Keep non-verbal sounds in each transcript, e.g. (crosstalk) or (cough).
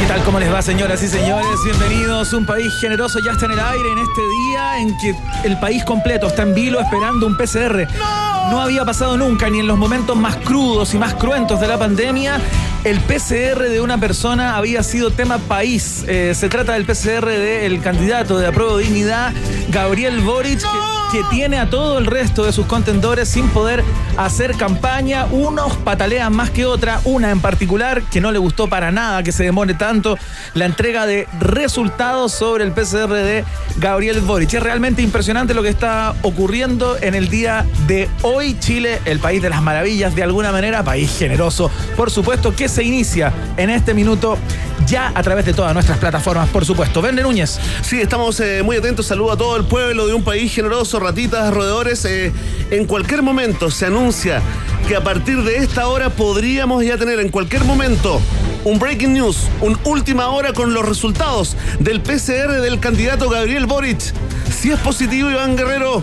¿Qué tal? ¿Cómo les va, señoras y señores? Bienvenidos. Un país generoso ya está en el aire en este día en que el país completo está en vilo esperando un PCR. No había pasado nunca, ni en los momentos más crudos y más cruentos de la pandemia, el PCR de una persona había sido tema país. Eh, se trata del PCR del candidato de apruebo dignidad, Gabriel Boric, que, que tiene a todo el resto de sus contendores sin poder hacer campaña. Unos patalean más que otra, una en particular que no le gustó para nada que se demore tanto la entrega de resultados sobre el PCR de Gabriel Boric. Es realmente impresionante lo que está ocurriendo en el día de hoy. Chile, el país de las maravillas, de alguna manera, país generoso, por supuesto, que se inicia en este minuto ya a través de todas nuestras plataformas, por supuesto. Vende Núñez. Sí, estamos eh, muy atentos. Saludo a todo el pueblo de un país generoso, ratitas, roedores. Eh, en cualquier momento se anuncia que a partir de esta hora podríamos ya tener en cualquier momento un breaking news, un última hora con los resultados del PCR del candidato Gabriel Boric. Si es positivo, Iván Guerrero,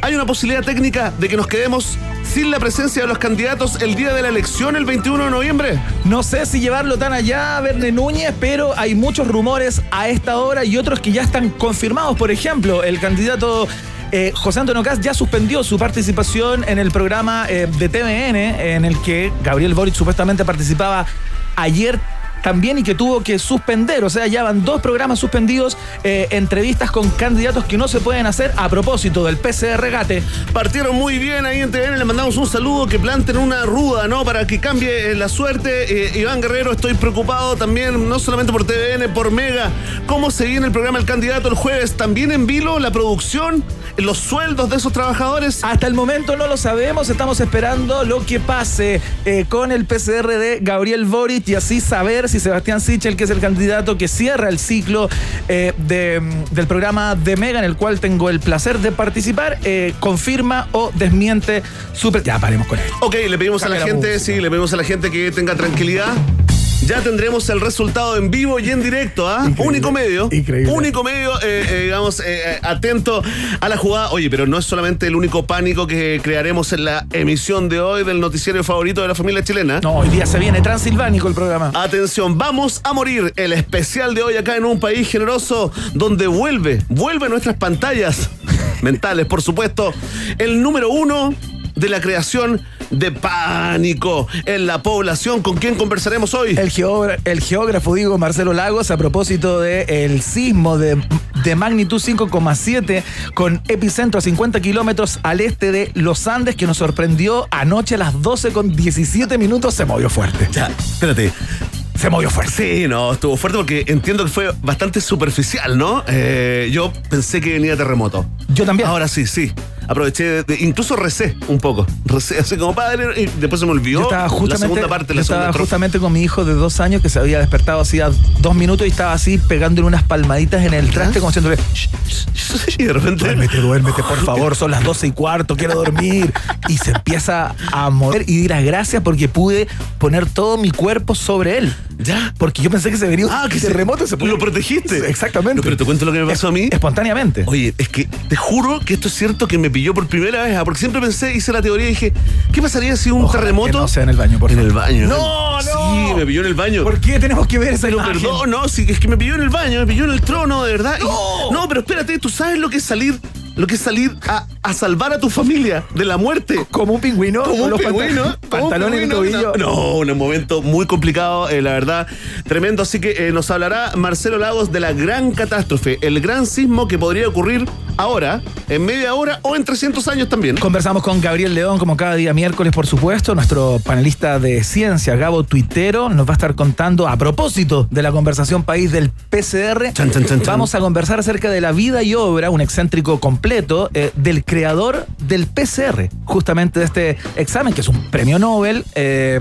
hay una posibilidad técnica de que nos quedemos sin la presencia de los candidatos el día de la elección, el 21 de noviembre? No sé si llevarlo tan allá, Verne Núñez, pero hay muchos rumores a esta hora y otros que ya están confirmados. Por ejemplo, el candidato eh, José Antonio Caz ya suspendió su participación en el programa eh, de TVN, en el que Gabriel Boric supuestamente participaba ayer también y que tuvo que suspender, o sea, ya van dos programas suspendidos, eh, entrevistas con candidatos que no se pueden hacer a propósito del PCR Gate. Partieron muy bien ahí en TVN, le mandamos un saludo, que planten una ruda, ¿no? Para que cambie eh, la suerte. Eh, Iván Guerrero, estoy preocupado también, no solamente por TVN, por Mega. ¿Cómo se viene el programa El Candidato el jueves? ¿También en vilo la producción, los sueldos de esos trabajadores? Hasta el momento no lo sabemos, estamos esperando lo que pase eh, con el PCR de Gabriel Boric y así saber si Sebastián Sichel, que es el candidato que cierra el ciclo eh, de, del programa de Mega, en el cual tengo el placer de participar, eh, confirma o desmiente su... Ya, paremos con él. Ok, le pedimos a la la gente, música. sí, le pedimos a la gente que tenga tranquilidad. Ya tendremos el resultado en vivo y en directo, ¿ah? Increíble. Único medio. Increíble. Único medio, eh, eh, digamos, eh, eh, atento a la jugada. Oye, pero no es solamente el único pánico que crearemos en la emisión de hoy del noticiero favorito de la familia chilena. No, hoy día se viene transilvánico el programa. Atención, vamos a morir. El especial de hoy acá en un país generoso donde vuelve, vuelve nuestras pantallas (laughs) mentales, por supuesto. El número uno de la creación de pánico en la población. ¿Con quién conversaremos hoy? El, geógra- el geógrafo, digo, Marcelo Lagos, a propósito del sismo de, de magnitud 5,7 con epicentro a 50 kilómetros al este de los Andes que nos sorprendió anoche a las 12 con 17 minutos. Se movió fuerte. Ya, espérate. Se movió fuerte. Sí, no, estuvo fuerte porque entiendo que fue bastante superficial, ¿no? Eh, yo pensé que venía terremoto. Yo también. Ahora sí, sí. Aproveché, de- incluso recé un poco. Recé así como padre y después se me olvidó Yo estaba justamente, la segunda parte, yo estaba segunda justamente con mi hijo de dos años que se había despertado hacía dos minutos y estaba así pegándole unas palmaditas en el traste como diciéndole, "Shh, (laughs) Y de repente. Duérmete, duérmete, por (laughs) favor, son las 12 y cuarto, quiero dormir. Y se empieza a mover y dirás gracias porque pude poner todo mi cuerpo sobre él. ¿Ya? Porque yo pensé que se venía un Ah, que se- terremoto y se lo protegiste. Exactamente. No, pero te cuento lo que me pasó a mí. Espontáneamente. Oye, es que te juro que esto es cierto que me pilló por primera vez, ah, porque siempre pensé, hice la teoría y dije, ¿qué pasaría si un Ojalá terremoto? que no sea en el baño, por En favor. el baño. No, no. Sí, me pilló en el baño. ¿Por qué tenemos que ver esa imagen? perdón, no, sí, es que me pilló en el baño, me pilló en el trono, de verdad. No, pero espérate, tú sabes lo que es salir, lo que es salir a, a salvar a tu familia de la muerte. Como un pingüino. Como un los pingüino, un Pantalones pingüino. tobillo. No, un momento muy complicado, eh, la verdad. Tremendo. Así que eh, nos hablará Marcelo Lagos de la gran catástrofe, el gran sismo que podría ocurrir ahora, en media hora o en 300 años también. Conversamos con Gabriel León, como cada día miércoles, por supuesto, nuestro panelista de ciencia, Gabo Tuitero, nos va a estar contando a propósito de la conversación país del PCR. Chan, chan, chan. Vamos a conversar acerca de la vida y obra, un excéntrico eh, del creador del PCR, justamente de este examen, que es un premio Nobel. eh,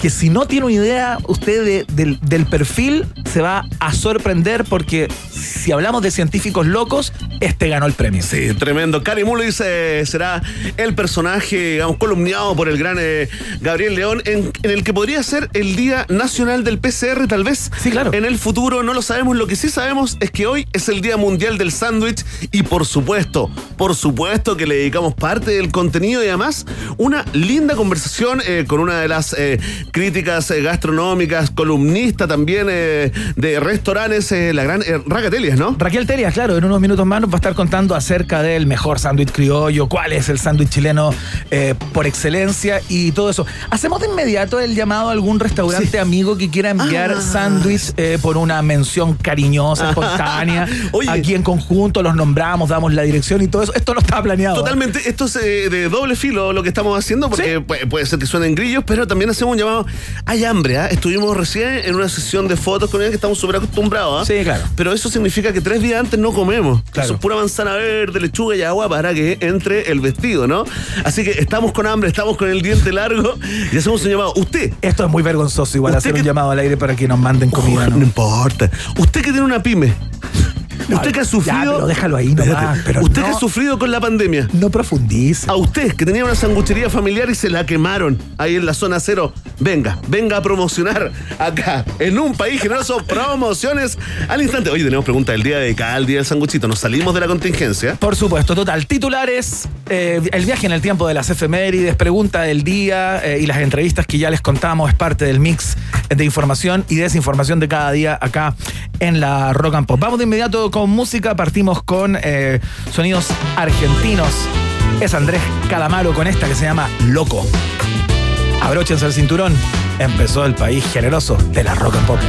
que si no tiene una idea usted de- del, del perfil, se va a sorprender porque si hablamos de científicos locos, este ganó el premio. Sí, tremendo. Cari Mullis eh, será el personaje, digamos, columniado por el gran eh, Gabriel León, en, en el que podría ser el Día Nacional del PCR, tal vez. Sí, claro. En el futuro no lo sabemos. Lo que sí sabemos es que hoy es el Día Mundial del Sándwich y por supuesto, por supuesto que le dedicamos parte del contenido y además una linda conversación eh, con una de las eh, críticas eh, gastronómicas, columnista también eh, de restaurantes, eh, la gran Raga Telias, ¿no? Raquel Terias, claro, en unos minutos más nos va a estar contando acerca del mejor sándwich criollo, cuál es el sándwich chileno por excelencia y todo eso. Hacemos de inmediato el llamado a algún restaurante amigo que quiera enviar Ah. sándwich por una mención cariñosa, espontánea. (laughs) Oye. Aquí en conjunto los nombramos, damos la dirección y todo eso. Esto no estaba planeado. Totalmente, esto es de doble filo lo que estamos haciendo, porque Sí. puede, puede ser que suenen grillos, pero también hacemos un llamado. Hay hambre, ¿ah? Estuvimos recién en una sesión de fotos con él que estamos súper acostumbrados, ¿ah? Sí, claro. Pero eso significa que tres días antes no comemos. Claro. Eso es pura manzana verde, lechuga y agua para que entre el vestido, ¿no? Así que estamos con hambre, estamos con el diente largo y hacemos un llamado. Usted. Esto es muy vergonzoso, igual hacer un que- llamado al aire para que nos manden comida. no ¿no? importa. Usted que tiene una pyme. Usted que ha Ya, sufrido. pero déjalo ahí Espérate. pero Usted no- que ha sufrido con la pandemia. No profundice. A usted que tenía una sanguchería familiar y se la quemaron ahí en la zona cero, venga, venga a promocionar acá, en un país generoso, promociones al instante. Oye, tenemos pregunta del día dedicada al día del sanguchito. Nos salimos de la contingencia. Por supuesto, total. Titulares, eh, el viaje en el tiempo de las efemérides, pregunta del día eh, y las entrevistas que ya les contamos es parte del mix de información y desinformación de cada día acá en la Rock and Pop. Vamos de inmediato con música, partimos con eh, sonidos argentinos. Es Andrés Calamaro con esta que se llama Loco. Abróchense el cinturón. Empezó el país generoso de la Rock and Pop.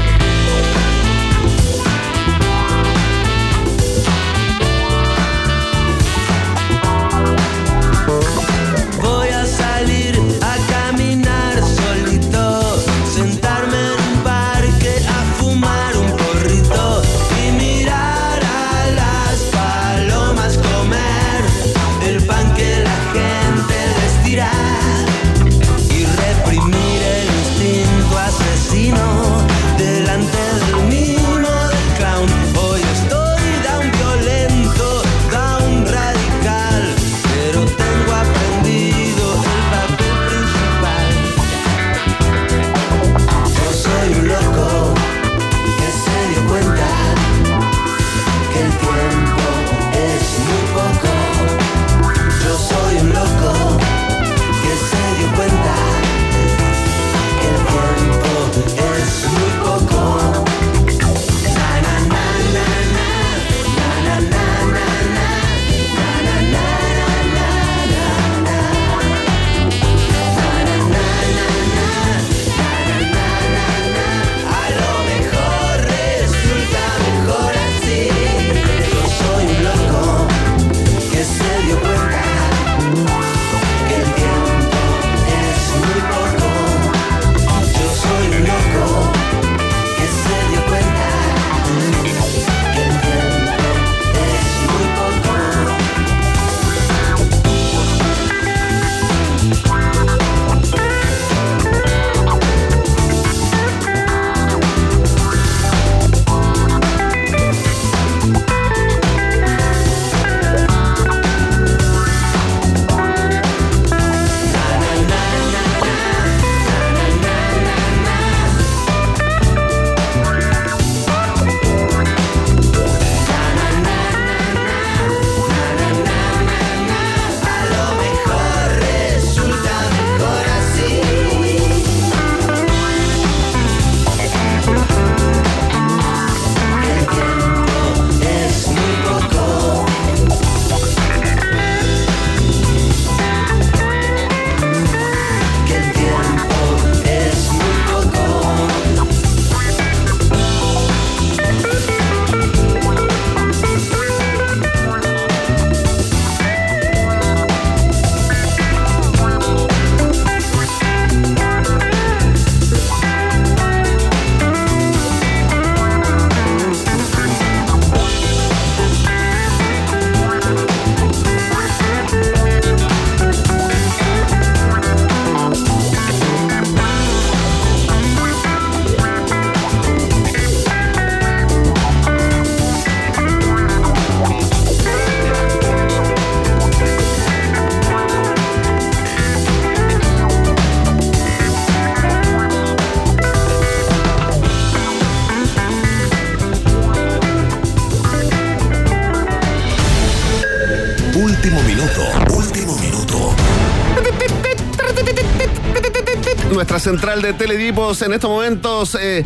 Central de teledipos en estos momentos. eh,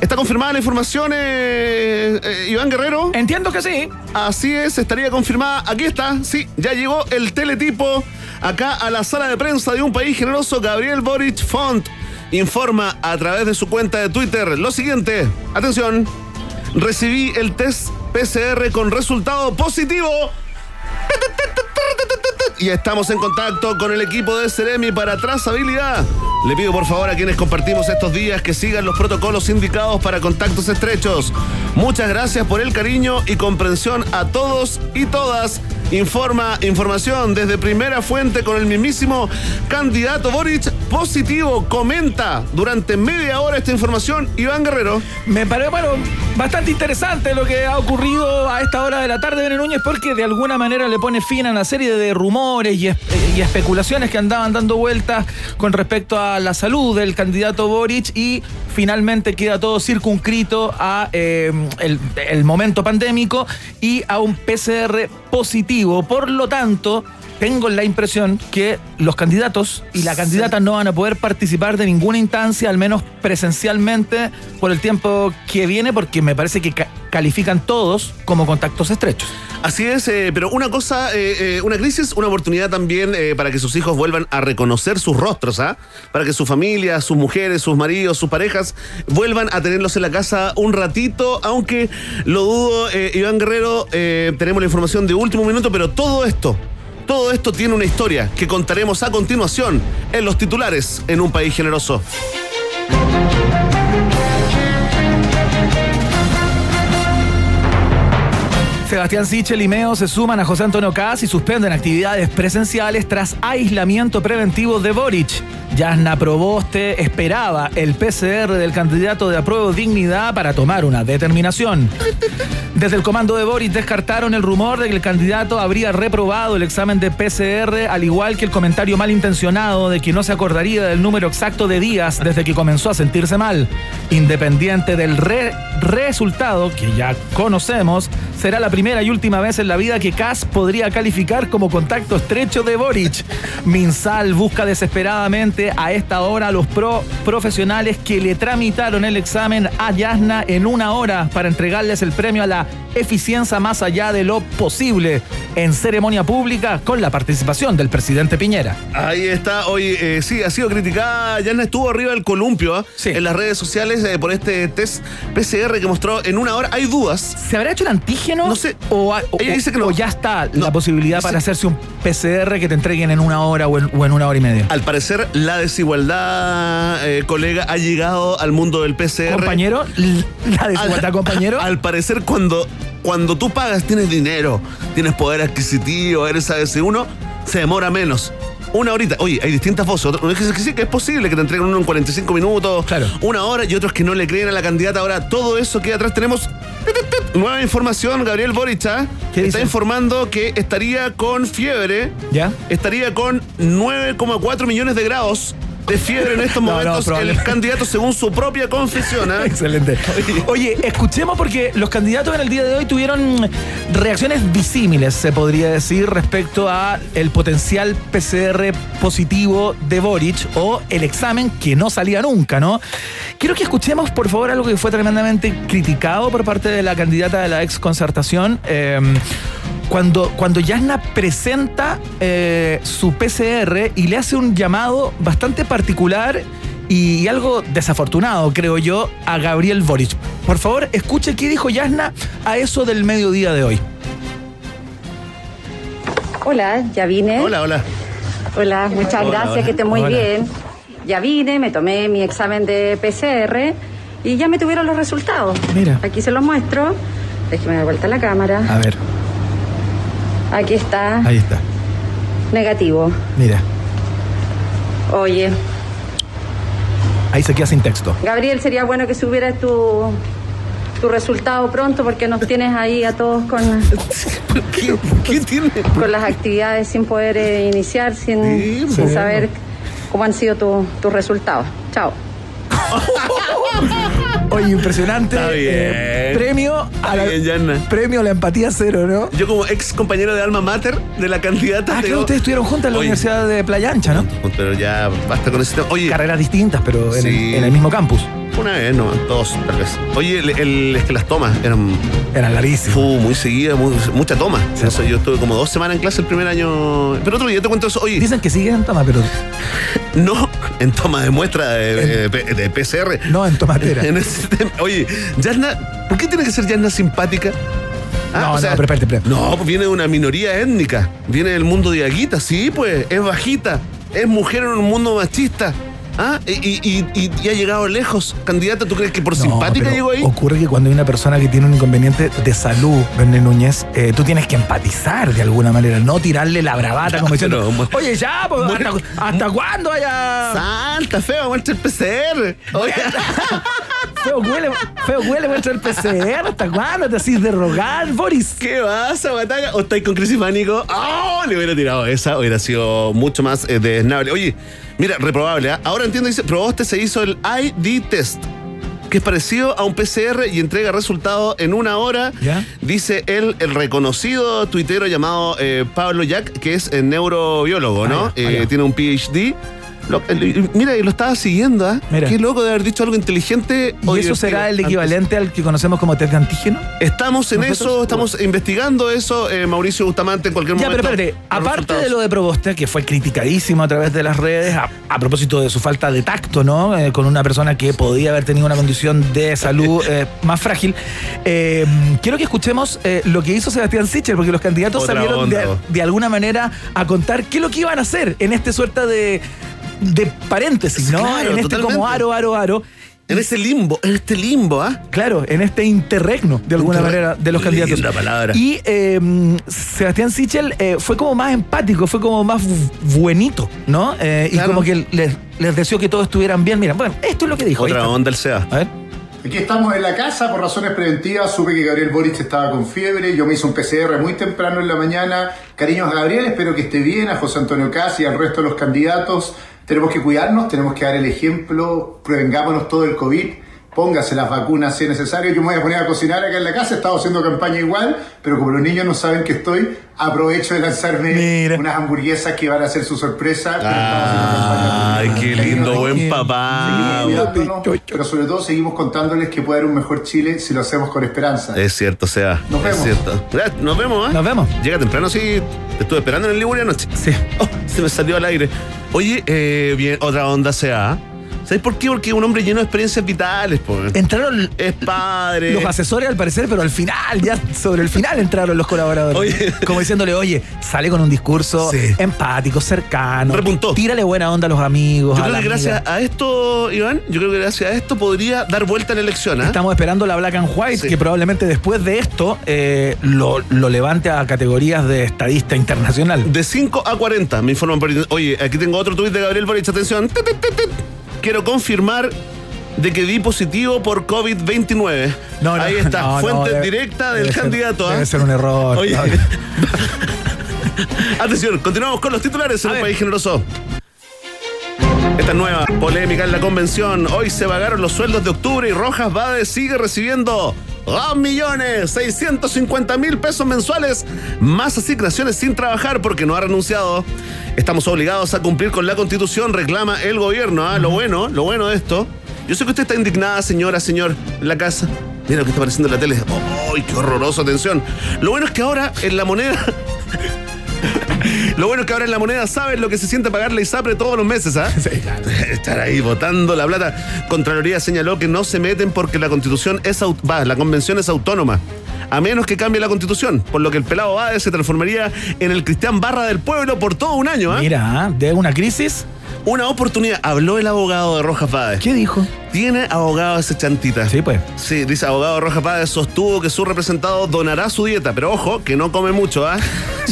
¿Está confirmada la información, eh, eh, Iván Guerrero? Entiendo que sí. Así es, estaría confirmada. Aquí está, sí, ya llegó el teletipo acá a la sala de prensa de un país generoso. Gabriel Boric Font informa a través de su cuenta de Twitter lo siguiente. Atención, recibí el test PCR con resultado positivo. (laughs) Y estamos en contacto con el equipo de Ceremi para trazabilidad. Le pido por favor a quienes compartimos estos días que sigan los protocolos indicados para contactos estrechos. Muchas gracias por el cariño y comprensión a todos y todas. Informa información desde primera fuente con el mismísimo candidato Boric positivo. Comenta durante media hora esta información Iván Guerrero. Me parece, bueno, bastante interesante lo que ha ocurrido a esta hora de la tarde, Bene Núñez, porque de alguna manera le pone fin a una serie de rumores y, es- y especulaciones que andaban dando vueltas con respecto a la salud del candidato Boric y finalmente queda todo circunscrito a eh, el, el momento pandémico y a un PCR positivo. Por lo tanto, tengo la impresión que los candidatos y la candidata no van a poder participar de ninguna instancia, al menos presencialmente, por el tiempo que viene, porque me parece que ca- califican todos como contactos estrechos. Así es, eh, pero una cosa, eh, eh, una crisis, una oportunidad también para que sus hijos vuelvan a reconocer sus rostros, ¿ah? Para que su familia, sus mujeres, sus maridos, sus parejas vuelvan a tenerlos en la casa un ratito, aunque lo dudo, Iván Guerrero, tenemos la información de último minuto, pero todo esto, todo esto tiene una historia que contaremos a continuación en los titulares en un país generoso. Sebastián Sichel y Meo se suman a José Antonio Caz y suspenden actividades presenciales tras aislamiento preventivo de Boric. Yasna Proboste esperaba el PCR del candidato de apruebo dignidad para tomar una determinación. Desde el comando de Boric descartaron el rumor de que el candidato habría reprobado el examen de PCR, al igual que el comentario malintencionado de que no se acordaría del número exacto de días desde que comenzó a sentirse mal. Independiente del re- resultado, que ya conocemos, será la primera y última vez en la vida que Kass podría calificar como contacto estrecho de Boric. Minsal busca desesperadamente a esta hora los pro profesionales que le tramitaron el examen a Yasna en una hora para entregarles el premio a la eficiencia más allá de lo posible en ceremonia pública con la participación del presidente Piñera. Ahí está, hoy eh, sí, ha sido criticada, ya estuvo arriba del columpio ¿ah? Sí. en las redes sociales eh, por este test PCR que mostró en una hora. Hay dudas. ¿Se habrá hecho el antígeno? No sé. O, o- Ella dice que no. o ya está No. la posibilidad para hacerse un PCR que te entreguen en una hora o en, o en una hora y media. Al parecer, la desigualdad, eh, colega, ha llegado al mundo del PCR. Compañero, la Al- desigualdad, compañero. Al parecer, cuando, cuando tú pagas, tienes dinero, tienes poder adquisitivo, eres ABC1, se demora menos. Una horita. Oye, hay distintas voces. Otros que sí, que es posible que te entreguen uno en 45 minutos, Claro. una hora, y otros que no le creen a la candidata. Ahora, todo eso que atrás tenemos. Nueva información, Gabriel Boric, ¿ah? ¿Qué está dice? informando que estaría con fiebre. ¿Ya? Estaría con 9,4 millones de grados de fiebre en estos No, no, momentos. el candidato, según su propia confesión, ¿ah? (laughs) Excelente. Oye, escuchemos porque los candidatos en el día de hoy tuvieron reacciones disímiles, se podría decir, respecto a el potencial PCR positivo de Boric o el examen que no salía nunca, ¿no? Quiero que escuchemos, por favor, algo que fue tremendamente criticado por parte de la candidata de la ex concertación. eh, cuando, cuando Yasna presenta eh, su PCR y le hace un llamado bastante particular y algo desafortunado, creo yo, a Gabriel Boric. Por favor, escuche qué dijo Yasna a eso del mediodía de hoy. Hola, ya vine. Hola, hola. Hola, muchas Hola, gracias, hola. que esté muy Hola. bien. Ya vine, me tomé mi examen de PCR y ya me tuvieron los resultados. Mira. Aquí se los muestro. Déjeme dar vuelta la cámara. A ver, Aquí está, ahí está. negativo. Mira, Oye, ahí se queda sin texto. Gabriel, sería bueno que subieras tu, tu resultado pronto porque nos tienes ahí a todos con, ¿Qué, qué tiene? con las actividades sin poder eh, iniciar, sin, Sí, sin bueno. saber cómo han sido tu- tus resultados. Chao. (laughs) Oye, impresionante. Está bien. Eh, premio a la, bien, premio a la empatía cero, ¿no? Yo como ex compañero de alma mater de la candidata. Ah, te claro, digo- ustedes estuvieron juntas en la Oye, Universidad de Playa Ancha, ¿no? Pero ya basta con ese tema. Oye, Carreras distintas, pero en, Sí. el, en el mismo campus. una vez, no, dos, tal vez. Oye, el, el- es que las tomas eran Eran larguísimos. fu, muy seguidas, muy- mucha toma. Sí. Eso, yo estuve como dos semanas en clase el primer año. Pero otro día te cuento eso. Oye, Dicen que siguen en toma, pero (laughs) no en toma de muestra de, de- de PCR. no en tomatera. (laughs) En. Oye, Yasna, ¿por qué tiene que ser Yasna simpática? Ah, No, no, pero espérate, espérate. No, pues viene de una minoría étnica. Viene del mundo de Aguita, sí, pues. Es bajita. Es mujer en un mundo machista. Ah, y, y- y- y- y ha llegado lejos. Candidata, ¿tú crees que por No, simpática llegó ahí? Ocurre que cuando hay una persona que tiene un inconveniente de salud, René Núñez, eh, tú tienes que empatizar de alguna manera, no tirarle la bravata como diciendo, mu- oye, ya, pues, ¿hasta, hasta cuándo haya...? Salta, feo, muestra el PCR. Oye, (laughs) Feo huele, feo huele muestra el PCR, ¿hasta cuándo te haces de rogar, Boris? ¿qué pasa, Guataca? ¿O estáis con crisis pánico? ¡Oh! Le hubiera tirado esa, hubiera sido mucho más eh, desnable. Oye, mira, reprobable. ¿ah? Ahora entiendo, dice, Proboste se hizo el ID test. Que es parecido a un PCR y entrega resultado en una hora. ¿Ya? Dice él, el reconocido tuitero llamado eh, Pablo Jack, que es eh, neurobiólogo, ¿no? Ah, ya, ah, Eh, ya. tiene un PhD. Lo- mira, y lo estaba siguiendo. Mira. Qué loco de haber dicho algo inteligente. ¿Y o eso será el equivalente al que conocemos como test de antígeno? Estamos en ¿Nosotros? eso, estamos investigando eso, eh, Mauricio Bustamante, en cualquier Ya, momento. pero espérate, aparte resultados. de lo de Proboste, que fue criticadísimo a través de las redes, a, a propósito de su falta de tacto, ¿no? Eh, con una persona que podía haber tenido una condición de salud (laughs) eh, más frágil. eh, quiero que escuchemos eh, lo que hizo Sebastián Sichel, porque los candidatos Otra salieron onda, de, de alguna manera a contar qué es lo que iban a hacer en este suerte de, de paréntesis, ¿no? Claro, en este como aro, aro, aro. En ese limbo, en este limbo, ¿ah? Claro, en este interregno, de alguna Interre- manera, de los candidatos. Palabra. Y eh, Sebastián Sichel eh, fue como más empático, fue como más bu- buenito, ¿no? Eh, Claro. Y como que les, les deseó que todos estuvieran bien. Mira, bueno, esto es lo que dijo. Otra onda el SEA. A ver. Aquí estamos en la casa por razones preventivas. Supe que Gabriel Boric estaba con fiebre. Yo me hice un PCR muy temprano en la mañana. Cariños a Gabriel, espero que esté bien. A José Antonio Casi y al resto de los candidatos. Tenemos que cuidarnos, tenemos que dar el ejemplo. Prevengámonos todo el COVID. Póngase las vacunas si es necesario. Yo me voy a poner a cocinar acá en la casa. He estado haciendo campaña igual, pero como los niños no saben que estoy, aprovecho de lanzarme Mira. unas hamburguesas que van a ser su sorpresa. campaña. Ay, qué lindo, buen papá. Pero sobre todo seguimos contándoles que puede haber un mejor Chile si lo hacemos con esperanza. Es cierto, SEA. Nos es vemos. cierto. Ya, Nos vemos, ¿ah? Nos vemos. Llega temprano, sí. Te estuve esperando en el Liguria anoche. Sí. Oh, se me salió al aire. Oye, eh, bien, otra onda SEA. ¿Sabes por qué? Porque es un hombre lleno de experiencias vitales, pues. Entraron Es padre. los asesores al parecer, pero al final, ya sobre el final entraron los colaboradores. Oye. Como diciéndole, oye, sale con un discurso Sí. empático, cercano. Repuntó. Tírale buena onda a los amigos. Yo a creo que gracias a esto, Iván, yo creo que gracias a esto podría dar vuelta en la elección. ¿ah? Estamos esperando la Black and White, Sí. que probablemente después de esto eh, lo, lo levante a categorías de estadista internacional. De 5 a 40, me informan Oye, aquí tengo otro tuit de Gabriel Boric, atención. Tit. Quiero confirmar de que di positivo por COVID-29. No, no, Ahí está, no, no, fuente debe- directa del debe ser- candidato. ¿ah? Debe ser un error. Oye, (laughs) atención, continuamos con los titulares en A un ver. país generoso. Esta nueva polémica en la convención. Hoy se pagaron los sueldos de octubre y Rojas Bade sigue recibiendo 2 millones 650 mil pesos mensuales más asignaciones sin trabajar porque no ha renunciado. Estamos obligados a cumplir con la constitución, reclama el gobierno. ¿ah? Lo bueno, lo bueno de esto. Yo sé que usted está indignada, señora, señor, en la casa. Mira lo que está apareciendo en la tele. ¡Ay, qué horroroso! Atención. Lo bueno es que ahora en la moneda (laughs) Lo bueno es que ahora en la moneda saben lo que se siente pagar la ISAPRE todos los meses, ¿ah? Sí, claro. (laughs) Estar ahí votando la plata. Contraloría señaló que no se meten porque la constitución es va, la convención es autónoma. A menos que cambie la constitución, por lo que el pelado Bade se transformaría en el Cristian Barra del pueblo por todo un año, ¿ah? Mira, ¿ah? de una crisis, Una oportunidad. Habló el abogado de Rojas Bade. ¿qué dijo? Tiene abogado ese chantita. Sí, pues. Sí, dice abogado Rojas Páez sostuvo que su representado donará su dieta, pero ojo, que no come mucho, ¿ah?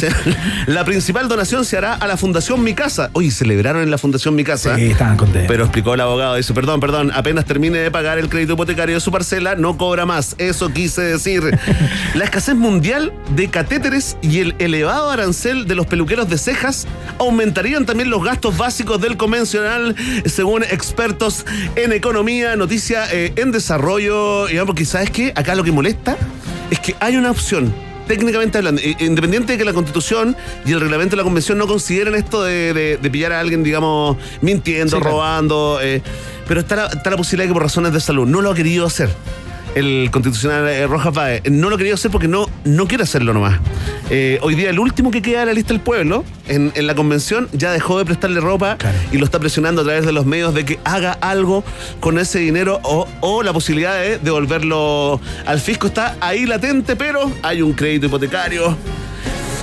(laughs) La principal donación se hará a la Fundación Mi Casa. Oye, celebraron en la Fundación Mi Casa. Sí, estaban contentos. Pero explicó el abogado, dice, perdón, perdón, apenas termine de pagar el crédito hipotecario de su parcela, no cobra más. Eso quise decir. (laughs) La escasez mundial de catéteres y el elevado arancel de los peluqueros de cejas aumentarían también los gastos básicos del convencional, según expertos en economía. noticia eh, en desarrollo, digamos, porque ¿sabes qué? Acá lo que molesta es que hay una opción, técnicamente hablando, independiente de que la Constitución y el reglamento de la Convención no consideren esto de, de- de pillar a alguien, digamos, mintiendo, Sí, robando, eh, pero está la, está la posibilidad de que por razones de salud no lo ha querido hacer. El constitucional eh, Rojas Páez no lo querido hacer porque no, no quiere hacerlo nomás. Eh, hoy día el último que queda de la lista del pueblo en, en la convención ya dejó de prestarle ropa Claro. y lo está presionando a través de los medios de que haga algo con ese dinero o, o la posibilidad de devolverlo al fisco está ahí latente, pero hay un crédito hipotecario,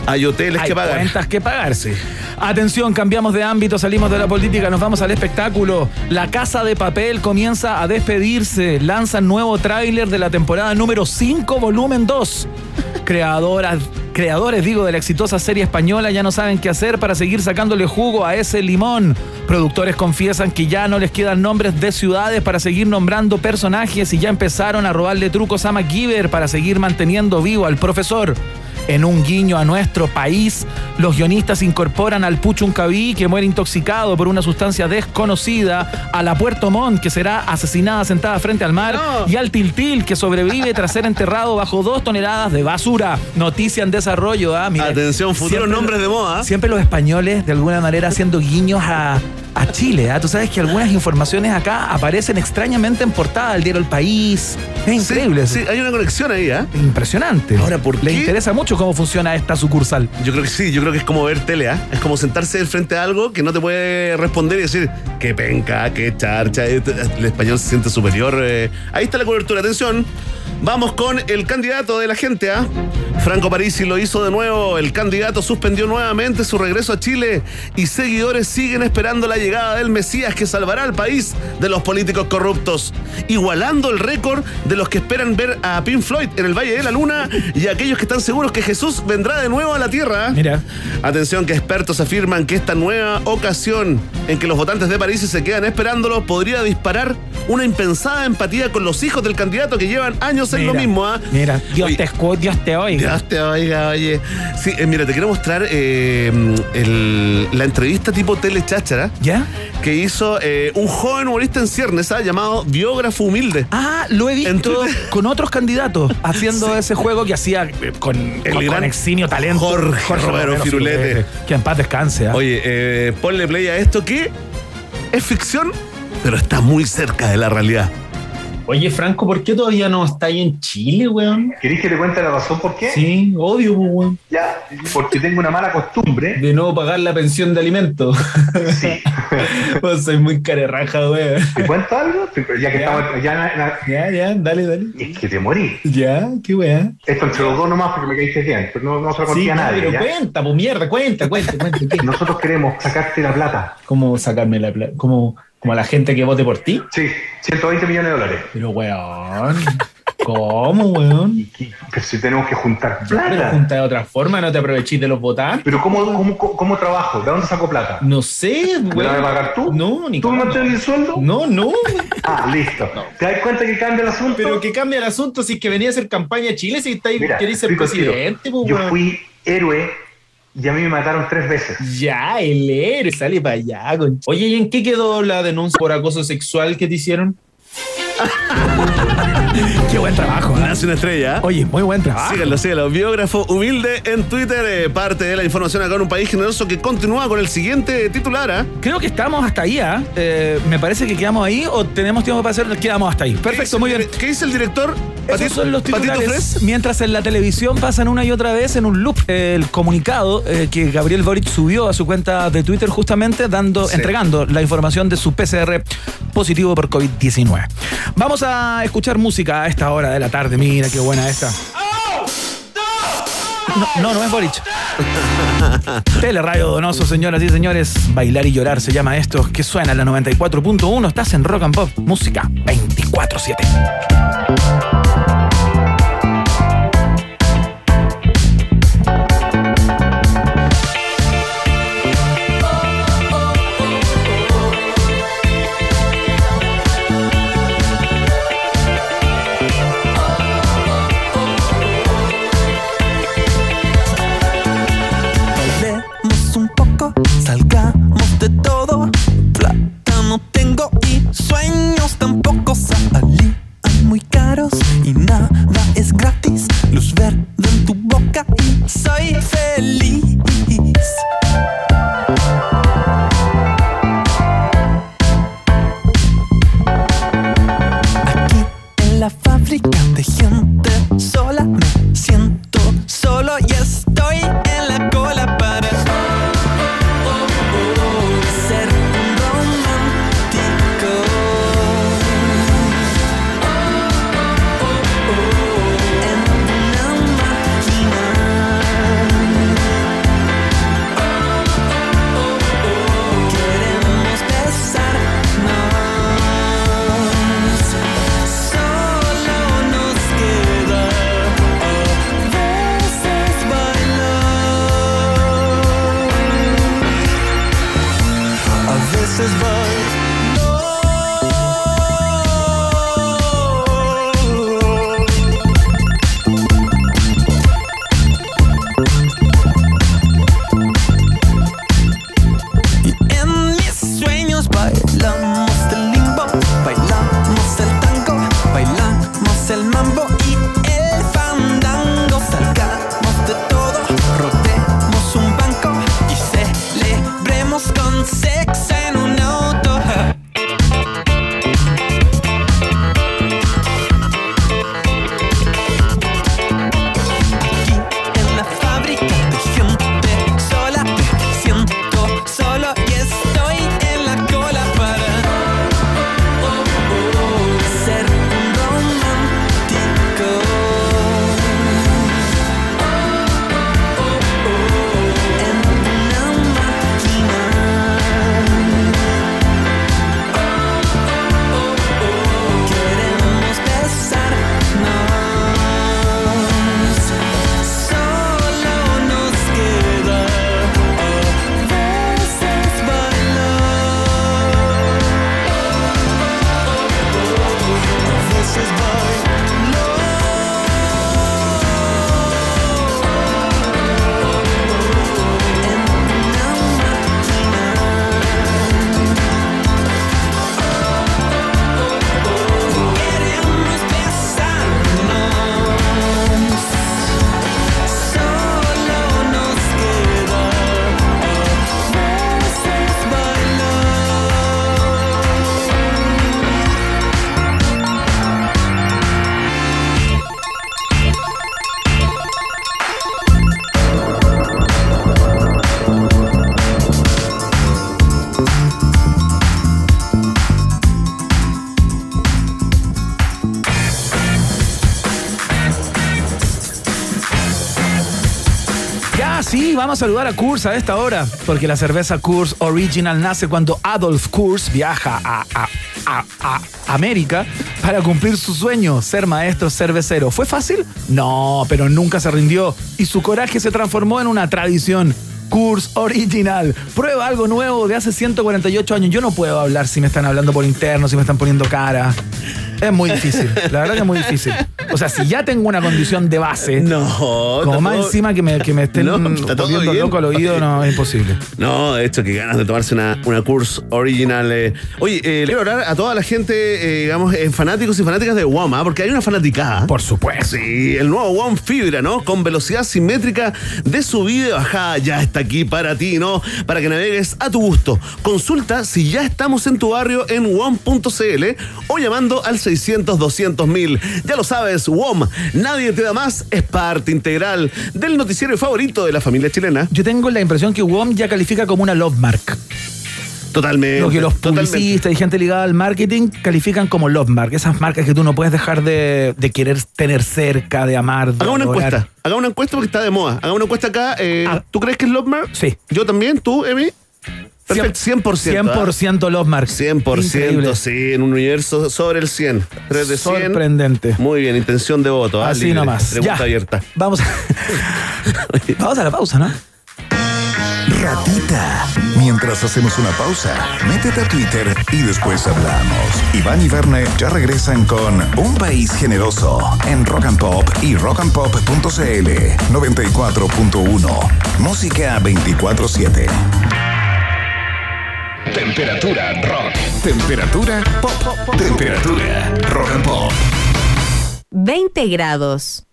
hay hoteles Hay que pagar. cuentas que pagarse. Atención, cambiamos de ámbito, salimos de la política, nos vamos al espectáculo. La Casa de Papel comienza a despedirse. Lanzan nuevo tráiler de la temporada número 5, volumen 2. Creadoras, creadores, digo, de la exitosa serie española ya no saben qué hacer para seguir sacándole jugo a ese limón. Productores confiesan que ya no les quedan nombres de ciudades para seguir nombrando personajes y ya empezaron a robarle trucos a MacGyver para seguir manteniendo vivo al profesor. En un guiño a nuestro país, los guionistas incorporan al Puchuncaví, que muere intoxicado por una sustancia desconocida, a la Puerto Montt, que será asesinada sentada frente al mar, y al Tiltil, que sobrevive tras ser enterrado bajo dos toneladas de basura. Noticia en desarrollo, ¿ah? Atención, futuros nombres de moda. Siempre los españoles, de alguna manera, haciendo guiños a, a Chile. ¿ah? Tú sabes que algunas informaciones acá aparecen extrañamente en portada del diario El País. Es increíble. Sí, hay una conexión ahí, ¿ah? Impresionante. Ahora, ¿por Le qué? interesa mucho cómo funciona esta sucursal. Yo creo que sí, yo creo que es como ver tele, ¿ah? Es como sentarse frente a algo que no te puede responder y decir, qué penca, qué charcha, eh, el español se siente superior. eh. Ahí está la cobertura, atención. Vamos con el candidato de la gente, ¿ah? Franco Parisi lo hizo de nuevo, el candidato suspendió nuevamente su regreso a Chile y seguidores siguen esperando la llegada del Mesías que salvará al país de los políticos corruptos, igualando el récord de los que esperan ver a Pink Floyd en el Valle de la Luna y aquellos que están seguros que Jesús vendrá de nuevo a la tierra. Mira. Atención que expertos afirman que esta nueva ocasión en que los votantes de París se quedan esperándolo podría disparar una impensada empatía con los hijos del candidato que llevan años lo Mira, mismo. ¿ah? Mira, Dios Oye, te escuche, Dios te oiga. Dios te oiga, oye. Sí, eh, mira, te quiero mostrar eh, el- la entrevista tipo Tele Cháchara ¿Ya? que hizo eh, un joven humorista en ciernes ¿ah? llamado Biógrafo Humilde. Ah, lo he visto Twitter. con otros candidatos haciendo (laughs) ese juego que hacía con, El con, gran con eximio talento. Jorge Romero Firulete. Que en paz descanse. ¿ah? Oye, ponle play a esto que es ficción, pero está muy cerca de la realidad. Oye, Franco, ¿por qué todavía no está ahí en Chile, weón? ¿Queréis que te cuente la razón por qué? Sí, obvio, pues, weón. Ya, porque tengo una mala costumbre. De no pagar la pensión de alimentos. Sí. (laughs) Pues soy muy carerraja, weón. ¿Te cuento algo? Ya que Ya. estamos ya na- Ya, ya, dale, dale. es que te morí. Ya, qué weá. Esto entre los dos nomás porque me caíste bien, pero no, no se lo conté Sí, a nadie. pero ¿ya? cuenta, pues mierda, cuenta, cuenta, cuenta. ¿qué? Nosotros queremos sacarte la plata. ¿Cómo sacarme la plata? ¿Como, como a la gente que vote por ti? Sí, 120 millones de dólares. Pero weón. ¿Cómo, weón? Pero si tenemos que juntar Pero plata. junta de otra forma, no te aprovechís de los votantes. Pero ¿cómo, cómo, cómo, trabajo? ¿De dónde saco plata? No sé, ¿Me weón. la vas a pagar tú? No, ni ¿Tú me mantienes el sueldo? No, no. Ah, listo. ¿Te das cuenta que cambia el asunto? Pero que cambia el asunto si es que venía a hacer campaña a Chile, si estáis, queréis ser presidente, pues, Yo fui héroe y a mí me mataron tres veces. Ya, el héroe, sale para allá. con- Oye, ¿y en qué quedó la denuncia por acoso sexual que te hicieron? (laughs) (laughs) Qué buen trabajo. ¿ah? Nace una estrella. Oye, muy buen trabajo. Síganlo, síganlo. Biógrafo humilde en Twitter. eh, parte de la información acá en un país generoso que continúa con el siguiente titular. ¿ah? Creo que estamos hasta ahí, ¿ah? Eh, me parece que quedamos ahí o tenemos tiempo para hacer, quedamos hasta ahí. ¿Qué Perfecto, muy bien. ¿Qué dice el director? Esos son los Patito titulares. Mientras en la televisión pasan una y otra vez en un loop el comunicado eh, que Gabriel Boric subió a su cuenta de Twitter justamente dando, Sí. entregando la información de su PCR positivo por COVID-19. Vamos a escuchar música a esta hora de la tarde. Mira qué buena esta. No, no, no es Boric. (laughs) Teleradio Donoso, señoras y señores. Bailar y llorar se llama esto. Que suena en la 94.1. Estás en Rock and Pop. Música 24-7. Ali muy caros y nada es gratis. Luz verde en tu boca y soy feliz. A saludar a Kurz a esta hora, porque la cerveza Kurz Original nace cuando Adolf Kurz viaja a, a- a- a América para cumplir su sueño, ser maestro cervecero. ¿Fue fácil? No, pero nunca se rindió y su coraje se transformó en una tradición. Kurz Original. Prueba algo nuevo de hace 148 años. Yo no puedo hablar si me están hablando por interno, si me están poniendo cara. Es muy difícil. La verdad que es muy difícil. O sea, si ya tengo una condición de base, (laughs) No, como más todo- encima que me, que me estén (laughs) No, volviendo loco al oído, no, es (laughs) imposible. No, de hecho, que ganas de tomarse una, una Curse original. eh. Oye, eh, le quiero hablar a toda la gente, eh, digamos, fanáticos y fanáticas de WOM, porque hay una fanaticada. Por supuesto. Sí, el nuevo WOM Fibra, ¿no? Con velocidad simétrica de subida y bajada, ya está aquí para ti, ¿no? Para que navegues a tu gusto. Consulta si ya estamos en tu barrio en WOM.cl o llamando al 600 200 mil. Ya lo sabes, WOM, nadie te da más, es parte integral del noticiero favorito de la familia chilena. Yo tengo la impresión que WOM ya califica como una love mark. Totalmente. Lo que los publicistas y gente ligada al marketing califican como love mark. Esas marcas que tú no puedes dejar de, de querer tener cerca, de amar. De Haga una adorar. encuesta. Haga una encuesta porque está de moda. Haga una encuesta acá. eh, Ah. ¿Tú crees que es Lobmar? Sí. Yo también. ¿Tú, Emi? Perfecto. 100%. 100% love mark. 100%, Increíble. sí, en un universo sobre el 100. 3 de 100. Sorprendente. Muy bien, intención de voto. ah, Así libre. nomás. Pregunta Ya. abierta. Vamos a, (laughs) vamos a la pausa, ¿no? Ratita. Mientras hacemos una pausa, métete a Twitter y después hablamos. Iván y Verne ya regresan con Un País Generoso en Rock and Pop y rockandpop.cl 94.1. Música 24-7. Temperatura rock. Temperatura pop. Temperatura rock and pop. 20 grados.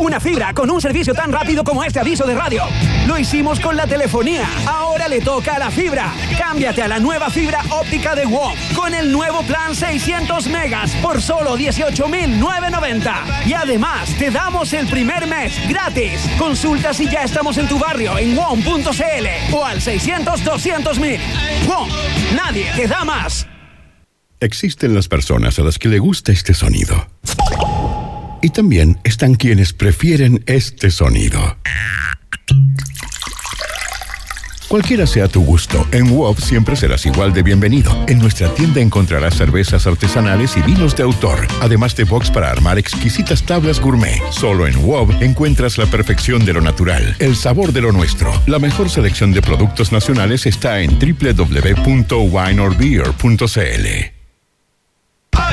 Una fibra con un servicio tan rápido como este aviso de radio. Lo hicimos con la telefonía. Ahora le toca a la fibra. Cámbiate a la nueva fibra óptica de WOM con el nuevo plan 600 megas por solo 18,990. Y además te damos el primer mes gratis. Consulta si ya estamos en tu barrio en WOM.cl o al 600 200 mil. WOM, nadie te da más. Existen las personas a las que le gusta este sonido. Y también están quienes prefieren este sonido. Cualquiera sea tu gusto, en WOP siempre serás igual de bienvenido. En nuestra tienda encontrarás cervezas artesanales y vinos de autor, además de box para armar exquisitas tablas gourmet. Solo en WOP encuentras la perfección de lo natural, el sabor de lo nuestro. La mejor selección de productos nacionales está en www.wineorbeer.cl.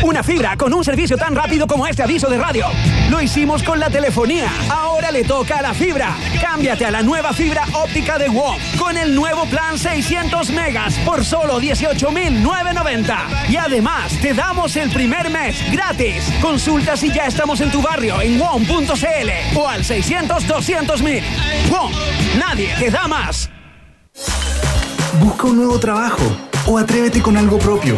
Una fibra con un servicio tan rápido como este aviso de radio. Lo hicimos con la telefonía. Ahora le toca a la fibra. Cámbiate a la nueva fibra óptica de WOM con el nuevo plan 600 megas por solo 18,990. Y además te damos el primer mes gratis. Consulta si ya estamos en tu barrio en WOM.cl o al 600 200 mil. Nadie te da más. Busca un nuevo trabajo o atrévete con algo propio.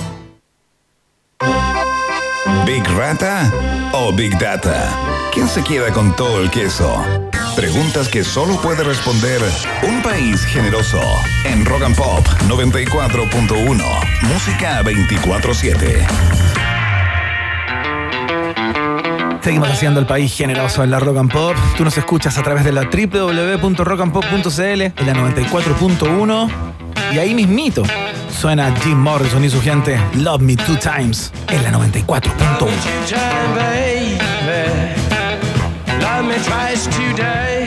¿Big Rata o Big Data? ¿Quién se queda con todo el queso? Preguntas que solo puede responder un país generoso. En Rock and Pop 94.1. Música 24-7. Seguimos haciendo el país generoso en la Rock and Pop. Tú nos escuchas a través de la www.rockandpop.cl, en la 94.1. Y ahí mismito suena Jim Morrison y su gente Love Me Two Times en la 94.1. time, baby. Love me twice today.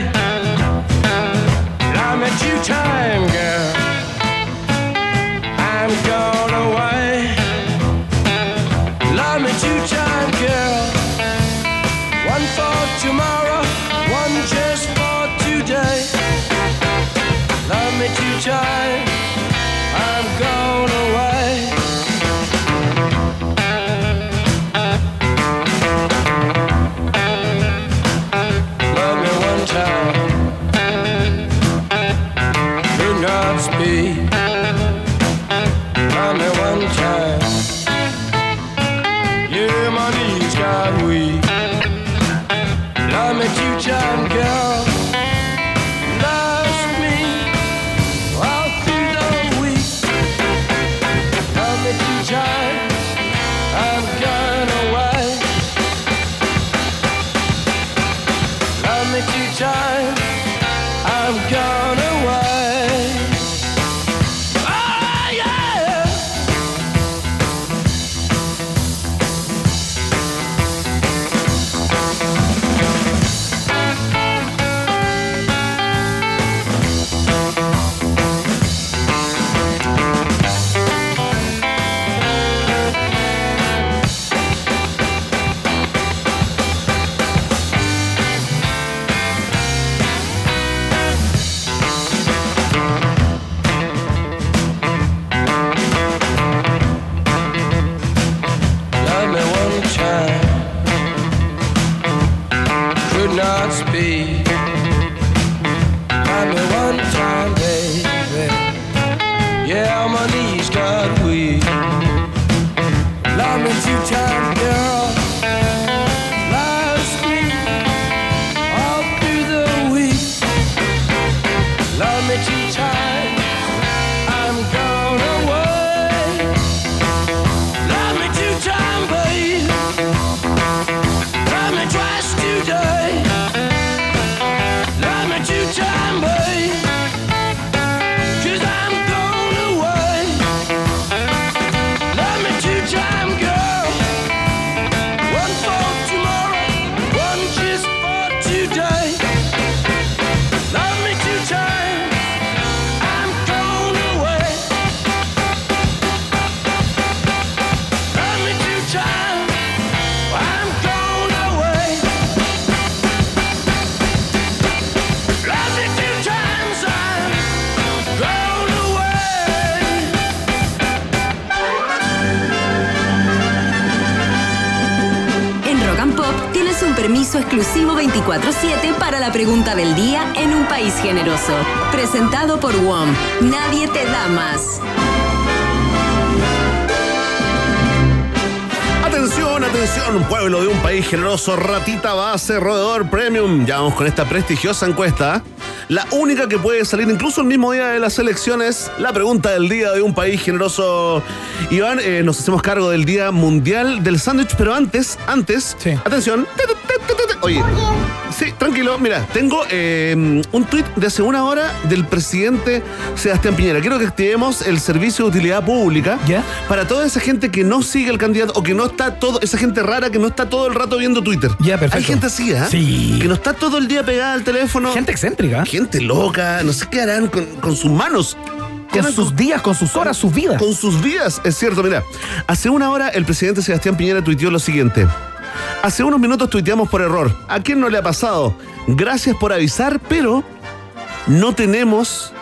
Por WOM. Nadie te da más. Atención, atención, pueblo de un país generoso, ratita base, roedor premium. Ya vamos con esta prestigiosa encuesta. La única que puede salir incluso el mismo día de las elecciones. La pregunta del día de un país generoso. Iván, eh, nos hacemos cargo del Día Mundial del Sándwich, pero antes, antes, atención. Oye, sí, tranquilo. Mira, tengo eh, un tuit de hace una hora del presidente Sebastián Piñera. Quiero que activemos el servicio de utilidad pública para toda esa gente que no sigue el candidato o que no está todo, esa gente rara que no está todo el rato viendo Twitter. Ya, perfecto. Hay gente así, ¿ah? Sí. Que no está todo el día pegada al teléfono. Gente excéntrica. Gente loca, no sé qué harán con, con sus manos. ¿Qué Con sus días, con sus horas, sus vidas. Con sus vidas, es cierto, mira. Hace una hora el presidente Sebastián Piñera tuiteó lo siguiente. Hace unos minutos tuiteamos por error. ¿A quién no le ha pasado? Gracias por avisar, pero no tenemos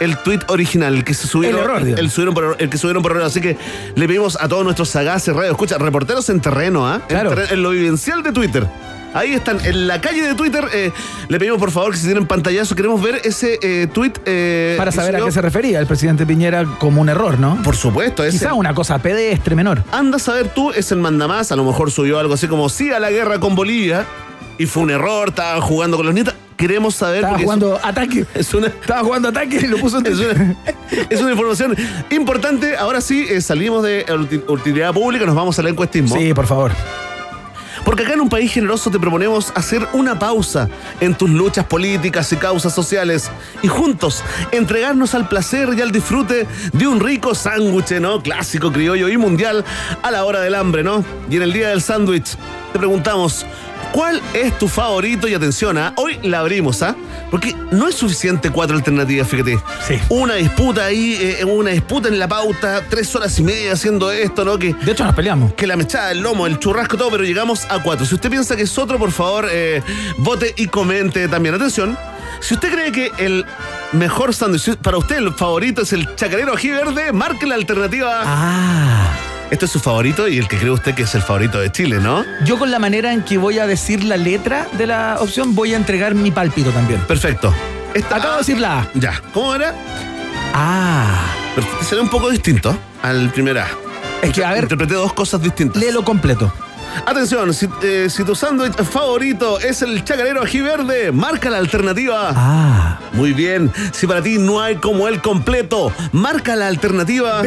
el tweet original, el que se subieron, El error, el, subieron por error- el que subieron por error. Así que le pedimos a todos nuestros sagaces radio, escucha, reporteros en terreno, ¿ah? En Claro. terreno- en lo vivencial de Twitter. Ahí están, en la calle de Twitter. eh, le pedimos por favor que si tienen pantallazo, queremos ver ese eh, tweet. eh, Para saber a qué se refería el presidente Piñera como un error, ¿no? Por supuesto, ese. Quizá una cosa pedestre menor. Anda a saber tú, es el mandamás, a lo mejor subió algo así como sí a la guerra con Bolivia y fue un error, estaban jugando con los nietos. Queremos saber Estaba jugando ataque. es, (laughs) es una, Estaba jugando ataque y lo puso en (laughs) es una, (laughs) es una información importante. Ahora sí, eh, salimos de uti- utilidad pública, nos vamos al encuestismo. Sí, por favor. Porque acá en un país generoso te proponemos hacer una pausa en tus luchas políticas y causas sociales y juntos entregarnos al placer y al disfrute de un rico sándwich, ¿no? Clásico, criollo y mundial a la hora del hambre, ¿no? Y en el día del sándwich te preguntamos, ¿cuál es tu favorito? Y atención, ¿ah? hoy la abrimos, ¿ah? Porque no es suficiente cuatro alternativas, fíjate. Sí. Una disputa ahí, eh, una disputa en la pauta, tres horas y media haciendo esto, ¿no? Que, De hecho, nos peleamos. que la mechada, el lomo, el churrasco, todo, pero llegamos a cuatro. Si usted piensa que es otro, por favor, eh, vote y comente también. Atención, si usted cree que el mejor sándwich para usted, el favorito es el chacarero ají verde, marque la alternativa. Ah. Este es su favorito y el que cree usted que es el favorito de Chile, ¿no? Yo con la manera en que voy a decir la letra de la opción voy a entregar mi pálpito también. Perfecto. Esta- Acabo de decir la A. Ya, ¿cómo era? Ah. Pero será un poco distinto al primer A. Es que, a ver, Interpreté dos cosas distintas. léelo completo. Atención, si, eh, si tu sándwich favorito es el chacarero ají verde, marca la alternativa. Ah. Muy bien. Si para ti no hay como el completo, marca la alternativa.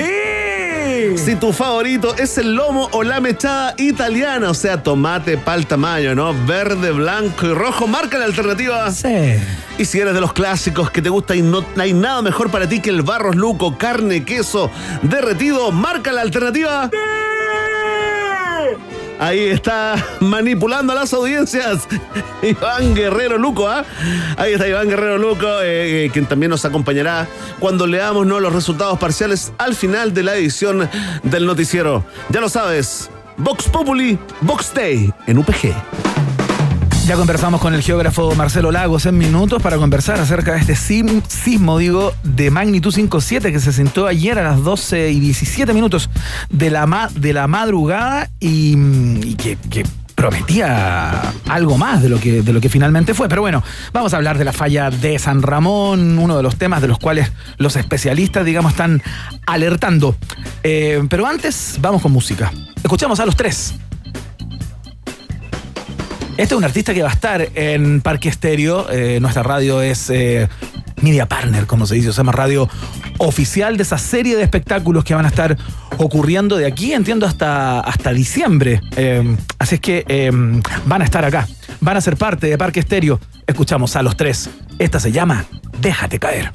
Si tu favorito es el lomo o la mechada italiana, o sea, tomate, palta, mayo, ¿no? Verde, blanco y rojo, marca la alternativa. Sí. Y si eres de los clásicos que te gusta y no hay nada mejor para ti que el barros luco, carne, queso, derretido, marca la alternativa. Ahí está manipulando a las audiencias. (laughs) Iván Guerrero Luco, ¿ah? Ahí está Iván Guerrero Luco, eh, eh, quien también nos acompañará cuando leamos ¿no? los resultados parciales al final de la edición del noticiero. Ya lo sabes, Vox Populi, Vox Day en UPG. Ya conversamos con el geógrafo Marcelo Lagos en minutos para conversar acerca de este sismo, digo, de magnitud 5.7 que se sentó ayer a las 12 y 17 minutos de la, de la madrugada y, que prometía algo más de lo, que, de lo que finalmente fue. Pero bueno, vamos a hablar de la falla de San Ramón, uno de los temas de los cuales los especialistas, digamos, están alertando. Eh, pero antes, vamos con música. Escuchamos a los tres. Este es un artista que va a estar en Parque Estéreo. Eh, nuestra radio es eh, Media Partner, como se dice. O sea, más radio oficial de esa serie de espectáculos que van a estar ocurriendo de aquí, entiendo, hasta, hasta diciembre. Eh, así es que van a estar acá. Van a ser parte de Parque Estéreo. Escuchamos a los tres. Esta se llama Déjate caer.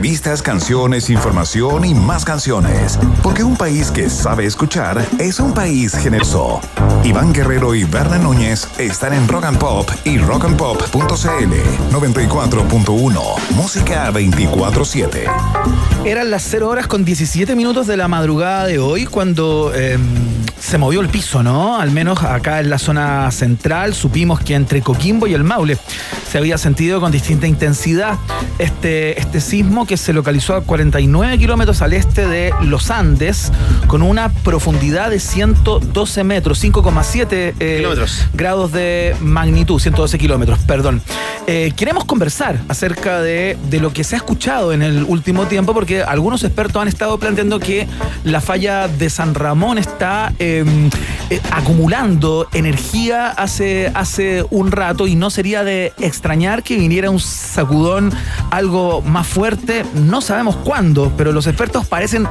Entrevistas, canciones, información y más canciones. Porque un país que sabe escuchar es un país generoso. Iván Guerrero y Berna Núñez están en Rock and Pop y rockandpop.cl 94.1. Música 24-7. Eran las 0 horas con 17 minutos de la madrugada de hoy cuando eh, se movió el piso, ¿no? Al menos acá en la zona central supimos que entre Coquimbo y el Maule se había sentido con distinta intensidad este, este sismo que se localizó a 49 kilómetros al este de los Andes con una profundidad de 112 metros, 5,7 eh, Kilómetros. grados de magnitud, 112 kilómetros, perdón. Eh, queremos conversar acerca de, de lo que se ha escuchado en el último tiempo, porque algunos expertos han estado planteando que la falla de San Ramón está eh, eh, acumulando energía hace, hace un rato y no sería de extrañar que viniera un sacudón algo más fuerte. No sabemos cuándo, pero los expertos parecen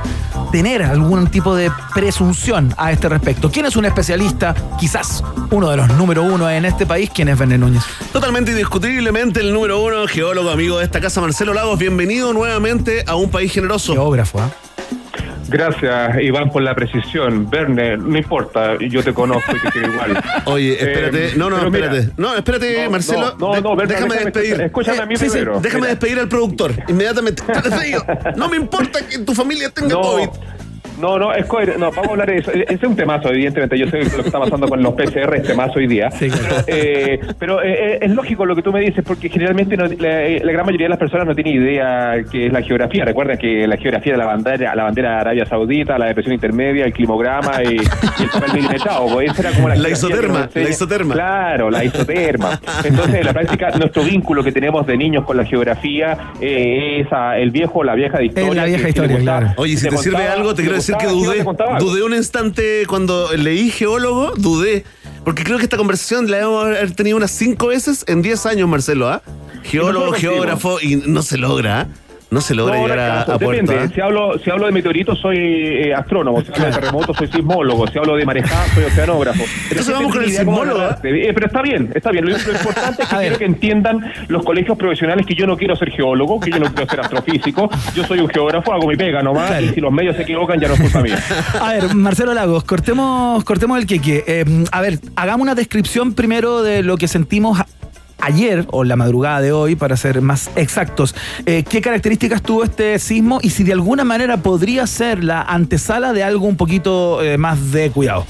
tener algún tipo de presunción a este respecto. ¿Quién es un especialista? Quizás uno de los número uno en este país. ¿Quién es Verne Núñez? Totalmente indiscutiblemente el número uno, geólogo amigo de esta casa, Marcelo Lagos. Bienvenido nuevamente a un país generoso. Geógrafo, ¿ah? Gracias, Iván, por la precisión. Verne, no importa, yo te conozco y te quiero igual. Oye, espérate, Eh, no, no, mira, espérate. No, espérate, no, Marcelo. no, no, Verne, déjame déjame despedir. escúchame a mí Sí, sí, primero. déjame Mira. despedir al productor. Inmediatamente. No me importa que tu familia tenga No, COVID. No, no, es coher- no, vamos a hablar de eso. Ese es un temazo, evidentemente. Yo sé lo que está pasando con los PCR, es temazo hoy día. Sí, claro. Eh, pero eh, eh, es lógico lo que tú me dices, porque generalmente no- la, eh, la gran mayoría de las personas no tiene idea qué es la geografía. Recuerda que la geografía de la bandera, la bandera de Arabia Saudita, la depresión intermedia, el climograma y, y el papel milimetrado. Pues esa era como la, La isoterma, la isoterma. Claro, la isoterma. Entonces, en la práctica, nuestro vínculo que tenemos de niños con la geografía eh, es a el viejo, la vieja de historia. la vieja historia, claro. Oye, si le te sirve algo, te quiero decir que yo te dudé. Dudé un instante cuando leí geólogo, dudé. Porque creo que esta conversación la hemos haber tenido unas cinco veces en 10 años, Marcelo, ¿ah? Geólogo, geógrafo, y no se logra, ¿ah? No se logra No, llegar a, a puerto. Depende. ¿ah? Si hablo, si hablo de meteoritos, soy eh, astrónomo. Si hablo de terremotos, soy sismólogo. Si hablo de marejadas, soy oceanógrafo. Entonces vamos con el sismólogo. Eh, pero está bien, está bien. Lo, (laughs) lo importante es que quiero que entiendan los colegios profesionales que yo no quiero ser geólogo, que yo no quiero ser astrofísico. Yo soy un geógrafo, hago mi pega nomás. Y si los medios se equivocan, ya no es culpa mía. (laughs) A ver, Marcelo Lagos, cortemos, cortemos el queque. Eh, a ver, hagamos una descripción primero de lo que sentimos ayer o la madrugada de hoy, para ser más exactos. Eh, ¿Qué características tuvo este sismo y si de alguna manera podría ser la antesala de algo un poquito eh, más de cuidado?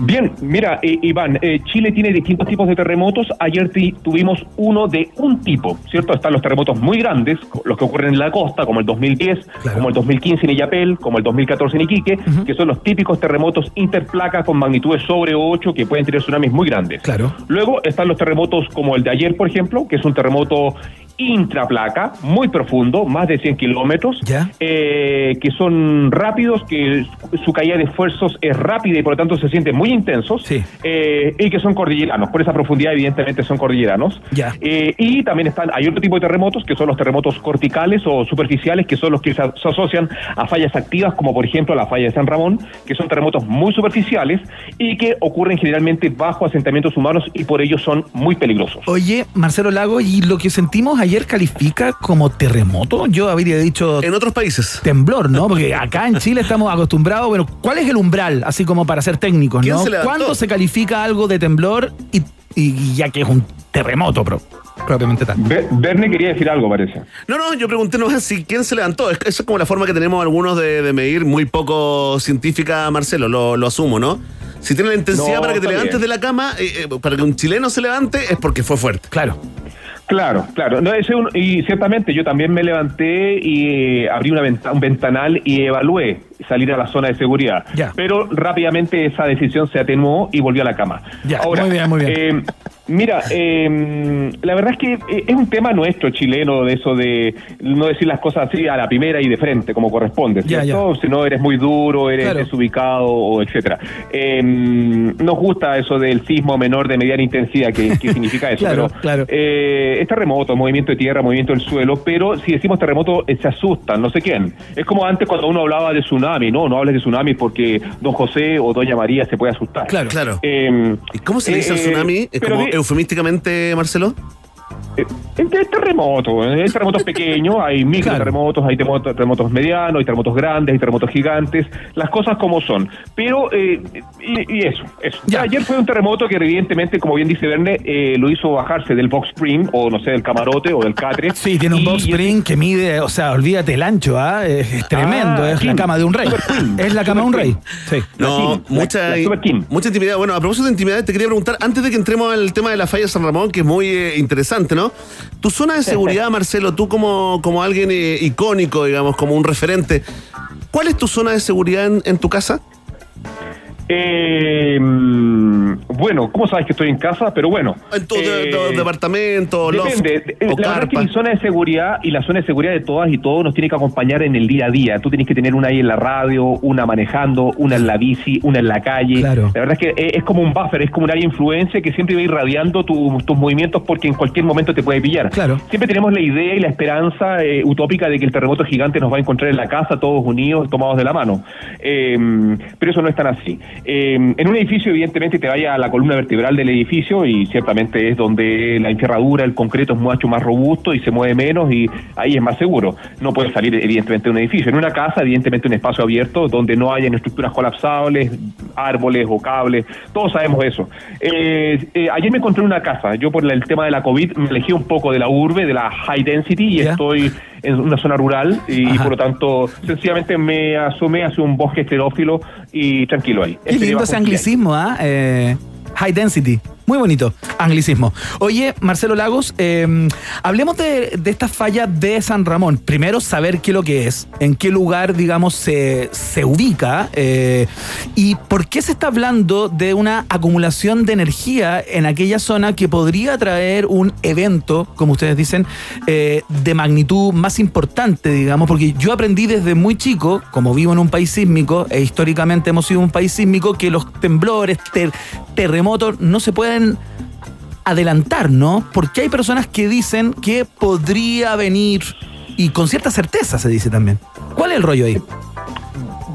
Bien, mira, eh, Iván, eh, Chile tiene distintos tipos de terremotos. Ayer tuvimos uno de un tipo, ¿cierto? Están los terremotos muy grandes, los que ocurren en la costa, como el 2010, como el 2015 en Illapel, como el 2014 en Iquique, que son los típicos terremotos interplaca con magnitudes sobre 8 que pueden tener tsunamis muy grandes. Claro. Luego están los terremotos como el de ayer, por ejemplo, que es un terremoto intraplaca, muy profundo, más de 100 kilómetros, eh, que son rápidos, que su- caída de esfuerzos es rápida y por lo tanto se sienten muy intensos, eh, y que son cordilleranos. Por esa profundidad, evidentemente, son cordilleranos. Ya. Eh, y también están, hay otro tipo de terremotos que son los terremotos corticales o superficiales, que son los que se, se asocian a fallas activas, como por ejemplo la falla de San Ramón, que son terremotos muy superficiales y que ocurren generalmente bajo asentamientos humanos y por ello son muy peligrosos. Oye, Marcelo Lago, ¿y lo que sentimos ayer califica como terremoto? Yo habría dicho... En otros países. Temblor, ¿no? Porque acá en Chile estamos acostumbrados, bueno, ¿cuál es el umbral? Así como para ser técnicos, ¿Quién ¿no? se? ¿Cuándo se califica algo de temblor y, y ya que es un terremoto, pro- propiamente tal? Verne quería decir algo, parece. No, no, yo pregunté nomás si quién se levantó. Es- Esa es como la forma que tenemos algunos de, de medir, muy poco científica, Marcelo, lo, lo asumo, ¿no? Si tiene la intensidad No, para que te levantes bien. de la cama, eh, eh, para que un chileno se levante, es porque fue fuerte. Claro. Claro, claro. No, ese un- y ciertamente yo también me levanté y eh, abrí una venta- un ventanal y evalué salir a la zona de seguridad. Ya. Pero rápidamente esa decisión se atenuó y volvió a la cama. Ya, Ahora, muy bien, muy bien. eh, mira, eh, la verdad es que eh, es un tema nuestro chileno de eso de no decir las cosas así a la primera y de frente como corresponde, Ya, ¿cierto? Si no eres muy duro, eres Claro. desubicado o etcétera. Eh, nos gusta eso del sismo menor de mediana intensidad, que, que significa (laughs) eso, Claro, pero claro. eh, es terremoto, movimiento de tierra, movimiento del suelo, pero si decimos terremoto se asustan, no sé quién. Es como antes cuando uno hablaba de tsunami, no, no hables de tsunami porque don José o doña María se puede asustar. Claro. Claro. Eh, ¿Y cómo se le dice al eh, tsunami? ¿Es pero como eufemísticamente, Marcelo? Eh, En te- terremotos, eh, hay terremotos (laughs) pequeños, hay microterremotos, hay terremotos, terremotos medianos, hay terremotos grandes, hay terremotos gigantes, las cosas como son. Pero, eh, y, y eso, eso. Ayer fue un terremoto que evidentemente, como bien dice Verne, eh, lo hizo bajarse del box spring, o no sé, del camarote o del catre. Sí, tiene un box spring que mide, o sea, olvídate el ancho, ¿ah? Es, es tremendo, Ah, es la cama de un rey. (laughs) Es la cama de un rey. Sí. No, mucha, mucha intimidad. Bueno, a propósito de intimidad, te quería preguntar, antes de que entremos al tema de la falla de San Ramón, que es muy eh, interesante, ¿no? Tu zona de seguridad, Marcelo, tú como, como alguien eh, icónico, digamos, como un referente, ¿cuál es tu zona de seguridad en, en tu casa? Eh, bueno, ¿cómo sabes que estoy en casa? Pero bueno. En tu de- eh, de- departamento, loft Depende. o la verdad es que mi zona de seguridad y la zona de seguridad de todas y todos nos tiene que acompañar en el día a día. Tú tienes que tener una ahí en la radio, una manejando, una en la bici, una en la calle. Claro. La verdad es que es, es como un buffer, es como una influencia que siempre va irradiando tu- tus movimientos porque en cualquier momento te puede pillar. Claro. Siempre tenemos la idea y la esperanza eh, utópica de que el terremoto gigante nos va a encontrar en la casa, todos unidos, tomados de la mano. Eh, pero eso no es tan así. Eh, en un edificio, evidentemente, te vaya a la columna vertebral del edificio y ciertamente es donde la enferradura, el concreto es mucho más robusto y se mueve menos y ahí es más seguro. No puedes salir, evidentemente, de un edificio. En una casa, evidentemente, un espacio abierto donde no hayan estructuras colapsables, árboles o cables. Todos sabemos eso. Eh, eh, ayer me encontré en una casa. Yo, por el tema de la COVID, me alejé un poco de la urbe, de la high density y estoy en una zona rural y, por lo tanto, sencillamente me asomé hacia un bosque esterófilo y tranquilo ahí. Qué lindo ese anglicismo, ¿ah? Eh, high density. Muy bonito, anglicismo. Oye, Marcelo Lagos, eh, hablemos de, de esta falla de San Ramón. Primero, saber qué es lo que es, en qué lugar, digamos, se, se ubica eh, y por qué se está hablando de una acumulación de energía en aquella zona que podría traer un evento, como ustedes dicen, eh, de magnitud más importante, digamos, porque yo aprendí desde muy chico, como vivo en un país sísmico, e históricamente hemos sido un país sísmico, que los temblores, ter- terremotos no se pueden adelantar, ¿no? Porque hay personas que dicen que podría venir y con cierta certeza se dice también. ¿Cuál es el rollo ahí?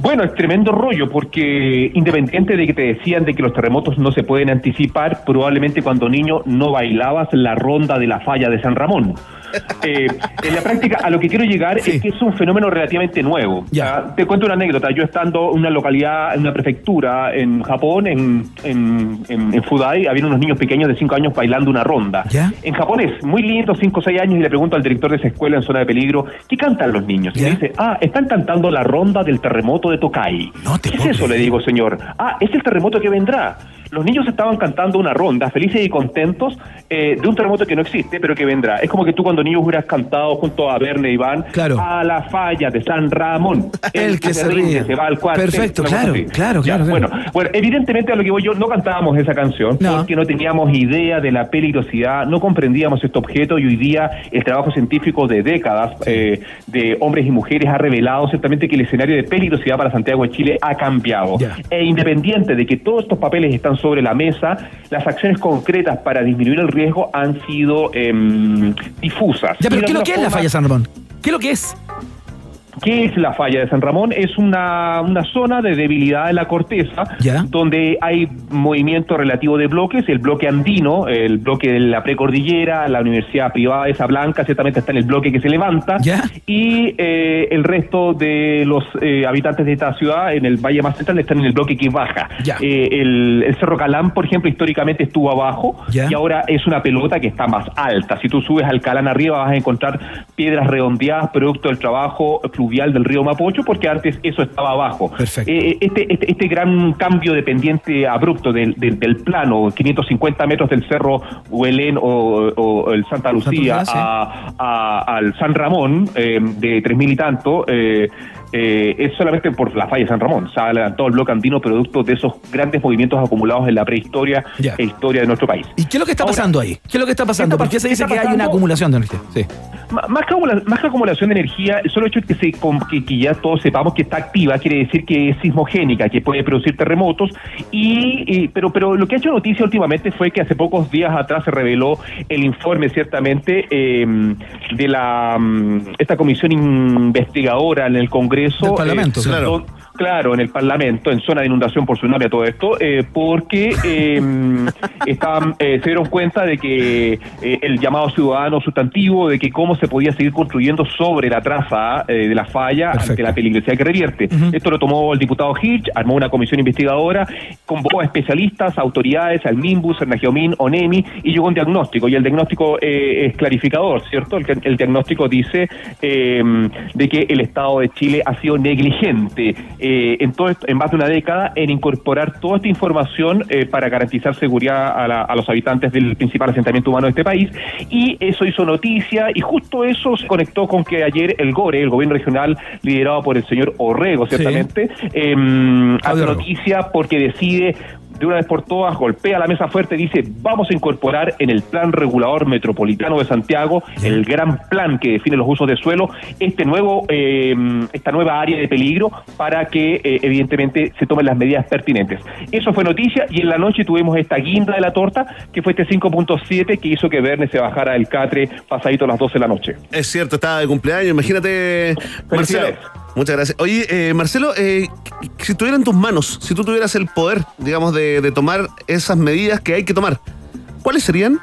Bueno, es tremendo rollo porque independiente de que te decían de que los terremotos no se pueden anticipar, probablemente cuando niño no bailabas la ronda de la falla de San Ramón. (laughs) Eh, en la práctica, a lo que quiero llegar es que es un fenómeno relativamente nuevo. O sea, te cuento una anécdota. Yo estando en una localidad, en una prefectura en Japón, en, en, en, en Fudai, había unos niños pequeños de 5 años bailando una ronda. En Japón es muy lindo, 5 o 6 años, y le pregunto al director de esa escuela en zona de peligro, ¿qué cantan los niños? Y me dice, ah, están cantando la ronda del terremoto de Tokai. ¿Qué es eso? Le digo, señor. Ah, es el terremoto que vendrá. Los niños estaban cantando una ronda, felices y contentos, eh, de un terremoto que no existe, pero que vendrá. Es como que tú cuando niños hubieras cantado junto a Verne y Iván a la falla de San Ramón. (laughs) El que se rinde, ríe. se va al cuartel. Perfecto, claro, claro, Ya, claro, claro. Bueno, bueno, evidentemente a lo que voy yo, no cantábamos esa canción porque no teníamos idea de la peligrosidad, no comprendíamos este objeto y hoy día el trabajo científico de décadas eh, de hombres y mujeres ha revelado ciertamente que el escenario de peligrosidad para Santiago de Chile ha cambiado. E independiente de que todos estos papeles están sobre la mesa, las acciones concretas para disminuir el riesgo han sido em, difusas. Ya, pero ¿qué es lo que es la forma- falla San Ramón? ¿Qué es lo que es? ¿Qué es la falla de San Ramón? Es una, una zona de debilidad de la corteza, donde hay movimiento relativo de bloques, el bloque andino, el bloque de la precordillera, la universidad privada esa blanca, ciertamente está en el bloque que se levanta, y eh, el resto de los eh, habitantes de esta ciudad, en el valle más central, están en el bloque que baja. Eh, el, el Cerro Calán, por ejemplo, históricamente estuvo abajo, y ahora es una pelota que está más alta. Si tú subes al Calán arriba vas a encontrar piedras redondeadas, producto del trabajo fluvial del río Mapocho, porque antes eso estaba abajo. Eh, este, este, este gran cambio de pendiente abrupto del, del, del plano, 550 metros del cerro Huelén o, o el Santa Lucía Lucía, sí. a- a- al San Ramón, eh, de 3.000 y tanto, eh, es solamente por la falla de San Ramón. Se ha levantado el bloque andino producto de esos grandes movimientos acumulados en la prehistoria Ya. e historia de nuestro país. ¿Y qué es lo que está pasando ahí? ¿Qué es lo que está pasando? está ¿Por qué se dice que hay una acumulación de energía? Sí. Más que, más que acumulación de energía, el solo hecho de que, se, que, que ya todos sepamos que está activa quiere decir que es sismogénica, que puede producir terremotos. Y, y- pero, pero lo que ha hecho noticia últimamente fue que hace pocos días atrás se reveló el informe, ciertamente, eh, de la mm, esta comisión investigadora en el Congreso. Del Parlamento, eh, claro. don- Claro, en el Parlamento, en zona de inundación por tsunami, a todo esto, eh, porque eh, (laughs) estaban, eh, se dieron cuenta de que eh, el llamado ciudadano sustantivo, de que cómo se podía seguir construyendo sobre la traza eh, de la falla ante la peligrosidad que revierte. Esto lo tomó el diputado Hirsch, armó una comisión investigadora, convocó a especialistas, autoridades, al MIMBUS, al Nagiomín, ONEMI, y llegó un diagnóstico. Y el diagnóstico eh, es clarificador, ¿cierto? El, el diagnóstico dice eh, de que el Estado de Chile ha sido negligente eh, en, todo esto- en más de una década en incorporar toda esta información eh, para garantizar seguridad a, la- a los habitantes del principal asentamiento humano de este país. Y eso hizo noticia, y justo eso se conectó con que ayer el GORE, el gobierno regional liderado por el señor Orrego, ciertamente, eh, hace noticia porque decide de una vez por todas, golpea la mesa fuerte, dice, vamos a incorporar en el plan regulador metropolitano de Santiago, el gran plan que define los usos de suelo, este nuevo, eh, esta nueva área de peligro para que eh, evidentemente se tomen las medidas pertinentes. Eso fue noticia y en la noche tuvimos esta guinda de la torta, que fue este 5.7 que hizo que Verne se bajara del catre pasadito a las 12 de la noche. Es cierto, estaba de cumpleaños. Imagínate, Marcelo. Muchas gracias. Oye, eh, Marcelo, eh, si estuviera en tus manos, si tú tuvieras el poder, digamos, de, de tomar esas medidas que hay que tomar, ¿cuáles serían?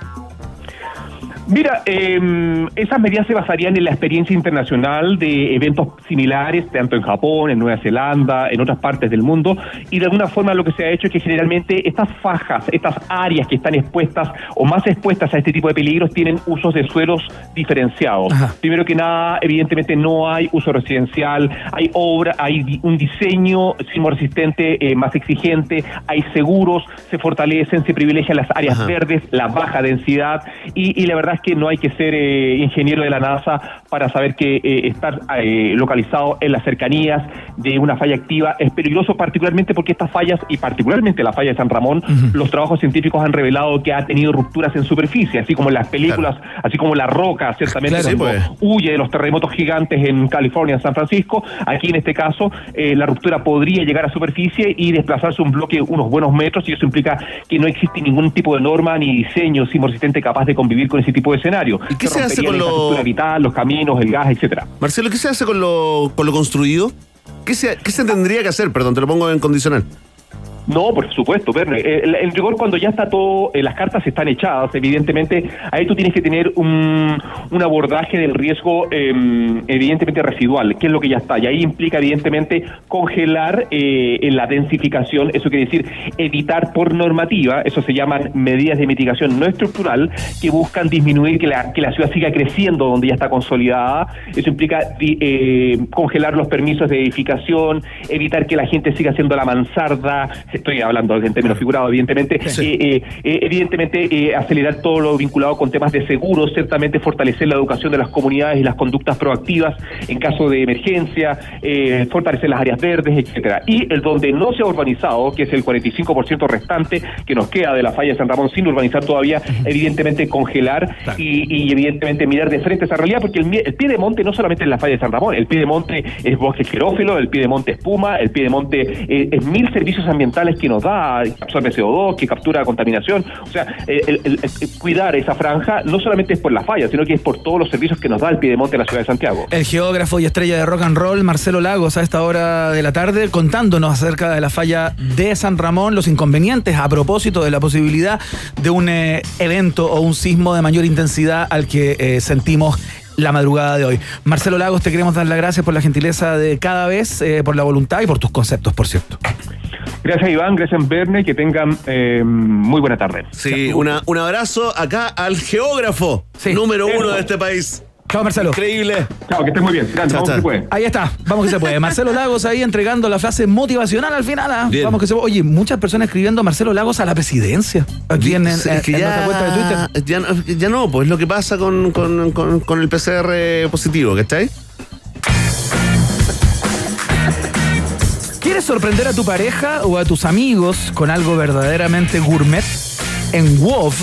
Mira, eh, esas medidas se basarían en la experiencia internacional de eventos similares, tanto en Japón, en Nueva Zelanda, en otras partes del mundo, y de alguna forma lo que se ha hecho es que generalmente estas fajas, estas áreas que están expuestas o más expuestas a este tipo de peligros tienen usos de suelos diferenciados. Primero que nada, evidentemente no hay uso residencial, hay obra, hay un diseño sismoresistente eh, más exigente, hay seguros, se fortalecen, se privilegian las áreas Ajá. verdes, la baja densidad y, y la verdad que no hay que ser eh, ingeniero de la NASA para saber que eh, estar eh, localizado en las cercanías de una falla activa es peligroso particularmente porque estas fallas y particularmente la falla de San Ramón, los trabajos científicos han revelado que ha tenido rupturas en superficie, así como en las películas, así como la roca, ciertamente Claro. cuando Sí, pues. huye de los terremotos gigantes en California, en San Francisco. Aquí en este caso, eh, la ruptura podría llegar a superficie y desplazarse un bloque unos buenos metros, y eso implica que no existe ningún tipo de norma ni diseño resistente capaz de convivir con ese tipo de escenario. ¿Y qué se hace rompería con lo- vital, los caminos, el gas, etcétera? Marcelo, ¿qué se hace con lo, con lo construido? ¿Qué se, ¿Qué se tendría que hacer? Perdón, te lo pongo en condicional. No, por supuesto, Verne. Eh, En rigor, cuando ya está todo, eh, las cartas están echadas, evidentemente, ahí tú tienes que tener un, un abordaje del riesgo, eh, evidentemente residual, que es lo que ya está. Y ahí implica, evidentemente, congelar eh, en la densificación, eso quiere decir evitar por normativa, eso se llaman medidas de mitigación no estructural, que buscan disminuir que la, que la ciudad siga creciendo donde ya está consolidada. Eso implica eh, congelar los permisos de edificación, evitar que la gente siga haciendo la mansarda, estoy hablando en términos figurados, evidentemente, Sí. eh, eh, eh, evidentemente acelerar todo lo vinculado con temas de seguros, ciertamente fortalecer la educación de las comunidades y las conductas proactivas en caso de emergencia, fortalecer las áreas verdes, etcétera. Y el donde no se ha urbanizado, que es el 45% restante que nos queda de la falla de San Ramón sin urbanizar todavía, evidentemente congelar y, y evidentemente mirar de frente esa realidad, porque el, el pie de monte no solamente es la falla de San Ramón, el pie de monte es bosque xerófilo, el pie de monte es puma, el pie de monte eh, es mil servicios ambientales que nos da, que absorbe CO2, que captura contaminación. O sea, cuidar esa franja no solamente es por la falla, sino que es por todos los servicios que nos da el pie de monte de la ciudad de Santiago. El geógrafo y estrella de rock and roll, Marcelo Lagos, a esta hora de la tarde, contándonos acerca de la falla de San Ramón, los inconvenientes a propósito de la posibilidad de un eh, evento o un sismo de mayor intensidad al que eh, sentimos la madrugada de hoy. Marcelo Lagos, te queremos dar las gracias por la gentileza de cada vez, eh, por la voluntad y por tus conceptos, por cierto. Gracias Iván, gracias Verne, que tengan eh, muy buena tarde. Sí, una, un abrazo acá al geógrafo número uno de este país. Chao, Marcelo. Increíble. Chao, que estés muy bien. Grande, Chao, vamos que se puede. Ahí está, vamos que se puede. Marcelo Lagos ahí entregando la frase motivacional al final. ¿ah? Bien. Vamos que se puede. Oye, muchas personas escribiendo Marcelo Lagos a la presidencia. Aquí en, en- Sí, es que en ya, nuestra cuenta de Twitter. Ya, no- ya no, pues lo que pasa con, con, con- con el PCR positivo, ¿cachai? ¿Quieres sorprender a tu pareja o a tus amigos con algo verdaderamente gourmet? En WOV,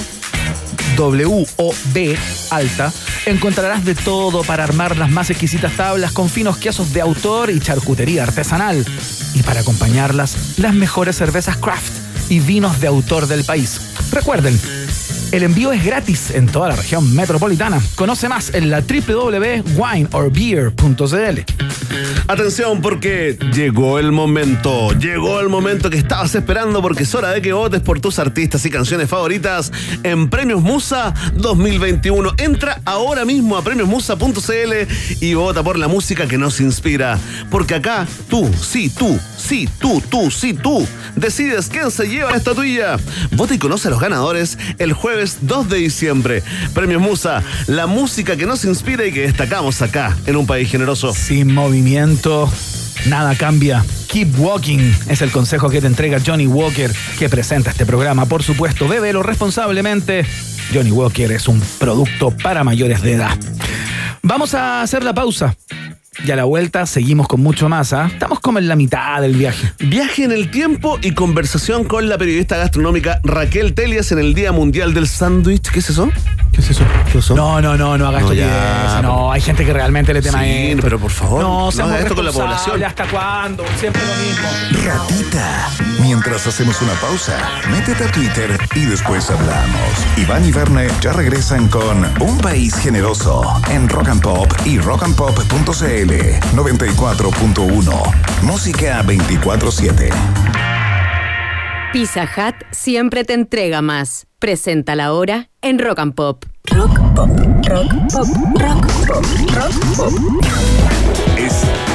W-O-B alta, encontrarás de todo para armar las más exquisitas tablas con finos quesos de autor y charcutería artesanal. Y para acompañarlas, las mejores cervezas craft y vinos de autor del país. Recuerden, el envío es gratis en toda la región metropolitana. Conoce más en la www.wineorbeer.cl. Atención porque llegó el momento, llegó el momento que estabas esperando porque es hora de que votes por tus artistas y canciones favoritas en Premios Musa 2021. Entra ahora mismo a premiosmusa.cl y vota por la música que nos inspira. Porque acá tú, sí, tú, sí, tú, tú, sí, tú, decides quién se lleva la estatuilla. Vota y conoce a los ganadores el jueves 2 de diciembre. Premios Musa, la música que nos inspira y que destacamos acá en un país generoso. Sin movimiento, nada cambia. Keep walking es el consejo que te entrega Johnny Walker, que presenta este programa. Por supuesto, bébelo responsablemente. Johnny Walker es un producto para mayores de edad. Vamos a hacer la pausa. Y a la vuelta seguimos con mucho más. ¿ah? Estamos como en la mitad del viaje. Viaje en el tiempo y conversación con la periodista gastronómica Raquel Telias en el Día Mundial del Sándwich. ¿Qué es eso? ¿Qué es eso? ¿Qué es eso? No, no, no, no hagas No, ya, No, hay gente que realmente le tema Sí, esto. pero por favor, No, no seamos haga esto con la población. ¿Hasta cuándo? Siempre lo mismo. Ratita. Mientras hacemos una pausa, métete a Twitter y después hablamos. Iván y Verne ya regresan con Un País Generoso en Rock and Pop y rockandpop.cl 94.1. Música 24-7. Pizza Hut siempre te entrega más. Presenta la hora en Rock and Pop. Es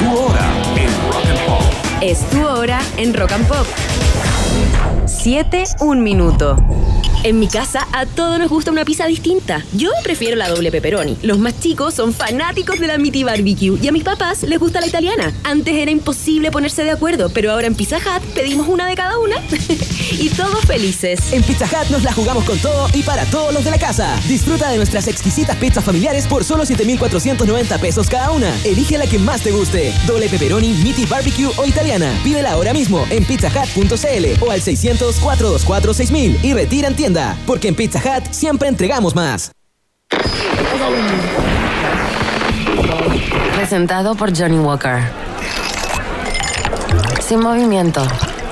tu hora en Rock and Pop. Es tu hora en Rock and Pop. 7, un minuto. En mi casa a todos nos gusta una pizza distinta. Yo prefiero la doble pepperoni. Los más chicos son fanáticos de la Miti Barbecue y a mis papás les gusta la italiana. Antes era imposible ponerse de acuerdo, pero ahora en Pizza Hut pedimos una de cada una (laughs) todos felices. En Pizza Hut nos la jugamos con todo y para todos los de la casa. Disfruta de nuestras exquisitas pizzas familiares por solo 7,490 pesos cada una. Elige la que más te guste. Doble pepperoni, meaty barbecue o italiana. Pídela ahora mismo en pizzahut.cl o al 600-424-6000 y retira en tienda. Porque en Pizza Hut siempre entregamos más. Presentado por Johnny Walker. Sin movimiento,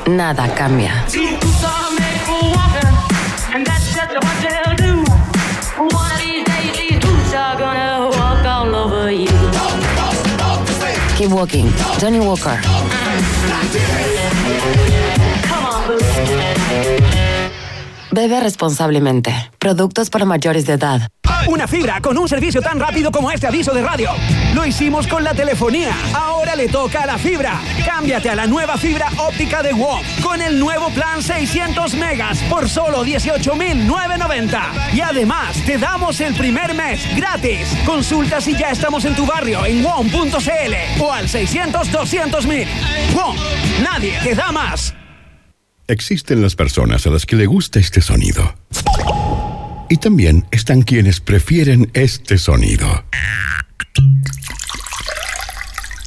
nada cambia. Keep walking. Johnny Walker. Bebe responsablemente. Productos para mayores de edad. Una fibra con un servicio tan rápido como este aviso de radio. Lo hicimos con la telefonía. Ahora le toca a la fibra. Cámbiate a la nueva fibra óptica de WOM con el nuevo plan 600 megas por solo 18,990. Y además te damos el primer mes gratis. Consulta si ya estamos en tu barrio en WOM.cl o al 600 200 mil. WOM, nadie te da más. Existen las personas a las que le gusta este sonido. Y también están quienes prefieren este sonido.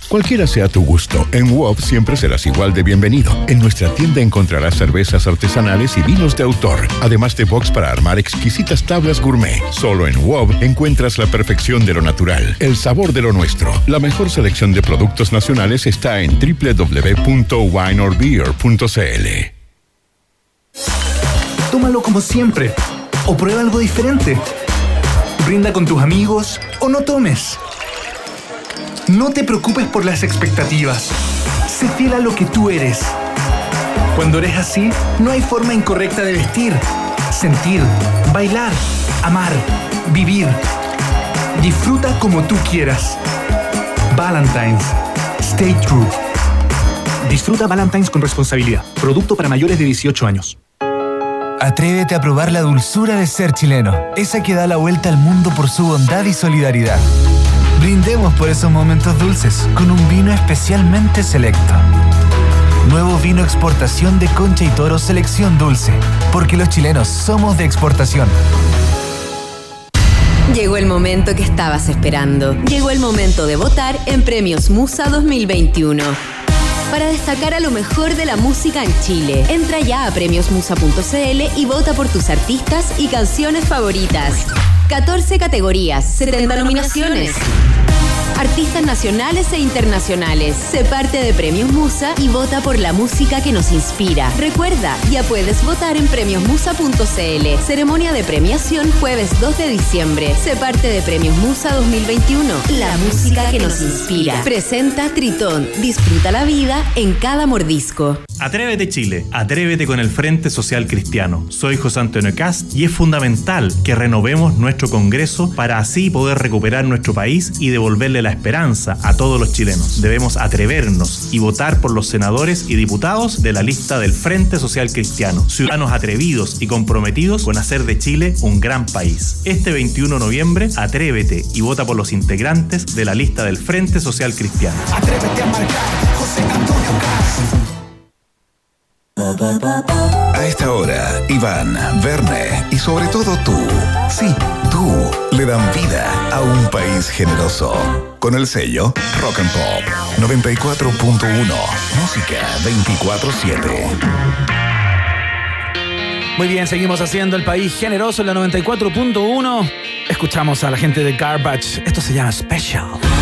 Cualquiera sea tu gusto, en WOP siempre serás igual de bienvenido. En nuestra tienda encontrarás cervezas artesanales y vinos de autor, además de box para armar exquisitas tablas gourmet. Solo en WOP encuentras la perfección de lo natural, el sabor de lo nuestro. La mejor selección de productos nacionales está en www.wineorbeer.cl. Tómalo como siempre. O prueba algo diferente. Brinda con tus amigos o no tomes. No te preocupes por las expectativas. Sé fiel a lo que tú eres. Cuando eres así, no hay forma incorrecta de vestir, sentir, bailar, amar, vivir. Disfruta como tú quieras. Valentine's. Stay true. Disfruta Valentine's con responsabilidad. Producto para mayores de 18 años. Atrévete a probar la dulzura de ser chileno, esa que da la vuelta al mundo por su bondad y solidaridad. Brindemos por esos momentos dulces con un vino especialmente selecto. Nuevo vino exportación de Concha y Toro Selección Dulce, porque los chilenos somos de exportación. Llegó el momento que estabas esperando. Llegó el momento de votar en Premios Musa 2021. Para destacar a lo mejor de la música en Chile, entra ya a premiosmusa.cl y vota por tus artistas y canciones favoritas. 14 categorías, 70 nominaciones. Artistas nacionales e internacionales. Se parte de Premios Musa y vota por la música que nos inspira. Recuerda, ya puedes votar en premiosmusa.cl. Ceremonia de premiación jueves 2 de diciembre. Se parte de Premios Musa 2021. La música que nos inspira. Presenta Tritón. Disfruta la vida en cada mordisco. Atrévete Chile, atrévete con el Frente Social Cristiano. Soy José Antonio Cast y es fundamental que renovemos nuestro Congreso para así poder recuperar nuestro país y devolverle la esperanza a todos los chilenos. Debemos atrevernos y votar por los senadores y diputados de la lista del Frente Social Cristiano, ciudadanos atrevidos y comprometidos con hacer de Chile un gran país. Este 21 de noviembre, atrévete y vota por los integrantes de la lista del Frente Social Cristiano. Atrévete a marcar, José Antonio. A esta hora, Iván, Verne y sobre todo tú, sí, tú, le dan vida a un país generoso. Con el sello Rock and Pop 94.1, música 24-7. Muy bien, seguimos haciendo el país generoso en la 94.1. Escuchamos a la gente de Garbage. Esto se llama Special.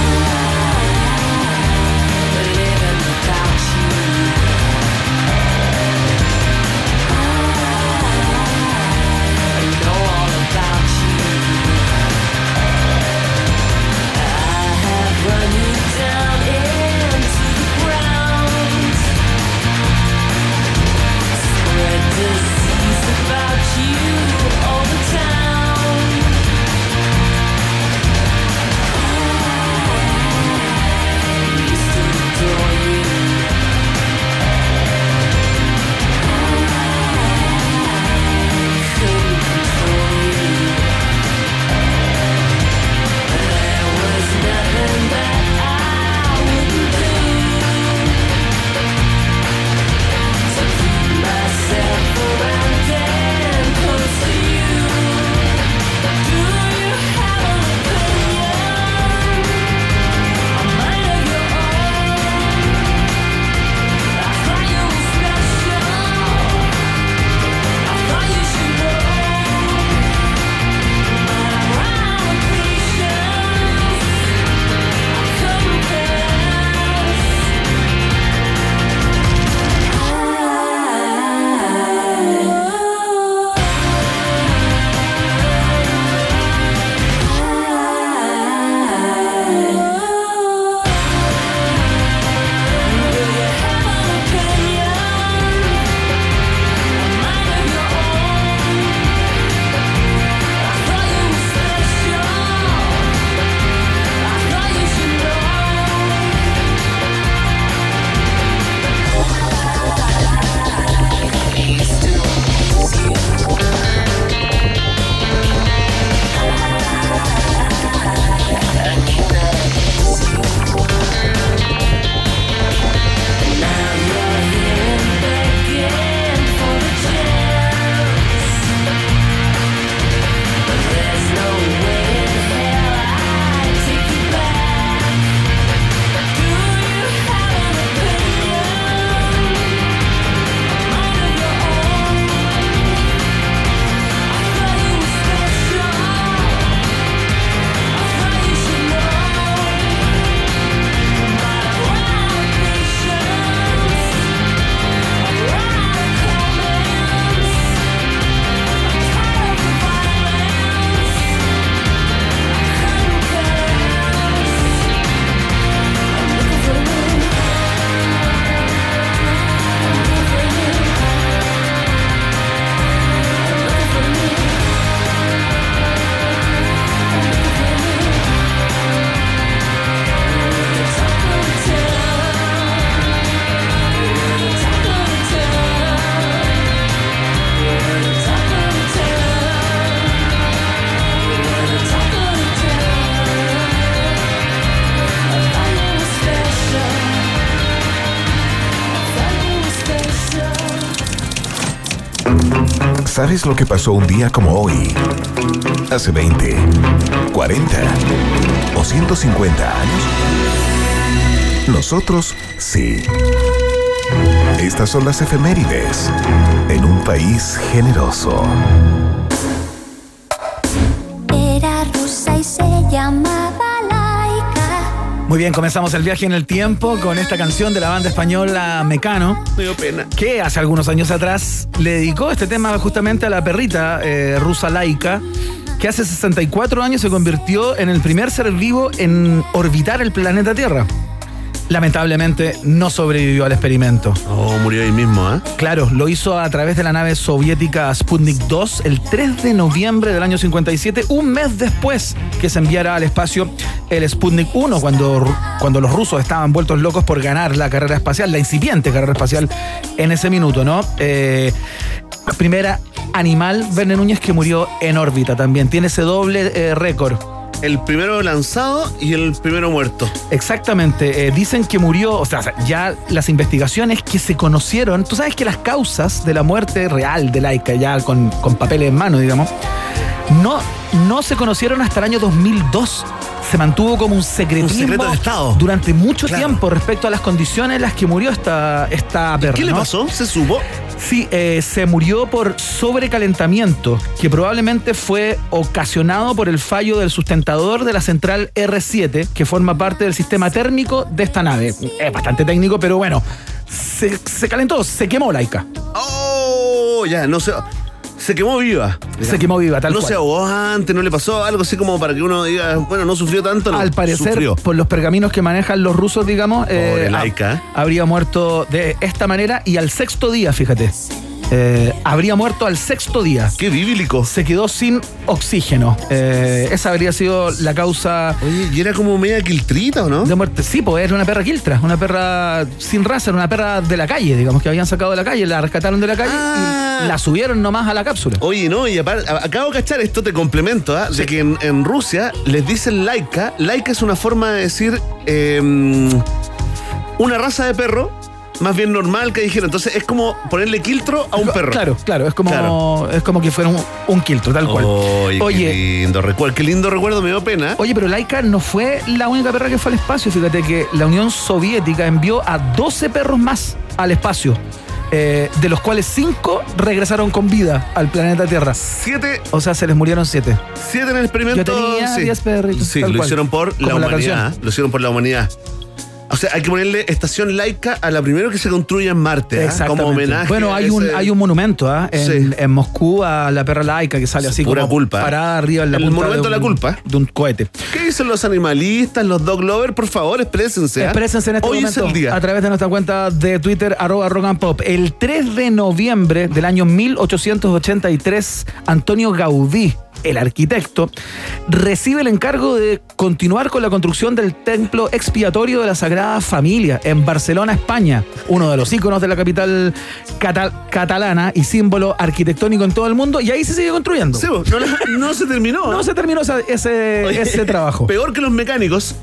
¿Sabes lo que pasó un día como hoy? Hace 20, 40 o 150 años. Nosotros sí. Estas son las efemérides en un país generoso. Muy bien, comenzamos el viaje en el tiempo con esta canción de la banda española Mecano. Me dio pena. Que hace algunos años atrás le dedicó este tema justamente a la perrita eh, rusa laica, que hace 64 años se convirtió en el primer ser vivo en orbitar el planeta Tierra. Lamentablemente no sobrevivió al experimento. Oh, murió ahí mismo, ¿eh? Claro, lo hizo a través de la nave soviética Sputnik 2 el 3 de noviembre del año 57, un mes después que se enviara al espacio el Sputnik 1, cuando, cuando los rusos estaban vueltos locos por ganar la carrera espacial, la incipiente carrera espacial en ese minuto, ¿no? Eh, primera animal, Verne Núñez, que murió en órbita también. Tiene ese doble eh, récord. El primero lanzado y el primero muerto. Exactamente. eh, dicen que murió, o sea, ya las investigaciones que se conocieron, tú sabes que las causas de la muerte real de Laika, ya con, con papeles en mano, digamos, no, no se conocieron hasta el año 2002. Se mantuvo como un secretismo Un secreto de Estado. durante mucho Claro. tiempo respecto a las condiciones en las que murió esta, esta perra. ¿Qué le ¿no? pasó? ¿Se supo? Sí, eh, se murió por sobrecalentamiento, que probablemente fue ocasionado por el fallo del sustentador de la central R7, que forma parte del sistema térmico de esta nave. Es bastante técnico, pero bueno, se, calentó, se quemó Laika. Oh, ya, no sé. Se quemó viva. Se quemó viva, tal no cual. se ahogó antes, no le pasó algo así como para que uno diga, bueno, no sufrió tanto. No, Al parecer, sufrió. por los pergaminos que manejan los rusos, digamos, eh, Pobre ha- Laika. habría muerto de esta manera y al sexto día, fíjate. Eh, habría muerto al sexto día. Qué bíblico. Se quedó sin oxígeno. Eh, esa habría sido la causa. Oye, y era como media quiltrita, ¿o no? De muerte. Sí, pues era una perra quiltra, una perra sin raza, era una perra de la calle, digamos, que habían sacado de la calle, la rescataron de la calle y la subieron nomás a la cápsula. Oye, no, y aparte, acabo de cachar esto, te complemento, ¿ah? de que en, en Rusia les dicen laica. Laica es una forma de decir eh, una raza de perro, más bien normal que dijeron. Entonces es como ponerle quiltro a un perro. Claro, claro, es como, Claro. es como que fuera un, un quiltro, tal cual. Oye, qué lindo recuerdo, qué lindo recuerdo, me dio pena. Oye, pero Laika no fue la única perra que fue al espacio. Fíjate que la Unión Soviética envió a 12 perros más al espacio. eh, de los cuales 5 regresaron con vida al planeta Tierra. Siete, O sea, se les murieron 7. siete en el experimento. Yo tenía sí. 10 perritos, Sí, lo cual. hicieron por la Como la humanidad. lo hicieron por la humanidad. O sea, hay que ponerle estación laica a la primera que se construya en Marte. Exactamente. como homenaje. Bueno, a hay un, hay un monumento ¿ah? en, Sí. en Moscú a la perra laica que sale así pura como culpa. ¿eh? parada arriba en la El punta monumento de la un- culpa. De un cohete. ¿Qué dicen los animalistas, los dog lovers? Por favor, exprésense. ¿ah? Exprésense en este Hoy momento es el día. a través de nuestra cuenta de Twitter, arroba rock and pop. El 3 de noviembre del año 1883, Antonio Gaudí, el arquitecto, recibe el encargo de continuar con la construcción del templo expiatorio de la Sagrada Familia en Barcelona, España, uno de los íconos de la capital cata- catalana y símbolo arquitectónico en todo el mundo, y ahí se sigue construyendo. Sí, no, se terminó. No se terminó esa- ese, Oye, ese trabajo. (laughs) Peor que los mecánicos.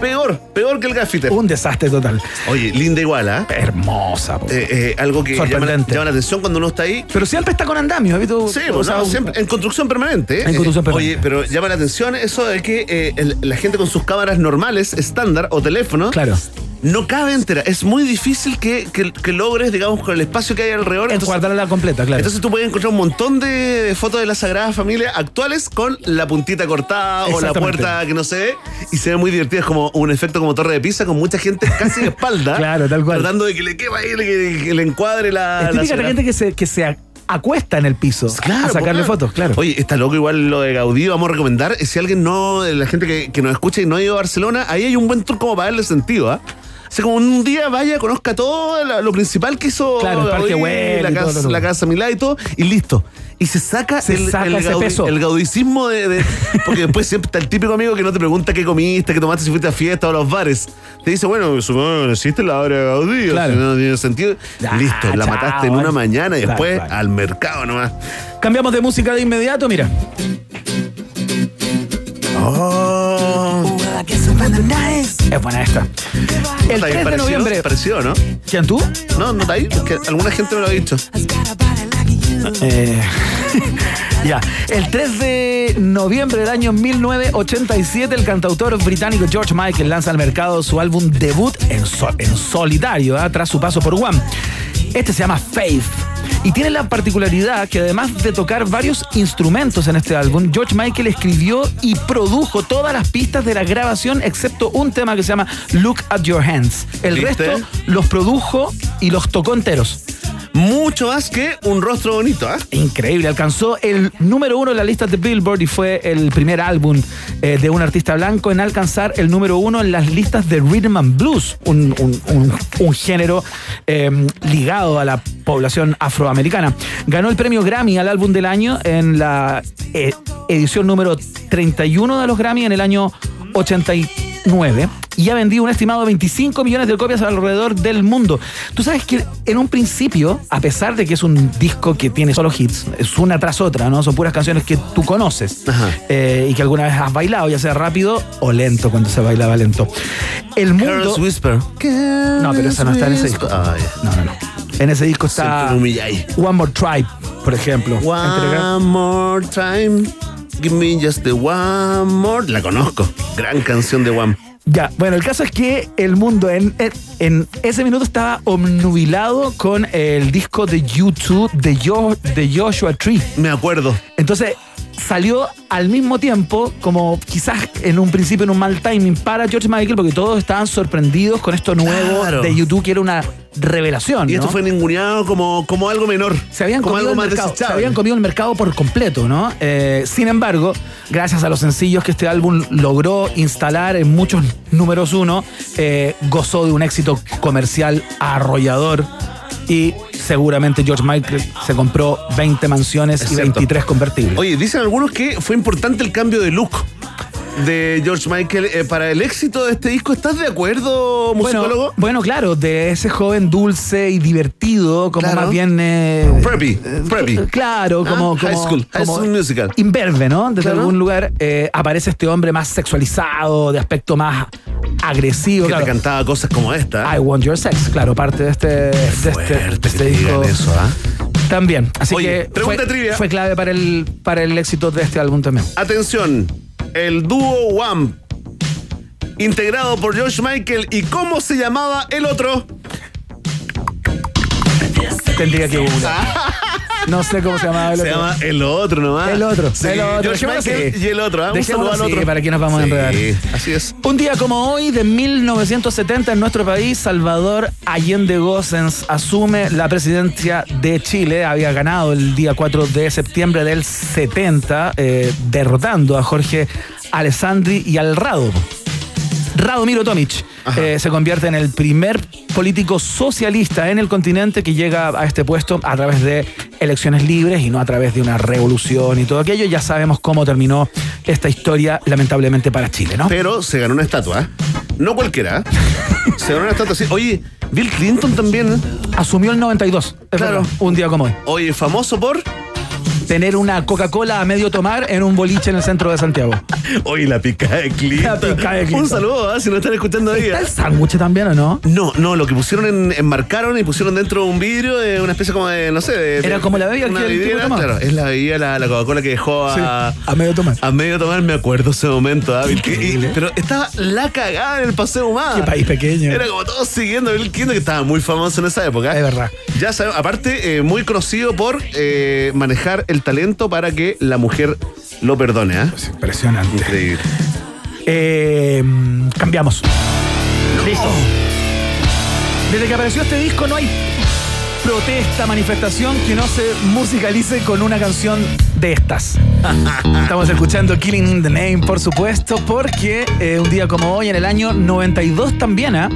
Peor, peor que el gaffiter. Un desastre total. Oye, linda igual, ¿ah? Hermosa. po. Eh, eh, algo que llama, llama la atención cuando uno está ahí. Pero siempre está con andamio, ¿viste? Sí, O sea, no, siempre, en construcción permanente. ¿eh? En construcción Eh, permanente. Oye, pero llama la atención eso de que eh, el- la gente con sus cámaras normales, estándar o teléfono, Claro. No cabe entera. Es muy difícil que, que- que logres, digamos, con el espacio que hay alrededor. Entonces, Encuadrarla completa, claro. entonces tú puedes encontrar un montón de fotos de la Sagrada Familia actuales con la puntita cortada o la puerta que no se ve y se ve muy divertida. Es como un efecto como torre de pizza con mucha gente casi de espalda. (laughs) Claro, tal cual. Tratando de que le quepa ahí, que, que le encuadre la. es la típica Sagrada gente que se, que se acuesta en el piso Claro, a sacarle fotos, claro. Oye, está loco igual lo de Gaudí, vamos a recomendar. Si alguien no, la gente que, que nos escucha y no ha ido a Barcelona, ahí hay un buen tour como para darle sentido, ¿ah? Sea, como un día vaya, conozca todo la- lo principal que hizo Claro, el Parque Gaudí, Güell la, y todo casa, lo la casa Milá y todo, y listo. Y se saca, Se el, saca el ese gaudi- peso. el gaudicismo de, de- Porque después siempre está el típico amigo que no te pregunta qué comiste, qué tomaste si fuiste a fiesta o a los bares. Te dice, bueno, supongo que existe la obra de Gaudí, o Claro. sea, no tiene sentido. Listo, la mataste en una mañana y Claro, después claro. al mercado nomás. Cambiamos de música de inmediato, mira. Oh. Es buena esta. El Está 3 bien de noviembre. Parecido, ¿no? ¿Quién tú? No, no está ahí. Que alguna gente me lo ha dicho. Eh, (laughs) ya. El 3 de noviembre del año 1987, el cantautor británico George Michael lanza al mercado su álbum debut en, sol- en solitario, ¿ah? tras su paso por One. Este se llama Faith. Y tiene la particularidad que además de tocar varios instrumentos en este álbum, George Michael escribió y produjo todas las pistas de la grabación, excepto un tema que se llama Look at Your Hands. El ¿Viste? resto los produjo y los tocó enteros. Mucho más que un rostro bonito, ¿ah? Increíble, alcanzó el número uno en la lista de Billboard y fue el primer álbum eh, de un artista blanco en alcanzar el número uno en las listas de Rhythm and Blues, un, un- género eh, ligado a la población afroamericana. Ganó el premio Grammy al álbum del año en la eh, edición número 31 de los Grammy en el año 89 y ha vendido un estimado 25 millones de copias alrededor del mundo. Tú sabes que en un principio, a pesar de que es un disco que tiene solo hits, es una tras otra, ¿no? Son puras canciones que tú conoces eh, y que alguna vez has bailado, ya sea rápido o lento cuando se bailaba lento. El mundo. Careless Whisper. No, pero esa no está en ese disco. No, no, no. En ese disco está. One More Tribe, por ejemplo. One more time. Give me just the one more. La conozco. Gran canción de One. Ya, bueno, el caso es que el mundo en, en- en ese minuto estaba omnubilado con el disco de YouTube de, Jo- de Joshua Tree. Me acuerdo. Entonces salió al mismo tiempo, como quizás en un principio en un mal timing para George Michael, porque todos estaban sorprendidos con esto nuevo Claro. de YouTube, que era una revelación. Y esto ¿no? fue ninguneado como, como algo menor. se habían, como comido algo el mercado, se habían comido el mercado por completo, ¿no? Eh, sin embargo, gracias a los sencillos que este álbum logró instalar en muchos números uno, eh, gozó de un éxito comercial arrollador y seguramente George Michael se compró 20 mansiones Es y cierto. 23 convertibles. Oye, dicen algunos que fue importante el cambio de look de George Michael eh, para el éxito de este disco. ¿Estás de acuerdo, musicólogo? Bueno, bueno, claro, de ese joven dulce y divertido, como Claro. más bien. eh, Preppy, preppy. Claro, Ah, como. high como- school, high como school musical. Imberbe, ¿no? Desde Claro. algún lugar eh, aparece este hombre más sexualizado, de aspecto más agresivo. Que claro. te cantaba cosas como esta. I Want Your Sex, claro, parte de este, de este, de este disco. eso, ¿ah? También. Así Oye, que pregunta fue, trivia. fue clave para el, para el éxito de este álbum también. Atención, el dúo One, integrado por George Michael. ¿Y cómo se llamaba el otro? Tendría que googlear. No sé cómo se llamaba el Se otro. llama el otro nomás. El otro, Sí, el otro. George Michael y el otro. ¿ah? Un saludo al otro. para que nos vamos a enredar. Así es. Un día como hoy, de 1970, en nuestro país, Salvador Allende Gossens asume la presidencia de Chile. Había ganado el día 4 de septiembre del 70, eh, derrotando a Jorge Alessandri y al Rado. Radomiro Tomic eh, se convierte en el primer político socialista en el continente que llega a este puesto a través de elecciones libres y no a través de una revolución y todo aquello. Ya sabemos cómo terminó esta historia, lamentablemente para Chile, ¿no? Pero se ganó una estatua. No cualquiera. se ganó una estatua. sí. Oye, Bill Clinton también. Asumió el 92. es Claro. verdad, Un día como hoy. Oye, famoso por. Tener una Coca-Cola a medio tomar en un boliche en el centro de Santiago. Oye, la pica de Clinton. La pica de Clinton. Un saludo, ¿ah? si nos están escuchando ahí. ¿Está el sándwich también o no? No, no, lo que pusieron en, enmarcaron y pusieron dentro de un vidrio de una especie como de, no sé, de, Era como la bebida que vidriera. Claro, es la bebida, la, la Coca-Cola que dejó a, a medio tomar. a medio tomar, me acuerdo ese momento. Y- pero estaba la cagada en el paseo humano. Qué país pequeño. Era como todos siguiendo a Bill Clinton, que estaba muy famoso en esa época. Es verdad. Ya sabemos, aparte, eh, muy conocido por eh, manejar el talento para que la mujer lo perdone, ¿ah? Impresionante. Increíble. Eh, cambiamos. Listo. Desde que apareció este disco no hay protesta, manifestación que no se musicalice con una canción de estas. (laughs) Estamos escuchando Killing in the Name, por supuesto, porque eh, un día como hoy, en el año 92 también, ¿ah?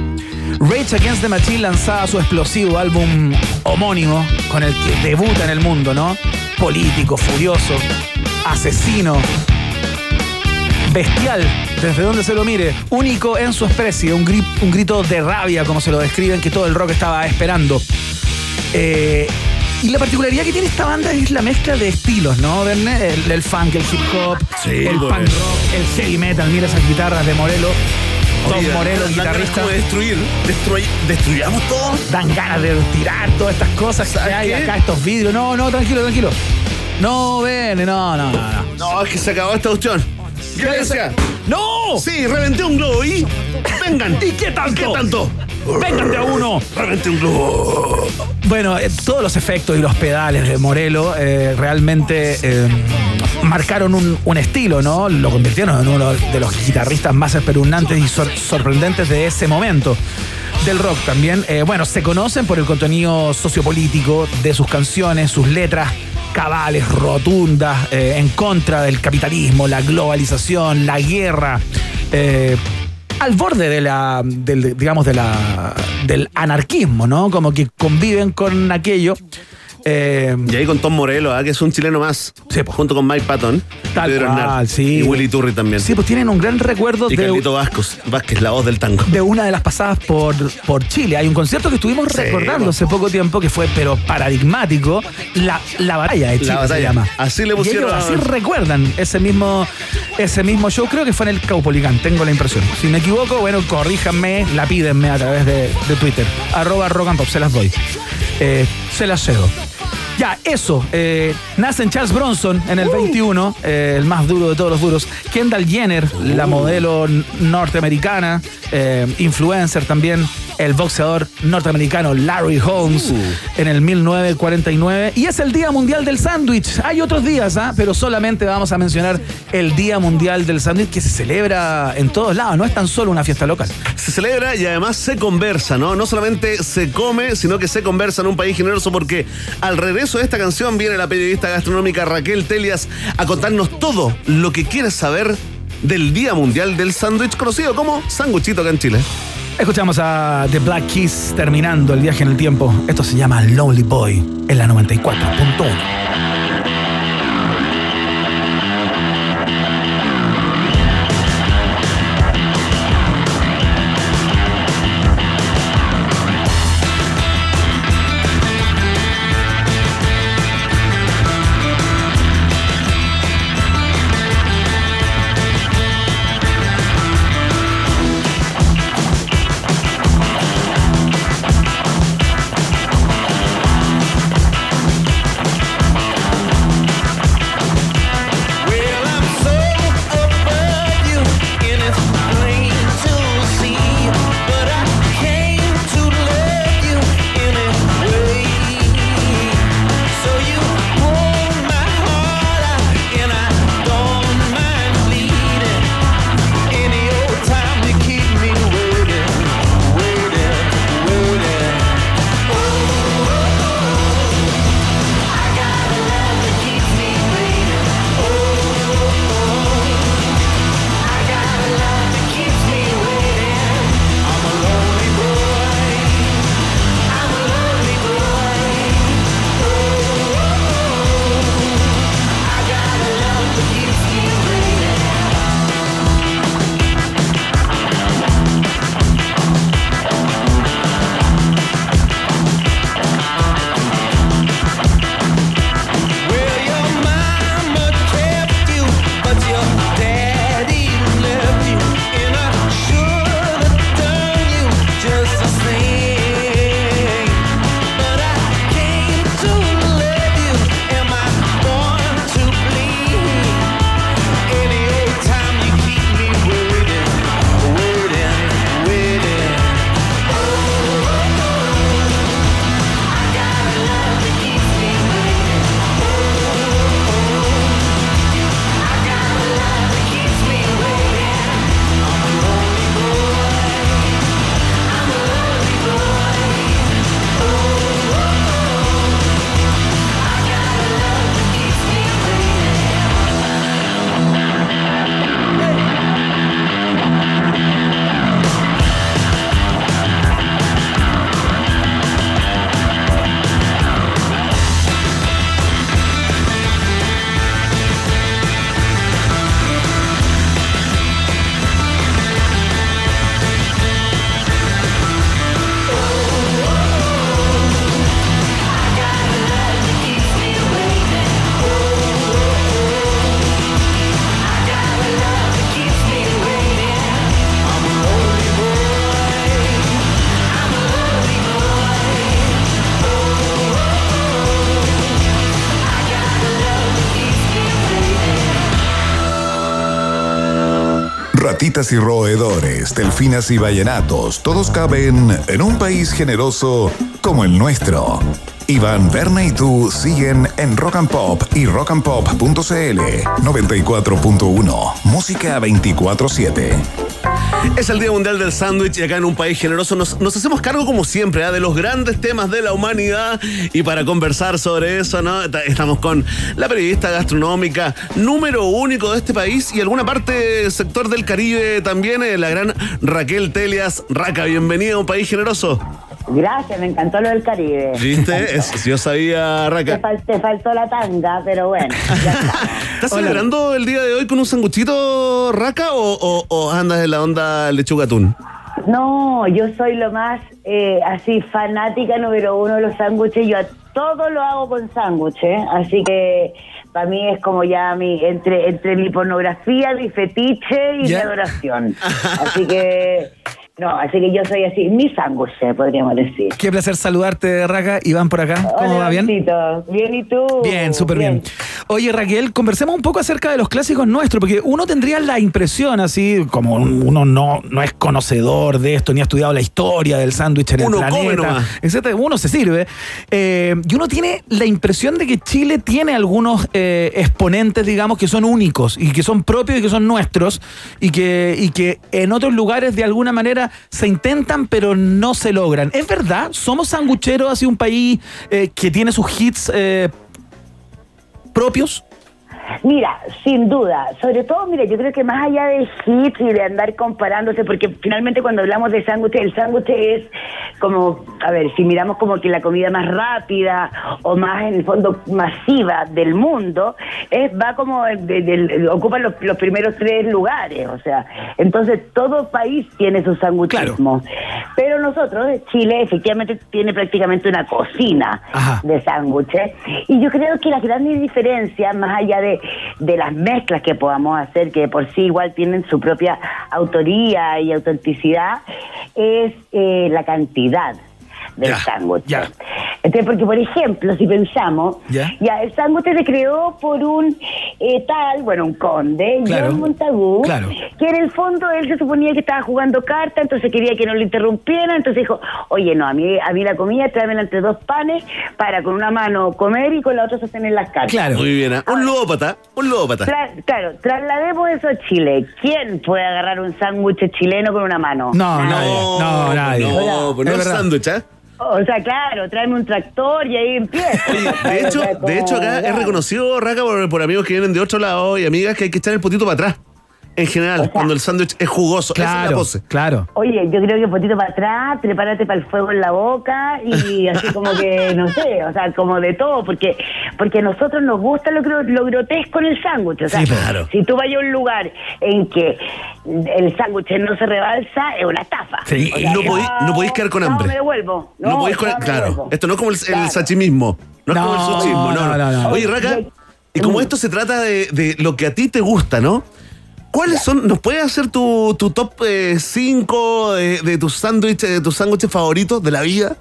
Rage Against the Machine lanzaba su explosivo álbum homónimo con el que debuta en el mundo, ¿no? Político, furioso, asesino, bestial, desde donde se lo mire, único en su especie, un, un grito de rabia, como se lo describen, que todo el rock estaba esperando. Eh, y la particularidad que tiene esta banda es la mezcla de estilos, ¿no? El, el funk, el hip hop, Sí, el pues. punk rock, el heavy metal, mira esas guitarras de Morelo. Tom ganas guitarrista. de destruir. Destruy- destruyamos todo. Dan ganas de tirar todas estas cosas que ¿Sabes hay qué? acá, estos vidrios. No, no, tranquilo, tranquilo. No, ven, no, no, no, no. No, es que se acabó esta cuestión. ¡No! Sí, reventé un globo y. Vengan. ¿Y qué tanto? ¿Qué tanto? ¡Vengan de a uno! ¡Revente un globo! Bueno, eh, todos los efectos y los pedales de Morelo eh, realmente eh, marcaron un, un estilo, ¿no? Lo convirtieron en uno de los guitarristas más espeluznantes y sor- sorprendentes de ese momento. Del rock también. Eh, bueno, se conocen por el contenido sociopolítico de sus canciones, sus letras cabales, rotundas, eh, en contra del capitalismo, la globalización, la guerra. eh, al borde de la, del, digamos, de la, del anarquismo, ¿no? Como que conviven con aquello. Eh, Y ahí con Tom Morello, ¿ah? que es un chileno más. junto con Mike Patton. Tal Pedro cual, Hernán, sí. Y Willy Turri también. sí, pues tienen un gran recuerdo Y de, Carlito Vázquez, Vázquez, la voz del tango. de una de las pasadas por, por Chile. Hay un concierto que estuvimos Sí, recordando pues. hace poco tiempo que fue, pero paradigmático, la, la batalla de Chile La batalla. se llama. Así le Y pusieron ellos a- así recuerdan ese mismo, ese mismo show. Creo que fue en el Caupolicán, tengo la impresión. Si me equivoco, bueno, corríjanme, la pídenme a través de, de Twitter. Arroba rock and pop, se las doy. Eh, se las cedo. Ya, eso. eh, nace en Charles Bronson en el 21, eh, el más duro de todos los duros. Kendall Jenner, la modelo norteamericana, eh, influencer también. El boxeador norteamericano Larry Holmes en el 1949. Y es el Día Mundial del Sándwich. Hay otros días, ¿ah? pero solamente vamos a mencionar el Día Mundial del Sándwich que se celebra en todos lados. No es tan solo una fiesta local. Se celebra y además se conversa, ¿no? No solamente se come, sino que se conversa en un país generoso porque al regreso de esta canción viene la periodista gastronómica Raquel Telias a contarnos todo lo que quieres saber del Día Mundial del Sándwich, conocido como sanguchito acá en Chile. Escuchamos a The Black Keys terminando el viaje en el tiempo. Esto se llama Lonely Boy en la 94.1. y roedores, delfinas y ballenatos, todos caben en un país generoso como el nuestro. Iván, Berna y tú siguen en Rock and Pop y rockandpop.cl 94.1. Música 24-7. Es el Día Mundial del Sándwich y acá en un país generoso nos, hacemos cargo como siempre ¿ah? de los grandes temas de la humanidad y para conversar sobre eso ¿no? Ta- estamos con la periodista gastronómica número único de este país y alguna parte sector del Caribe también, eh, la gran Raquel Telias. Raca, bienvenida a un país generoso. Gracias, me encantó lo del Caribe. ¿Viste? Es- yo sabía, Te, Raca. fal- te faltó la tanga, pero bueno. (laughs) ¿Estás celebrando el día de hoy con un sanguchito, Raca, o, o- o andas en la onda lechuga atún? No, yo soy lo más eh, así fanática número uno de los sándwiches. Yo a todo lo hago con sándwiches, así que para mí es como ya mi entre entre mi pornografía, mi fetiche y mi adoración. (laughs) Así que no, así que yo soy así mi sándwich, podríamos decir. Qué placer saludarte, Raca. Iván por acá. ¿Cómo Hola, va? ¿Bien? Bien, ¿y tú? Bien, súper bien. Oye, Raquel, conversemos un poco acerca de los clásicos nuestros, porque uno tendría la impresión, así como uno no, no es conocedor de esto, ni ha estudiado la historia del sándwich en Uno el planeta, etcétera. Uno se sirve. eh, y uno tiene la impresión de que Chile tiene algunos eh, exponentes, digamos, que son únicos y que son propios y que son nuestros, y que, y que en otros lugares de alguna manera se intentan, pero no se logran. ¿Es verdad? ¿Somos sangucheros, así un país eh, que tiene sus hits eh, propios? Mira, sin duda, sobre todo, mira, yo creo que más allá de hits y de andar comparándose, porque finalmente cuando hablamos de sándwich, el sándwich es como, a ver, si miramos como que la comida más rápida o más en el fondo masiva del mundo, es va como, de- ocupa los, los primeros tres lugares, o sea, entonces todo país tiene su sándwichismo. Pero nosotros, Chile, efectivamente tiene prácticamente una cocina de sándwiches. Y yo creo que la gran diferencia, más allá de, de las mezclas que podamos hacer, que por sí igual tienen su propia autoría y autenticidad, es eh, la cantidad del sándwich. Entonces, porque por ejemplo, si pensamos, Ya. ya el sándwich se creó por un eh, tal, bueno, un conde, Claro. John Montagu, Claro. que en el fondo él se suponía que estaba jugando carta, entonces quería que no lo interrumpieran, entonces dijo, oye, no, a mí, a mí la comida tráemela entre dos panes para con una mano comer y con la otra sostener las cartas. Muy bien, ¿ah? un ludópata, un ludópata. Tra- claro, traslademos eso a Chile. ¿Quién puede agarrar un sándwich chileno con una mano? No, nadie. No, nadie. No, pues no sándwich, ¿ah? O sea, claro, tráeme un tractor y ahí empieza. De hecho, de hecho acá es reconocido, Raca, por, por amigos que vienen de otro lado y amigas que hay que echar el potito para atrás. En general, cuando el sándwich es jugoso. Esa es la Claro, pose. claro. Oye, yo creo que potito para atrás, prepárate para el fuego en la boca y (laughs) así como que, no sé, o sea, como de todo, porque porque a nosotros nos gusta lo, lo grotesco en el sándwich. O sea, Sí, claro. si tú vayas a un lugar en que el sándwich no se rebalsa, es una estafa. Sí, O sea, no podéis, no podéis quedar con no, hambre. me devuelvo. No, No, podéis con- no, claro. devuelvo. Esto no es como el, el Claro. sachimismo. No, es como el No, sushismo, no, no, no, no. Oye, Raca, y como esto se trata de, de lo que a ti te gusta, ¿no? ¿Cuáles son? ¿Nos puedes hacer tu, tu top 5 de, de tus sándwiches, de tus sándwiches favoritos de la vida?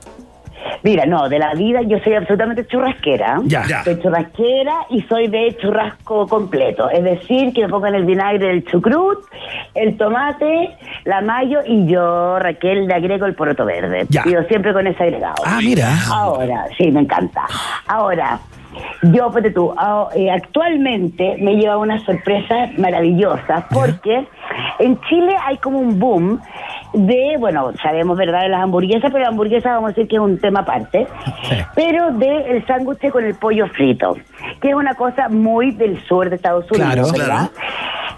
Mira, no, de la vida yo soy absolutamente churrasquera. Ya. Ya. Soy churrasquera y soy de churrasco completo. Es decir, que me pongan el vinagre del chucrut, el tomate, la mayo y yo, Raquel, le agrego el poroto verde. Ya. Yo siempre con ese agregado. Ah, mira. Ahora, sí, me encanta. Ahora, yo, pues tú, ah, eh, actualmente me lleva unas sorpresas maravillosas porque en Chile hay como un boom de, bueno, sabemos verdad de las hamburguesas, pero la hamburguesa vamos a decir que es un tema aparte, pero de el sándwich con el pollo frito, que es una cosa muy del sur de Estados Unidos, Claro. ¿verdad?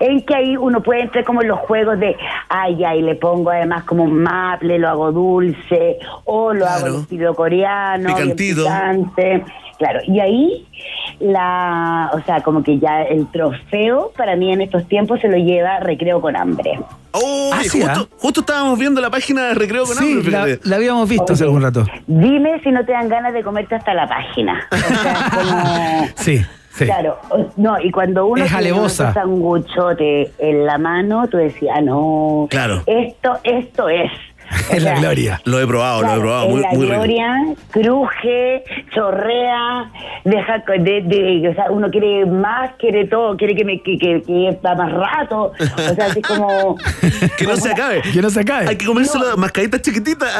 En que ahí uno puede entrar como en los juegos de, ay, ay, le pongo además como un maple, lo hago dulce, o lo hago en estilo coreano, bien Picantito. picante. Claro, y ahí la, o sea, como que ya el trofeo para mí en estos tiempos se lo lleva Recreo con Hambre. Oh, Ah, y sí, justo, justo estábamos viendo la página de Recreo con Sí, Hambre, la, la habíamos visto hace algún rato. Dime si no te dan ganas de comerte hasta la página. O sea, como- (laughs) Sí, sí. Claro, no, y cuando uno Es tiene un sanguchote en la mano, tú decías, ah, no, Claro. esto, esto es. (laughs) Es la gloria. Lo he probado, lo he probado. en Muy, la muy rico. gloria cruje, chorrea, deja de, de- o sea, uno quiere más, quiere todo, quiere que me que, que, que está más rato, o sea, así como (laughs) Que no se acabe. Que no se acabe. Hay que comérselo mascaditas chiquititas.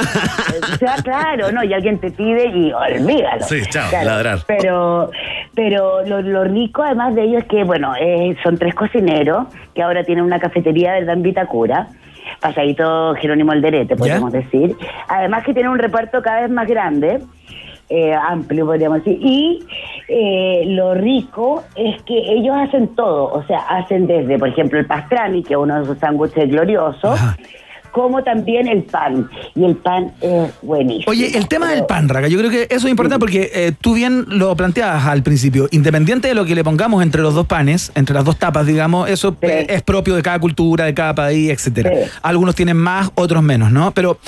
o sea, claro, no, y alguien te pide y olvídalo. Sí, chao, ladrar. Pero, pero lo, lo rico además de ello es que, bueno, eh, son tres cocineros que ahora tienen una cafetería, ¿verdad? En Vitacura. Pasadito Jerónimo Alderete, podríamos decir. Además que tienen un reparto cada vez más grande, eh, amplio, podríamos decir. Y eh, lo rico es que ellos hacen todo. O sea, hacen desde, por ejemplo, el pastrami, que es uno de sus sándwiches gloriosos, como también el pan. Y el pan es buenísimo. Oye, el tema del pan, Raga, yo creo que eso es importante porque eh, tú bien lo planteabas al principio. Independiente de lo que le pongamos entre los dos panes, entre las dos tapas, digamos, eso eh, es propio de cada cultura, de cada país, etcétera. Algunos tienen más, otros menos, ¿no? Pero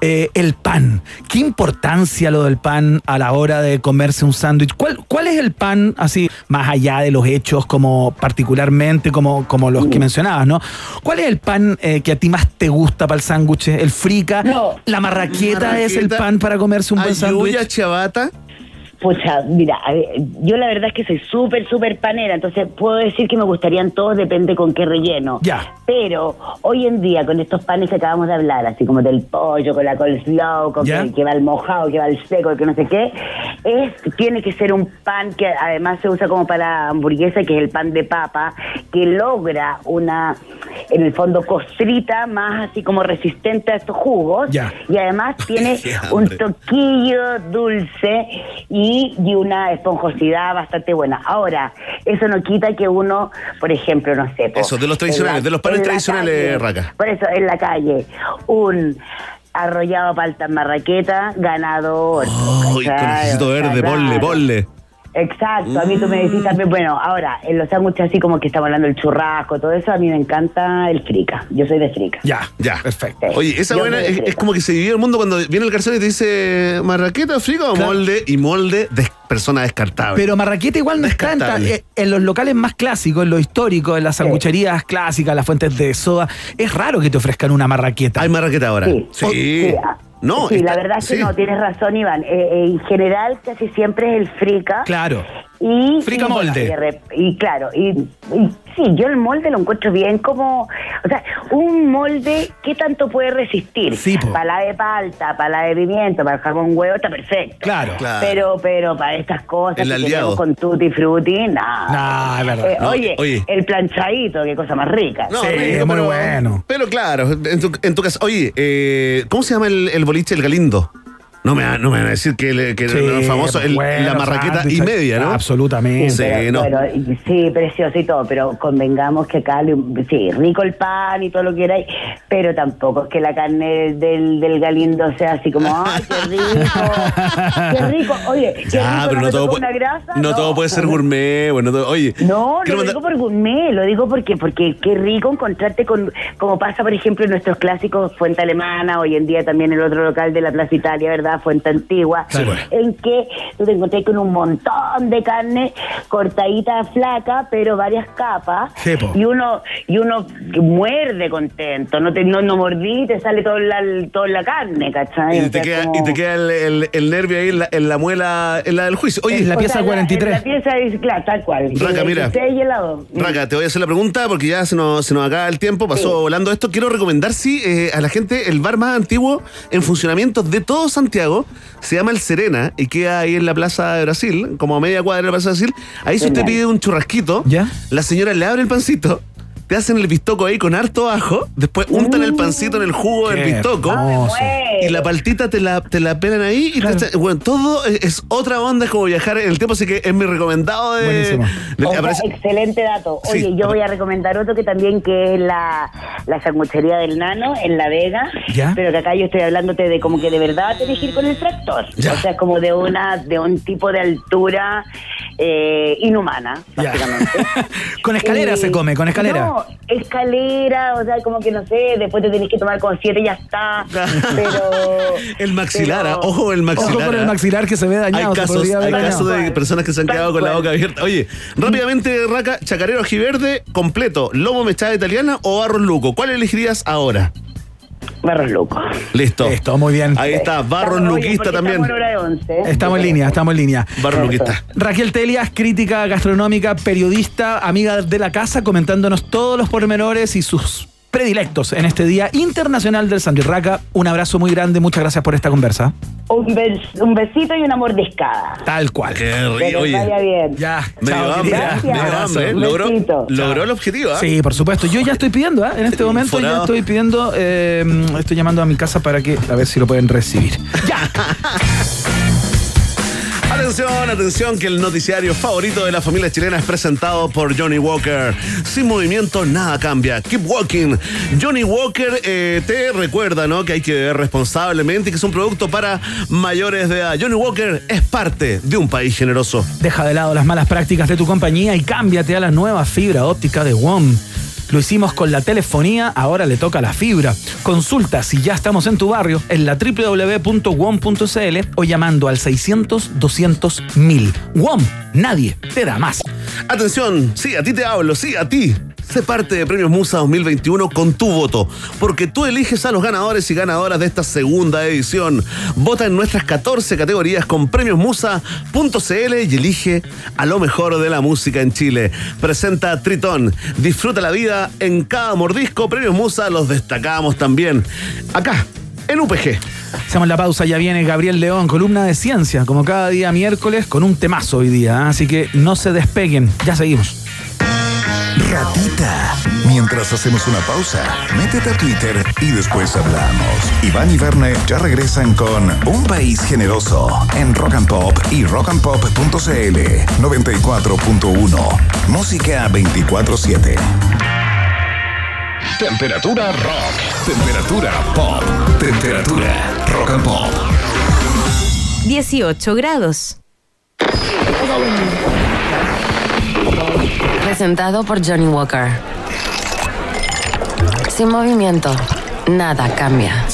eh, el pan, ¿qué importancia lo del pan a la hora de comerse un sándwich? ¿Cuál, ¿Cuál es el pan, así, más allá de los hechos, como particularmente como, como los que mencionabas, ¿no? ¿Cuál es el pan eh, que a ti más te gusta para el sándwich? ¿El frica? ¿La marraqueta, es el pan para comerse un buen sándwich? Ayuya, chabata. Pucha, mira, yo la verdad es que soy súper, súper panera, entonces puedo decir que me gustarían todos, depende con qué relleno. Ya. Pero hoy en día, con estos panes que acabamos de hablar, así como del pollo, con la coleslaw, con Ya. que, va el mojado, que va el seco, que no sé qué, es, tiene que ser un pan que además se usa como para hamburguesa, que es el pan de papa, que logra una, en el fondo, costrita más así como resistente a estos jugos. Ya. Y además (laughs) tiene un toquillo dulce y, y una esponjosidad bastante buena. Ahora, eso no quita que uno, por ejemplo, no sé. po, Eso, de los tradicionales, la- de los panes tradicionales, Raca. Por eso, en la calle, un arrollado palta en marraqueta, ganador. Uy, ¿cachai? conejito O sea, verde, ponle, ponle. Exacto, a mí tú me decís también, bueno, ahora, en los sándwiches así como que estamos hablando del churrasco, todo eso, a mí me encanta el frica. Yo soy de frica. Ya, ya. Perfecto. Oye, esa Yo buena es, es como que se divide el mundo cuando viene el garzón y te dice marraqueta, frica o molde y molde de persona descartable. Pero marraqueta igual no está en, eh, en los locales más clásicos, en lo histórico, en las sangucherías clásicas, las fuentes de soda. Es raro que te ofrezcan una marraqueta. Hay marraqueta ahora. Sí. Sí, ah, No, sí, está- la verdad es que sí. no, tienes razón, Iván. Eh, eh, en general, casi siempre es el frica. Claro. Y, Frica y, bueno, molde. y claro, y, y sí, yo el molde lo encuentro bien como, o sea, un molde, ¿qué tanto puede resistir? Sí. Para la de palta, para la de pimiento, para el jamón huevo, está perfecto. Claro. Claro. Pero, pero para estas cosas El que aliado. tenemos con tutti frutti, nada. No, es verdad. Eh, No, oye, oye. el planchadito, qué cosa más rica. No, Sí, es muy pero- bueno. Pero claro, en tu, en tu caso, oye, eh, ¿cómo se llama el, el boliche, el galindo? No me, no me van a decir que, el- que Sí, no es famoso, el- bueno, la marraqueta y media, ¿no? Absolutamente. Sí, pero, no. bueno, y- sí, precioso y todo, pero convengamos que acá, le- sí, rico el pan y todo lo que queráis, pero tampoco es que la carne del, del galindo sea así como, ¡ay, qué rico! ¡Qué rico! Oye, (laughs) qué Ya, rico, pero no todo, puede, grasa. no todo puede ser gourmet. Bueno, todo- oye, No, quiero lo mandar- digo por gourmet, lo digo porque porque qué rico encontrarte con, como pasa por ejemplo en nuestros clásicos Fuente Alemana, hoy en día también el otro local de la Plaza Italia, ¿verdad? Fuente Antigua, Sí, bueno. en que tú te encontrás con un montón de carne cortadita flaca, pero varias capas, Sí, y uno y uno muerde contento, no te no, no mordí y te sale toda la, toda la carne, ¿cachai? y O te sea, queda, como- y te queda el, el- el nervio ahí en la, en la muela, en la del juicio. Oye, Es la o pieza sea, 43. La, pieza es, claro, tal cual. Raca, El mira. 16 y el lado. Raca, te voy a hacer la pregunta porque ya se nos, se nos acaba el tiempo, pasó Sí. volando esto. Quiero recomendar, sí, eh, a la gente el bar más antiguo en funcionamiento de todo Santiago. Se llama El Serena y queda ahí en la Plaza de Brasil, como a media cuadra de la Plaza de Brasil. Ahí si usted pide un churrasquito, ¿Ya? la señora le abre el pancito. Te hacen el bistoco ahí con harto ajo, después untan el pancito en el jugo del bistoco hermoso. y la paltita te la, te la pelan ahí y te echan- bueno, todo es, es otra onda, es como viajar en el tiempo, así que es mi recomendado de... Buenísimo. de- O sea, aparece- excelente dato. Oye, Sí. yo voy a recomendar otro que también que es la, la sanguchería del Nano en La Vega, ¿Ya? pero que acá yo estoy hablándote de como que de verdad tenés que ir con el tractor. Ya. O sea, como de una de un tipo de altura eh, inhumana, básicamente. (laughs) con escalera Eh, se come, con escalera. No, escalera, o sea, como que no sé, después te tenés que tomar como siete y ya está. (laughs) pero. El maxilar, pero- ah, ojo el maxilar. Ojo con el ah. maxilar que se ve dañado. Hay casos, hay de personas que se han Tal quedado con la boca abierta. Oye, rápidamente, Raca, chacarero ajiverde completo, lomo mechada italiana o arroz luco. ¿Cuál elegirías ahora? Barros Luco. Listo. Listo, muy bien. Ahí está, Barros Luquista también. Estamos en hora de once. Estamos en línea, estamos en línea. Barros Luquista. Raquel Telias, crítica gastronómica, periodista, amiga de la casa, comentándonos todos los pormenores y sus predilectos en este Día Internacional del Sándwich. Raca, un abrazo muy grande, muchas gracias por esta conversa. Un, bes- un besito y una mordiscada. Tal cual. Qué Que rico, les vaya bien. Ya, chao, hambre, hambre. ¿eh? Logró, el objetivo, ¿ah? Sí, por supuesto. Yo ya estoy pidiendo, ¿ah? en este momento ya estoy pidiendo, eh, estoy llamando a mi casa para que a ver si lo pueden recibir. (laughs) Atención, atención, que el noticiario favorito de la familia chilena es presentado por Johnny Walker. Sin movimiento nada cambia. Keep walking. Johnny Walker eh, te recuerda, ¿no? Que hay que beber responsablemente y que es un producto para mayores de edad. Johnny Walker es parte de un país generoso. Deja de lado las malas prácticas de tu compañía y cámbiate a la nueva fibra óptica de WOM. Lo hicimos con la telefonía, ahora le toca la fibra. Consulta si ya estamos en tu barrio en la www.wom.cl o llamando al 600 200 1000. WOM, nadie te da más. Atención, sí, a ti te hablo, sí, a ti. Sé parte de Premios Musa 2021 con tu voto, porque tú eliges a los ganadores y ganadoras de esta segunda edición. Vota en nuestras 14 categorías con premiosmusa.cl y elige a lo mejor de la música en Chile. Presenta Tritón. Disfruta la vida en cada mordisco. Premios Musa los destacamos también. Acá, en UPG. Hacemos la pausa, ya viene Gabriel León, columna de ciencia, como cada día miércoles, con un temazo hoy día. ¿eh? Así que no se despeguen, ya seguimos. Ratita. Mientras hacemos una pausa, métete a Twitter y después hablamos. Iván y Verne ya regresan con Un País Generoso en Rock and Pop y rockandpop.cl 94.1. Música 24-7. Temperatura rock. Temperatura pop. Temperatura rock and pop. 18 grados. Presentado por Johnny Walker. Sin movimiento, nada cambia.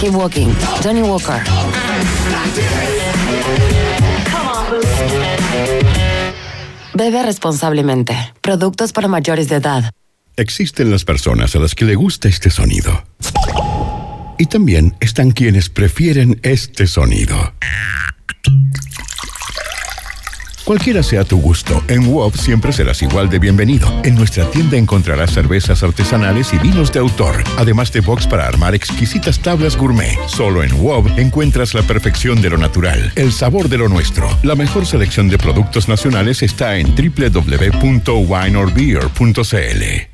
Keep walking. Johnny Walker. Bebe responsablemente. Productos para mayores de edad. Existen las personas a las que le gusta este sonido. Y también están quienes prefieren este sonido. Cualquiera sea tu gusto, en WOB siempre serás igual de bienvenido. En nuestra tienda encontrarás cervezas artesanales y vinos de autor, además de box para armar exquisitas tablas gourmet. Solo en WOB encuentras la perfección de lo natural, el sabor de lo nuestro. La mejor selección de productos nacionales está en www.wineorbeer.cl.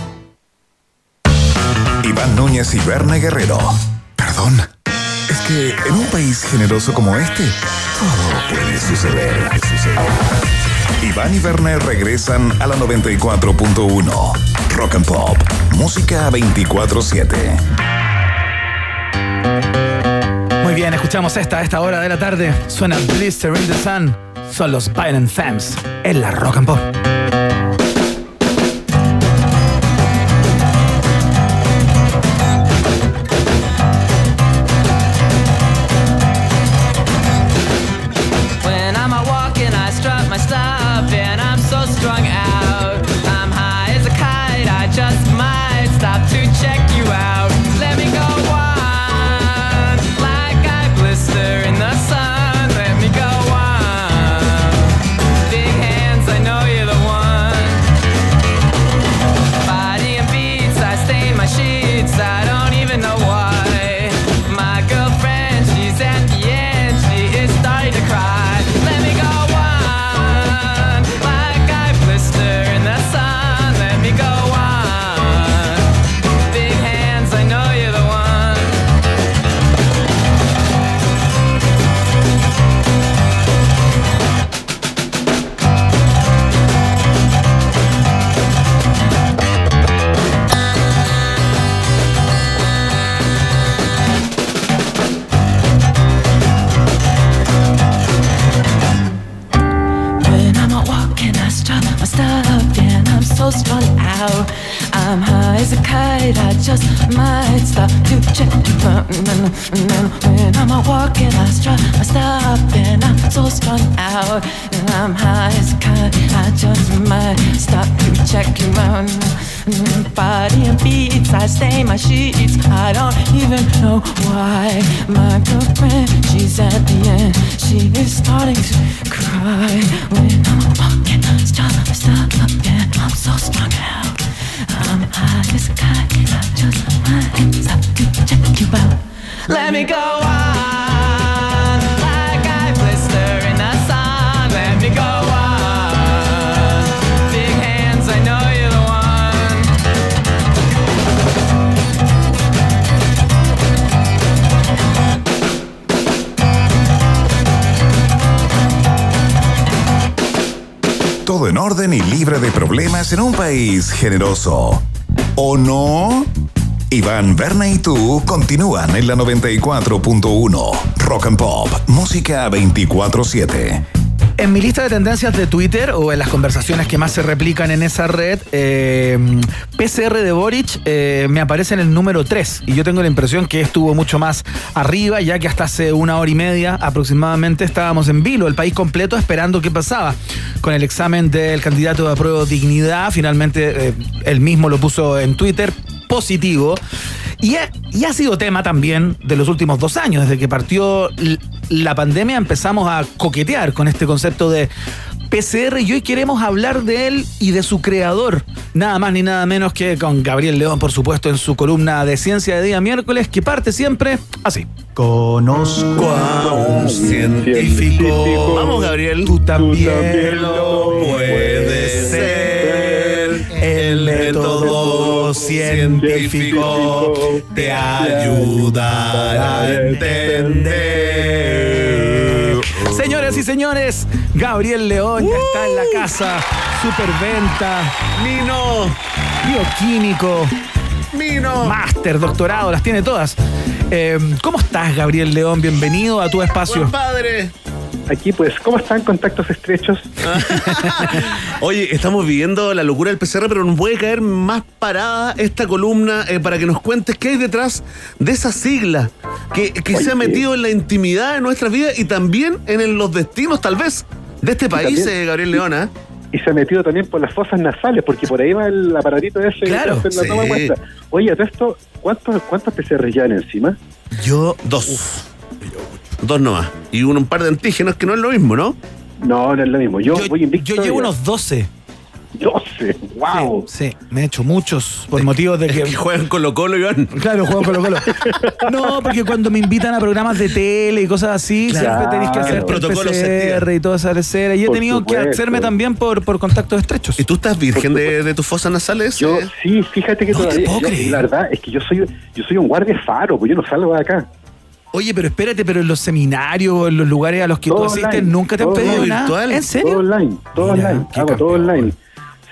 Iván Núñez y Berna Guerrero. Perdón. Es que en un país generoso como este, todo puede suceder. Iván y Berna regresan a la 94.1. Rock and Pop. Música 24-7. Muy bien, escuchamos esta a esta hora de la tarde. Suena Blister in the Sun. Son los Violent Femmes en la Rock and Pop. Generoso. ¿O no? Iván, Berna y tú continúan en la 94.1 Rock and Pop, música 24-7. En mi lista de tendencias de Twitter o en las conversaciones que más se replican en esa red, eh, PCR de Boric eh, me aparece en el número 3 y yo tengo la impresión que estuvo mucho más arriba, ya que hasta hace una hora y media aproximadamente estábamos en vilo, el país completo, esperando qué pasaba con el examen del candidato de apruebo dignidad. Finalmente eh, él mismo lo puso en Twitter, positivo. Y ha, y ha sido tema también de los últimos dos años, desde que partió la pandemia empezamos a coquetear con este concepto de PCR y hoy queremos hablar de él y de su creador, nada más ni nada menos que con Gabriel León, por supuesto, en su columna de Ciencia de Día Miércoles, que parte siempre así. Conozco a un científico. Vamos, Gabriel. Tú también lo puedes ser. El método científico te ayudará a entender. Señoras y señores, Gabriel León ya está en la casa. Superventa. Mino. Bioquímico. Mino. Máster, doctorado, las tiene todas. Eh, ¿Cómo estás, Gabriel León? Bienvenido a tu espacio. Buen padre. Aquí, pues, ¿cómo están contactos estrechos? (laughs) Oye, estamos viviendo la locura del PCR, pero nos puede caer más parada esta columna eh, para que nos cuentes qué hay detrás de esa sigla que, que se ha metido en la intimidad de nuestras vidas y también en el- los destinos, tal vez, de este país, también- eh, Gabriel Leona. Y se ha metido también por las fosas nasales, porque por ahí va el aparatito ese que Claro, la sí. toma. Oye, ¿a esto cuántos, cuántos PCR llevan encima? Yo. Dos. Dos nomás. Y un, un par de antígenos que no es lo mismo, ¿no? No, no es lo mismo. Yo, voy invicto. Yo llevo ya. unos 12. 12, wow. Sí, me he hecho muchos por motivos de que. juegan Colo Colo, Iván. Claro, juegan Colo Colo. (laughs) No, porque cuando me invitan a programas de tele y cosas así, Claro. siempre tenéis que hacer El protocolo PCR y toda esa lecera. Y he Por tenido que hacerme también por, por contactos estrechos. ¿Y tú estás virgen de, de tus fosas nasales? Yo, eh? sí, fíjate que No te todavía. puedo yo- creer. la verdad es que yo soy, yo soy un guardia faro, pues yo no salgo de acá. Oye, pero espérate, pero en los seminarios, en los lugares a los que tú Todo asistes, online, nunca te han pedido online, nada. virtual. ¿En serio? Todo online, todo Mira, online, todo online.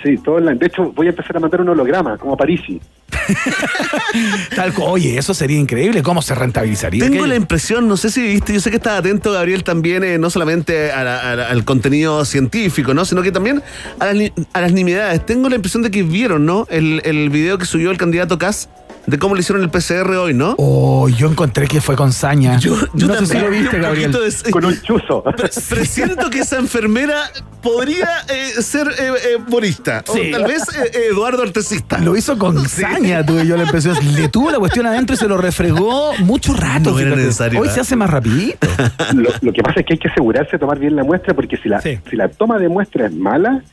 Sí, todo online. De hecho, voy a empezar a mandar un holograma, como a Parisi. (laughs) Tal Oye, eso sería increíble. ¿Cómo se rentabilizaría? Tengo aquello? la impresión, no sé si viste, yo sé que estás atento, Gabriel, también, eh, no solamente a la- a la- al contenido científico, ¿no? Sino que también a las, a las nimiedades. Tengo la impresión de que vieron, ¿no? El, el video que subió el candidato Kass de cómo le hicieron el PCR hoy, ¿no? Oh, yo encontré que fue con saña. Yo, yo no sé si lo vi viste, un Gabriel. de- Con un chuzo. (laughs) Pre- Presiento que esa enfermera podría eh, ser eh, eh, borista. Sí. O tal vez eh, eh, Eduardo Artesista. Lo hizo con saña, tuve yo la impresión. Le tuvo la cuestión adentro y se lo refregó mucho rato. No era necesario, Hoy ¿eh? se hace más rapidito. Lo, lo que pasa es que hay que asegurarse de tomar bien la muestra, porque si la, Sí. si la toma de muestra es mala,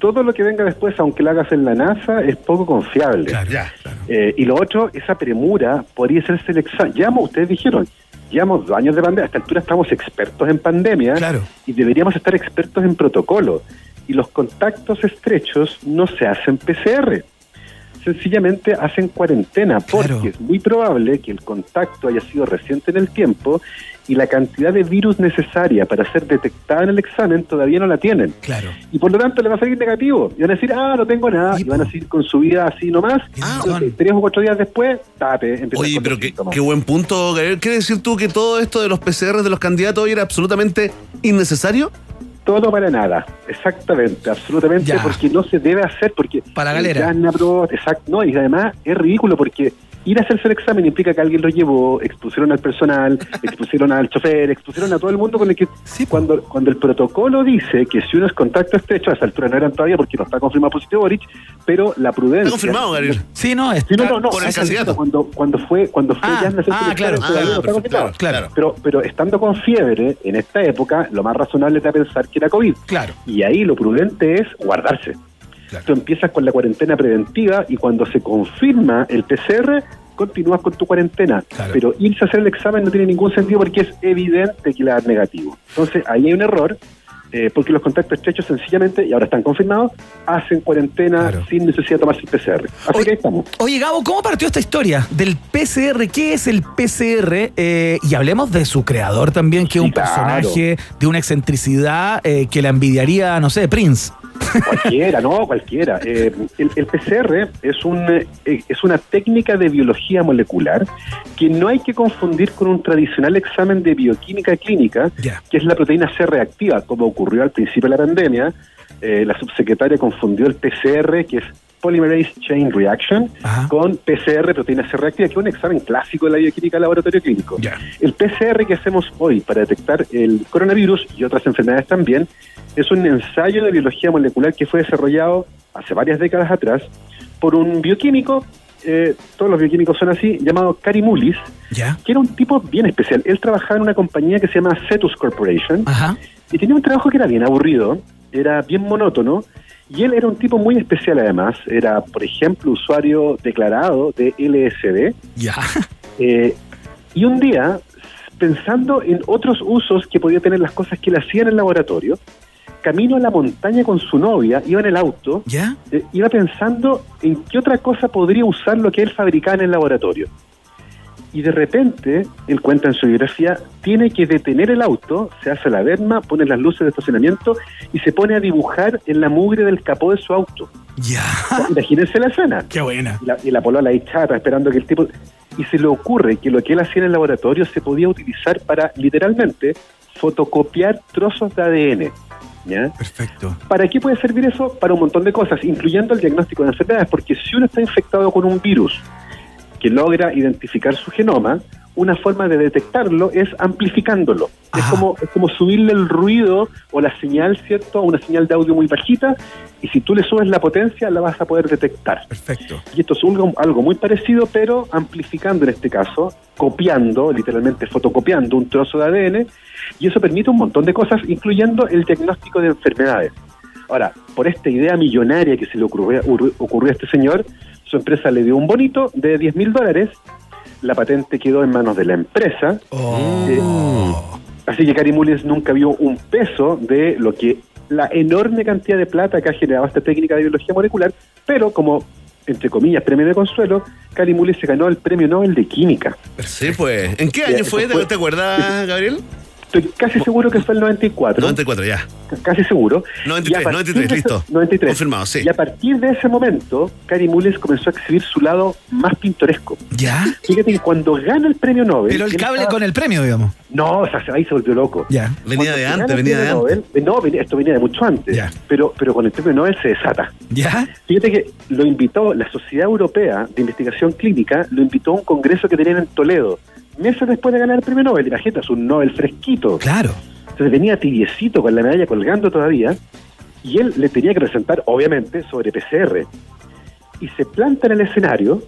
todo lo que venga después, aunque lo hagas en la NASA, es poco confiable. Ya. Eh, y lo otro, esa premura podría ser el examen. Llevamos, ustedes dijeron, llevamos dos años de pandemia. A esta altura estamos expertos en pandemia Claro. y deberíamos estar expertos en protocolo. Y los contactos estrechos no se hacen PCR. Sencillamente hacen cuarentena porque Claro. es muy probable que el contacto haya sido reciente en el tiempo y la cantidad de virus necesaria para ser detectada en el examen todavía no la tienen. Claro. Y por lo tanto le va a salir negativo. Y van a decir, ah, no tengo nada. Y van a seguir con su vida así nomás. Ah, Y tres o cuatro días después, tape. Oye, pero qué, buen punto, Gabriel. ¿Quiere decir tú que todo esto de los PCR de los candidatos hoy era absolutamente innecesario? Todo para nada, exactamente, absolutamente, Ya. porque no se debe hacer, porque Para galera. exacto, no, y además es ridículo porque ir a hacerse el examen implica que alguien lo llevó, expusieron al personal, (laughs) expusieron al chofer, expusieron a todo el mundo con el que cuando cuando el protocolo dice que si uno es contacto estrecho, a esa altura no eran todavía porque no está confirmado positivo Boric, pero la prudencia. Está confirmado, Gabriel. Sí, no, está... Sí, no, no, no, Por el candidato. Cuando, cuando fue, cuando fue Ah, ya en la ah, claro. Ah, no está perfecto, confirmado. claro. Pero, pero estando con fiebre, en esta época, lo más razonable era pensar que era COVID. Claro. Y ahí lo prudente es guardarse. Claro. Tú empiezas con la cuarentena preventiva y cuando se confirma el PCR, continúas con tu cuarentena. Claro. Pero irse a hacer el examen no tiene ningún sentido porque es evidente que le da negativo. Entonces ahí hay un error. eh, porque los contactos estrechos sencillamente, y ahora están confirmados, hacen cuarentena Claro. sin necesidad de tomarse el PCR. Así Oye, que ahí estamos. Oye, Gabo, ¿cómo partió esta historia del PCR? ¿Qué es el PCR? Eh, y hablemos de su creador también, que es Sí, un claro. personaje de una excentricidad eh, que la envidiaría, no sé, Prince. Cualquiera, no, cualquiera. Eh, el, el PCR es, un, eh, es una técnica de biología molecular que no hay que confundir con un tradicional examen de bioquímica clínica, que es la proteína C reactiva, como ocurrió al principio de la pandemia. Eh, la subsecretaria confundió el PCR, que es Polymerase Chain Reaction, Ajá. con PCR, proteína C reactiva, que es un examen clásico de la bioquímica laboratorio clínico. El PCR que hacemos hoy para detectar el coronavirus y otras enfermedades también es un ensayo de biología molecular que fue desarrollado hace varias décadas atrás por un bioquímico, eh, todos los bioquímicos son así, llamado Cary Mullis, que era un tipo bien especial. Él trabajaba en una compañía que se llama Cetus Corporation Ajá. y tenía un trabajo que era bien aburrido, era bien monótono, y él era un tipo muy especial además, era, por ejemplo, usuario declarado de LSD, Ya. (laughs) eh, y un día, pensando en otros usos que podía tener las cosas que él hacía en el laboratorio, camino a la montaña con su novia, iba en el auto, ¿Ya? eh, iba pensando en qué otra cosa podría usar lo que él fabricaba en el laboratorio. Y de repente, él cuenta en su biografía, tiene que detener el auto, se hace la verma, pone las luces de estacionamiento y se pone a dibujar en la mugre del capó de su auto. Ya. Imagínense la escena. Qué buena. Y la, y la polola ahí chata, esperando que el tipo... Y se le ocurre que lo que él hacía en el laboratorio se podía utilizar para, literalmente, fotocopiar trozos de ADN. ¿ya? Perfecto. ¿Para qué puede servir eso? Para un montón de cosas, incluyendo el diagnóstico de enfermedades, porque si uno está infectado con un virus que logra identificar su genoma, una forma de detectarlo es amplificándolo. Es como, es como subirle el ruido o la señal, ¿cierto? A una señal de audio muy bajita, y si tú le subes la potencia, la vas a poder detectar. Perfecto. Y esto es algo, algo muy parecido, pero amplificando en este caso, copiando, literalmente fotocopiando un trozo de ADN, y eso permite un montón de cosas, incluyendo el diagnóstico de enfermedades. Ahora, por esta idea millonaria que se le ocurrió, ur- ocurrió a este señor, su empresa le dio un bonito de 10 mil dólares, la patente quedó en manos de la empresa, eh, así que Cary Mullis nunca vio un peso de lo que la enorme cantidad de plata que ha generado esta técnica de biología molecular, pero como, entre comillas, premio de consuelo, Cary Mullis se ganó el premio Nobel de Química. Sí, pues. ¿En qué año fue? ¿Te, fue- te acuerdas, Gabriel? Estoy casi seguro que fue el 94. 94, ya. Casi seguro. 93, Y a partir 93, de listo. ese- 93. Confirmado, sí. Y a partir de ese momento, Cary Mullins comenzó a exhibir su lado más pintoresco. ¿Ya? Fíjate que cuando gana el premio Nobel. Pero el cable estaba- con el premio, digamos. No, o sea, ahí se volvió loco. Ya. Venía de antes, venía de antes. Nobel- eh, no, venía- esto venía de mucho antes. Ya. Pero, pero con el premio Nobel se desata. ¿Ya? Fíjate que lo invitó la Sociedad Europea de Investigación Clínica, lo invitó a un congreso que tenían en Toledo, meses después de ganar el premio Nobel. Imagínate, es un Nobel fresquito. Claro. Entonces venía tibiecito con la medalla colgando todavía, y él le tenía que presentar, obviamente, sobre PCR. Y se planta en el escenario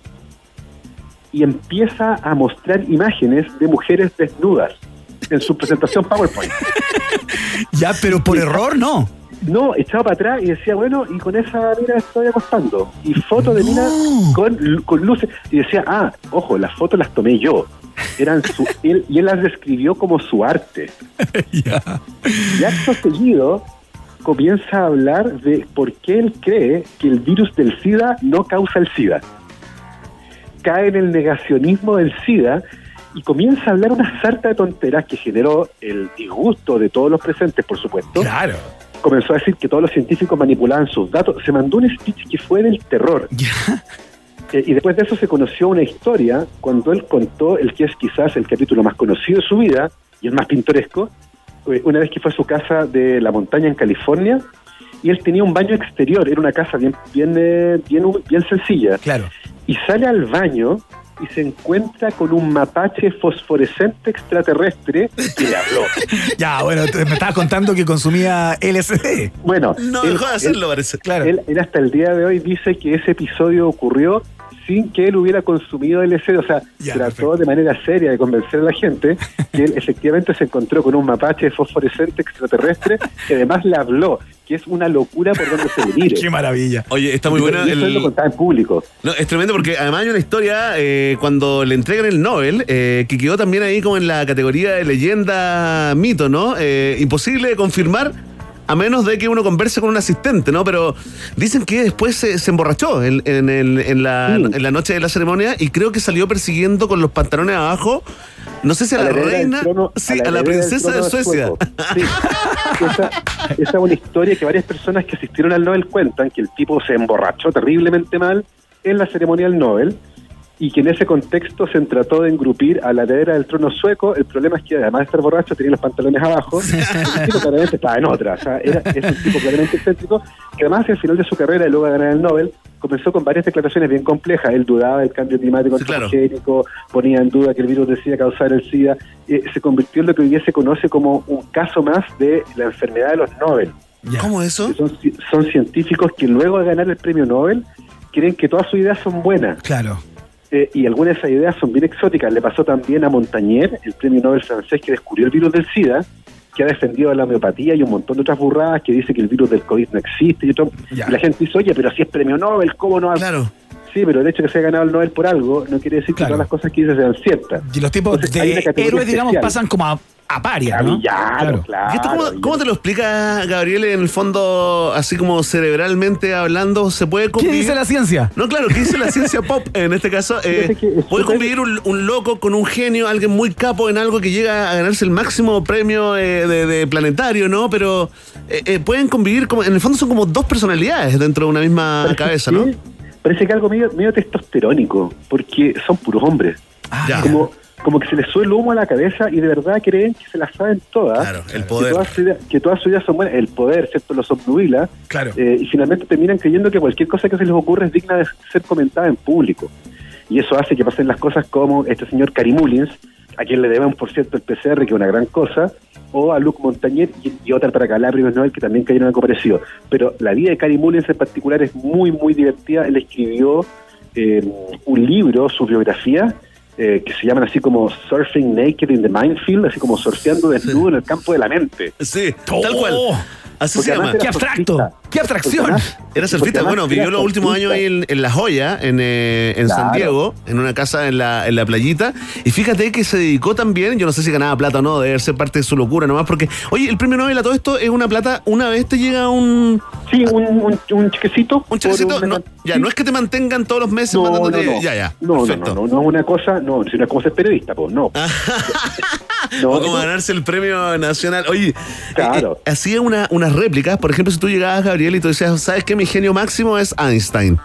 y empieza a mostrar imágenes de mujeres desnudas en su presentación (laughs) PowerPoint. Ya, pero por error no. No, echaba para atrás y decía, bueno, y con esa mina estoy acostando. Y fotos de mina con, con luces. Y decía, ah, ojo, las fotos las tomé yo. Eran su, (laughs) él, y él las describió como su arte. (laughs) Y acto seguido comienza a hablar de por qué él cree que el virus del SIDA no causa el SIDA. Cae en el negacionismo del SIDA y comienza a hablar una sarta de tonteras que generó el disgusto de todos los presentes, por supuesto. Claro. Comenzó a decir que todos los científicos manipulaban sus datos. Se mandó un speech que fue del terror. Eh, y después de eso se conoció una historia cuando él contó el que es quizás el capítulo más conocido de su vida y el más pintoresco. eh, Una vez que fue a su casa de la montaña en California y él tenía un baño exterior, era una casa bien, bien, eh, bien, bien sencilla. Claro. Y sale al baño y se encuentra con un mapache fosforescente extraterrestre que le habló. (laughs) Ya, bueno, te- me estabas contando que consumía LSD. Bueno, No él- dejó de hacerlo, parece. Claro. Él, él hasta el día de hoy dice que ese episodio ocurrió sin que él hubiera consumido LSD, o sea, Ya, trató de manera seria de convencer a la gente que él (laughs) efectivamente se encontró con un mapache fosforescente extraterrestre que además le habló, que es una locura por donde se le mire. (laughs) Qué maravilla. Oye, está muy Y buena eso él lo el... contaba en público. No, es tremendo porque además hay una historia eh, cuando le entregan el Nobel eh, que quedó también ahí como en la categoría de leyenda mito, ¿no? Eh, imposible de confirmar a menos de que uno converse con un asistente, ¿no? Pero dicen que después se, se emborrachó en, en el- en la, Sí. en la noche de la ceremonia y creo que salió persiguiendo con los pantalones abajo, no sé si a la, reina, trono- sí, la a la princesa de Suecia. sueco. Sí. (laughs) Esa, esa es una historia que varias personas que asistieron al Nobel cuentan, que el tipo se emborrachó terriblemente mal en la ceremonia del Nobel y que en ese contexto se trató de engrupir a la heredera del trono sueco. El problema es que además de estar borracho tenía los pantalones abajo. (laughs) El tipo claramente estaba en otra. O sea, era, es un tipo claramente excéntrico que además al final de su carrera y luego de ganar el Nobel comenzó con varias declaraciones bien complejas. Él dudaba del cambio climático claro. antropogénico, ponía en duda que el virus decía causar el SIDA. Eh, se convirtió en lo que hoy día se conoce como un caso más de la enfermedad de los Nobel. ¿Cómo eso? Son, son científicos que luego de ganar el premio Nobel creen que todas sus ideas son buenas. Claro. Eh, y algunas de esas ideas son bien exóticas. Le pasó también a Montagnier, el premio Nobel francés que descubrió el virus del SIDA, que ha defendido la homeopatía y un montón de otras burradas, que dice que el virus del COVID no existe. Y, otro- y la gente dice, oye, pero si es premio Nobel, ¿cómo no? Claro. Sí, pero el hecho de que se haya ganado el Nobel por algo no quiere decir que todas las cosas que dice sean ciertas. Y los tipos Entonces, de héroes, digamos, especial. pasan como a, a parias, ¿no? villano, claro. ¿Y esto cómo, cómo te lo explica Gabriel en el fondo, así como cerebralmente hablando, se puede ¿Qué convivir? dice la ciencia? No, claro, ¿qué dice la (laughs) ciencia pop en este caso? Eh, puede convivir un, un loco con un genio, alguien muy capo en algo que llega a ganarse el máximo premio eh, de, de planetario, ¿no? Pero eh, eh, pueden convivir, como, en el fondo son como dos personalidades dentro de una misma Parece cabeza, que- ¿no? Parece que algo medio, medio testosterónico, porque son puros hombres. Ya. Como, como que se les sube el humo a la cabeza y de verdad creen que se las saben todas. Claro, el Que poder. todas, sus ideas, que todas sus ideas son buenas. El poder, ¿cierto? Los obnubila. Claro. eh, y finalmente terminan creyendo que cualquier cosa que se les ocurre es digna de ser comentada en público. Y eso hace que pasen las cosas como este señor Karimulins, a quien le debemos, por cierto, el PCR, que es una gran cosa, o a Luc Montagnier y, y otra para Calá, premios Nobel, que también cayeron en algo parecido. Pero la vida de Cary Mullins en particular es muy, muy divertida. Él escribió eh, un libro, su biografía, eh, que se llaman así como Surfing Naked in the Minefield, así como surfeando desnudo en el campo de la mente. Sí, tal cual. Así Porque se llama. ¡Qué abstracto! surfista. ¡Qué abstracción! Además- Era surfista, bueno, vivió los últimos años ahí en, en La Joya, en, eh, en Claro. San Diego, en una casa en la, en la playita. Y fíjate que se dedicó también, yo no sé si ganaba plata o no, debe ser parte de su locura nomás, porque, oye, el premio Nobel a todo esto es una plata, una vez te llega un... Sí, un, un, un chequecito. Un chequecito, no, ya, no es que te mantengan todos los meses No, no, mandándote... no. Ya, ya, No, no, perfecto. no, no, no es una cosa, no, si una cosa es periodista, pues no. (laughs) o como ganarse el premio nacional. Oye, Claro. eh, eh, hacía una, unas réplicas. Por ejemplo, si tú llegabas, Gabriel, y tú decías, ¿sabes qué? Mi genio máximo es Einstein.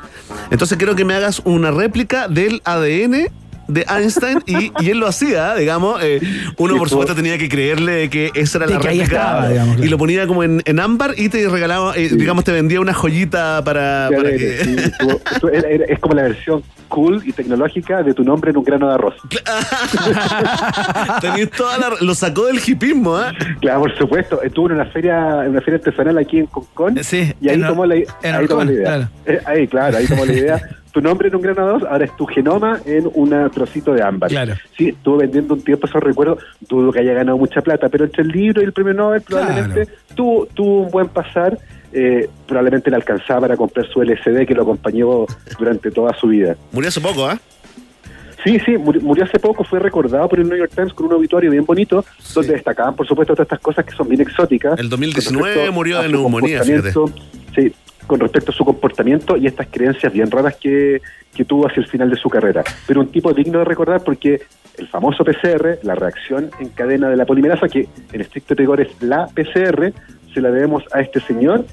Entonces quiero que me hagas una réplica del ADN de Einstein y, y él lo hacía, digamos. eh, uno, Sí, por supuesto, tenía que creerle que esa era la que ahí réplica. estaba, digamos, Y lo ponía como en, en ámbar y te regalaba, eh, digamos, te vendía una joyita para, para que... Sí, era- era- es como la versión cool y tecnológica de tu nombre en un grano de arroz. (laughs) Tenís toda la- Lo sacó del hipismo, ¿eh? Claro, por supuesto. Estuvo en una feria, en una feria artesanal aquí en Concón. Sí, y ahí en tomó la, en ahí tomó la idea. claro. Eh, ahí, claro, ahí tomó la idea. (laughs) Tu nombre en un grano de arroz, ahora es tu genoma en un trocito de ámbar. Claro. Sí, estuvo vendiendo un tiempo, eso recuerdo, dudo que haya ganado mucha plata, pero entre el libro y el premio Nobel probablemente tuvo, tuvo un buen pasar. eh, probablemente le alcanzaba para comprar su LCD que lo acompañó durante toda su vida. (laughs) Murió hace poco, ¿ah? Sí, sí, muri- murió hace poco, fue recordado por el New York Times con un obituario bien bonito, donde destacaban, por supuesto, todas estas cosas que son bien exóticas. El 2019 Con respecto murió de neumonía, comportamiento, Sí, con respecto a su comportamiento y estas creencias bien raras que, que tuvo hacia el final de su carrera. Pero un tipo digno de recordar porque el famoso PCR, la reacción en cadena de la polimerasa, que en estricto rigor es la PCR, se la debemos a este señor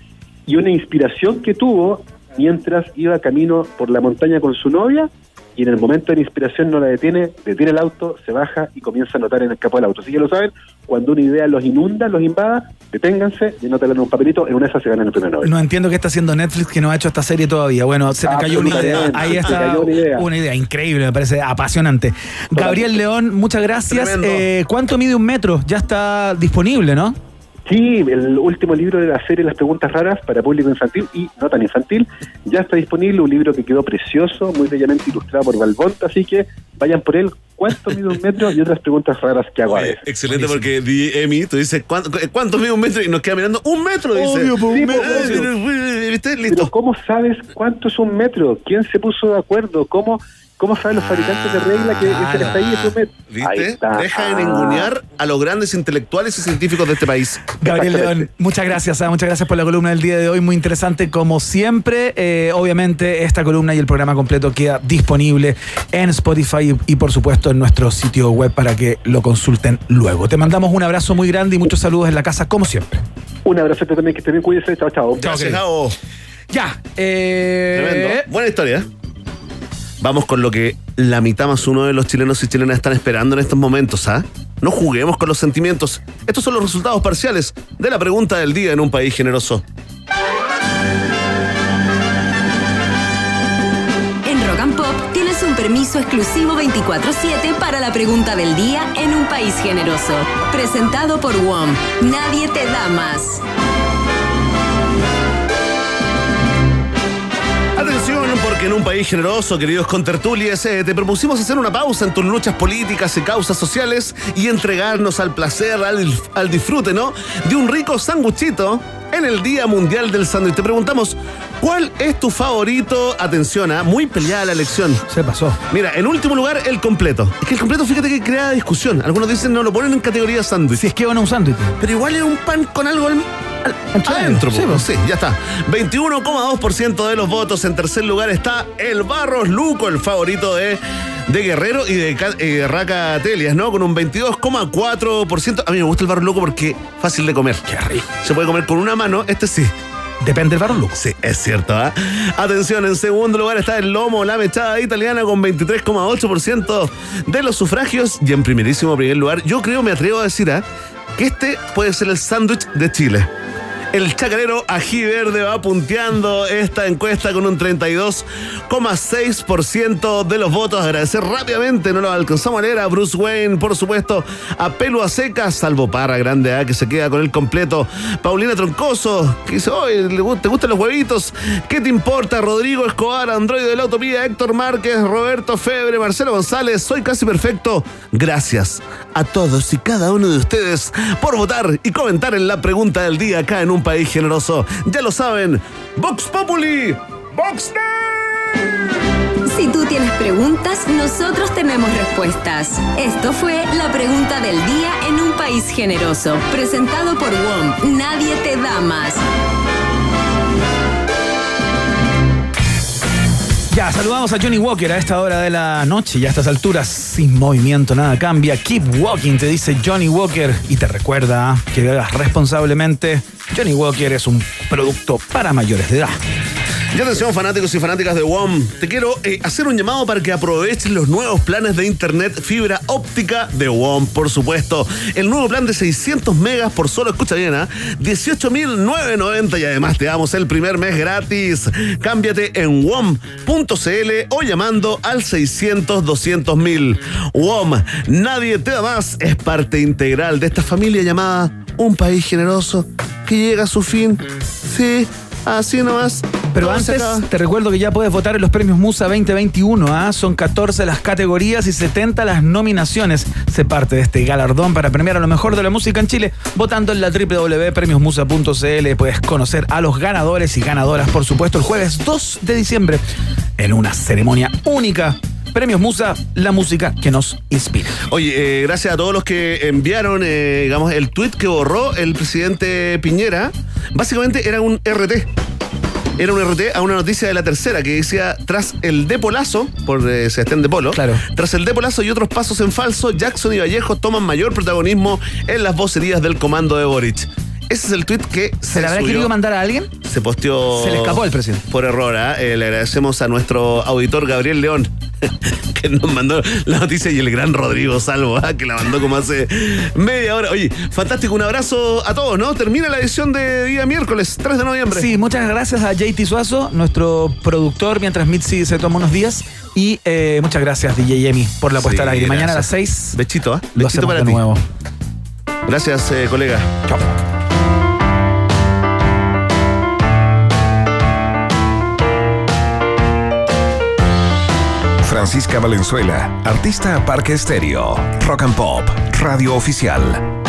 y una inspiración que tuvo mientras iba camino por la montaña con su novia y en el momento de la inspiración no la detiene, detiene el auto, se baja y comienza a notar en el capó del auto. Así que lo saben, cuando una idea los inunda, los invada, deténganse y anótala en un papelito, en una de esas se ganan el primer Nobel. No entiendo qué está haciendo Netflix que no ha hecho esta serie todavía. Bueno, se me cayó una idea. Ahí se está cayó una idea. una idea increíble, me parece apasionante. Gabriel León, muchas gracias. Eh, ¿Cuánto mide un metro? Ya está disponible, ¿no? Sí, el último libro de la serie Las Preguntas Raras para público infantil y no tan infantil ya está disponible, un libro que quedó precioso, muy bellamente ilustrado por Valbonta, así que vayan por él. ¿Cuánto (laughs) mide un metro? Y otras preguntas raras que hago a veces. Excelente, porque Emi, tú dices, ¿cuánto, ¿cuánto mide un metro? Y nos queda mirando, ¡un metro! Dice. Obvio, pues, un metro, pues, obvio. ¿Viste? Listo. Pero ¿cómo sabes cuánto es un metro? ¿Quién se puso de acuerdo? ¿Cómo, cómo saben los fabricantes de regla que ese que está ahí? Ahí ¿Viste? está. Deja de Ah. ningunear a los grandes intelectuales y científicos de este país. Gabriel León, muchas gracias, ah, muchas gracias por la columna del día de hoy, muy interesante como siempre. Eh, obviamente esta columna y el programa completo queda disponible en Spotify y, y, por supuesto en nuestro sitio web para que lo consulten luego. Te mandamos un abrazo muy grande y muchos saludos en la casa como siempre. Un abrazo también, que estén bien, cuídense, chao, chao. Gracias, Gabo. Ya, eh... Tremendo. Buena historia. Vamos con lo que la mitad más uno de los chilenos y chilenas están esperando en estos momentos, ¿ah? No juguemos con los sentimientos. Estos son los resultados parciales de la pregunta del día en un país generoso. En Rock and Pop tienes un permiso exclusivo 24-7 para la pregunta del día en un país generoso. Presentado por WOM. Nadie te da más. Porque en un país generoso, queridos contertulies, eh, te propusimos hacer una pausa en tus luchas políticas y causas sociales y entregarnos al placer, al, al disfrute, ¿no? De un rico sanguchito en el Día Mundial del Sándwich. Te preguntamos, ¿cuál es tu favorito? Atención, ¿ah? muy peleada la elección. Se pasó. Mira, en último lugar, el completo. Es que el completo, fíjate que crea discusión. Algunos dicen no lo ponen en categoría sándwich. Si es que van a un sándwich. Pero igual es un pan con algo al- al- adentro. Sí, pues. Sí, ya está. 21,2% de los votos. En tercer lugar está el Barros Luco, el favorito de, de Guerrero y de, eh, Raca Telias, ¿no? Con un 22,4%. A mí me gusta el Barros Luco porque fácil de comer. Qué rico. Se puede comer con una mano, este sí. Depende del Barros Luco. Sí, es cierto. ¿ah? Atención, en segundo lugar está el lomo, la mechada italiana con 23,8% de los sufragios. Y en primerísimo primer lugar, yo creo, me atrevo a decir, ¿ah? que este puede ser el sándwich de Chile. El chacarero ají verde va punteando esta encuesta con un 32,6% de los votos. Agradecer rápidamente, no lo alcanzamos a leer, a Bruce Wayne, por supuesto, a Pelo a Seca, salvo Parra Grande A, que se queda con el completo. Paulina Troncoso, que dice, ¿le gu- ¿te gustan los huevitos? ¿Qué te importa? Rodrigo Escobar, Android de la Utopía, Héctor Márquez, Roberto Febre, Marcelo González, soy casi perfecto. Gracias a todos y cada uno de ustedes por votar y comentar en la pregunta del día acá en un país generoso. Ya lo saben, Vox Populi, Vox Si tú tienes preguntas, nosotros tenemos respuestas. Esto fue la pregunta del día en un país generoso, presentado por WOM. Nadie te da más. Ya, saludamos a Johnny Walker a esta hora de la noche y a estas alturas, sin movimiento, nada cambia. Keep walking, te dice Johnny Walker y te recuerda que responsablemente. Johnny Walker es un producto para mayores de edad. Y atención fanáticos y fanáticas de WOM, te quiero eh, hacer un llamado para que aproveches los nuevos planes de internet fibra óptica de WOM, por supuesto. El nuevo plan de 600 megas por solo, escucha bien, ¿ah? 18.990 y además te damos el primer mes gratis. Cámbiate en WOM.cl o llamando al 600 200 mil. WOM, nadie te da más, es parte integral de esta familia llamada Un País Generoso que llega a su fin. Sí, así nomás. Pero antes, te recuerdo que ya puedes votar en los premios Musa 2021. ¿ah? Son 14 las categorías y 70 las nominaciones. Se parte de este galardón para premiar a lo mejor de la música en Chile. Votando en la www.premiosmusa.cl puedes conocer a los ganadores y ganadoras, por supuesto, el jueves 2 de diciembre en una ceremonia única. Premios Musa, la música que nos inspira. Oye, eh, gracias a todos los que enviaron, eh, digamos, el tweet que borró el presidente Piñera. Básicamente era un RT. Era un RT a una noticia de la tercera que decía, tras el depolazo, por eh, Sebastián de Polo, tras el depolazo y otros pasos en falso, Jackson y Vallejo toman mayor protagonismo en las vocerías del comando de Boric. Ese es el tweet que se, ¿Se le habrá subió. querido mandar a alguien? Se posteó. Se le escapó al presidente. Por error, ¿ah? Eh, le agradecemos a nuestro auditor Gabriel León, (laughs) que nos mandó la noticia, y el gran Rodrigo Salvo, ¿ah? que la mandó como hace media hora. Oye, fantástico, un abrazo a todos, ¿no? Termina la edición de día miércoles, 3 de noviembre. Sí, muchas gracias a JT Suazo, nuestro productor, mientras Mitzi se toma unos días. Y eh, muchas gracias, DJ Emi, por la puesta Sí, al aire. Mañana a las gracias. 6 Bechito, ¿ah? lo Bechito para de ti. nuevo. Gracias, eh, colega. Chao. Francisca Valenzuela, artista Parque Estéreo, Rock and Pop, Radio Oficial.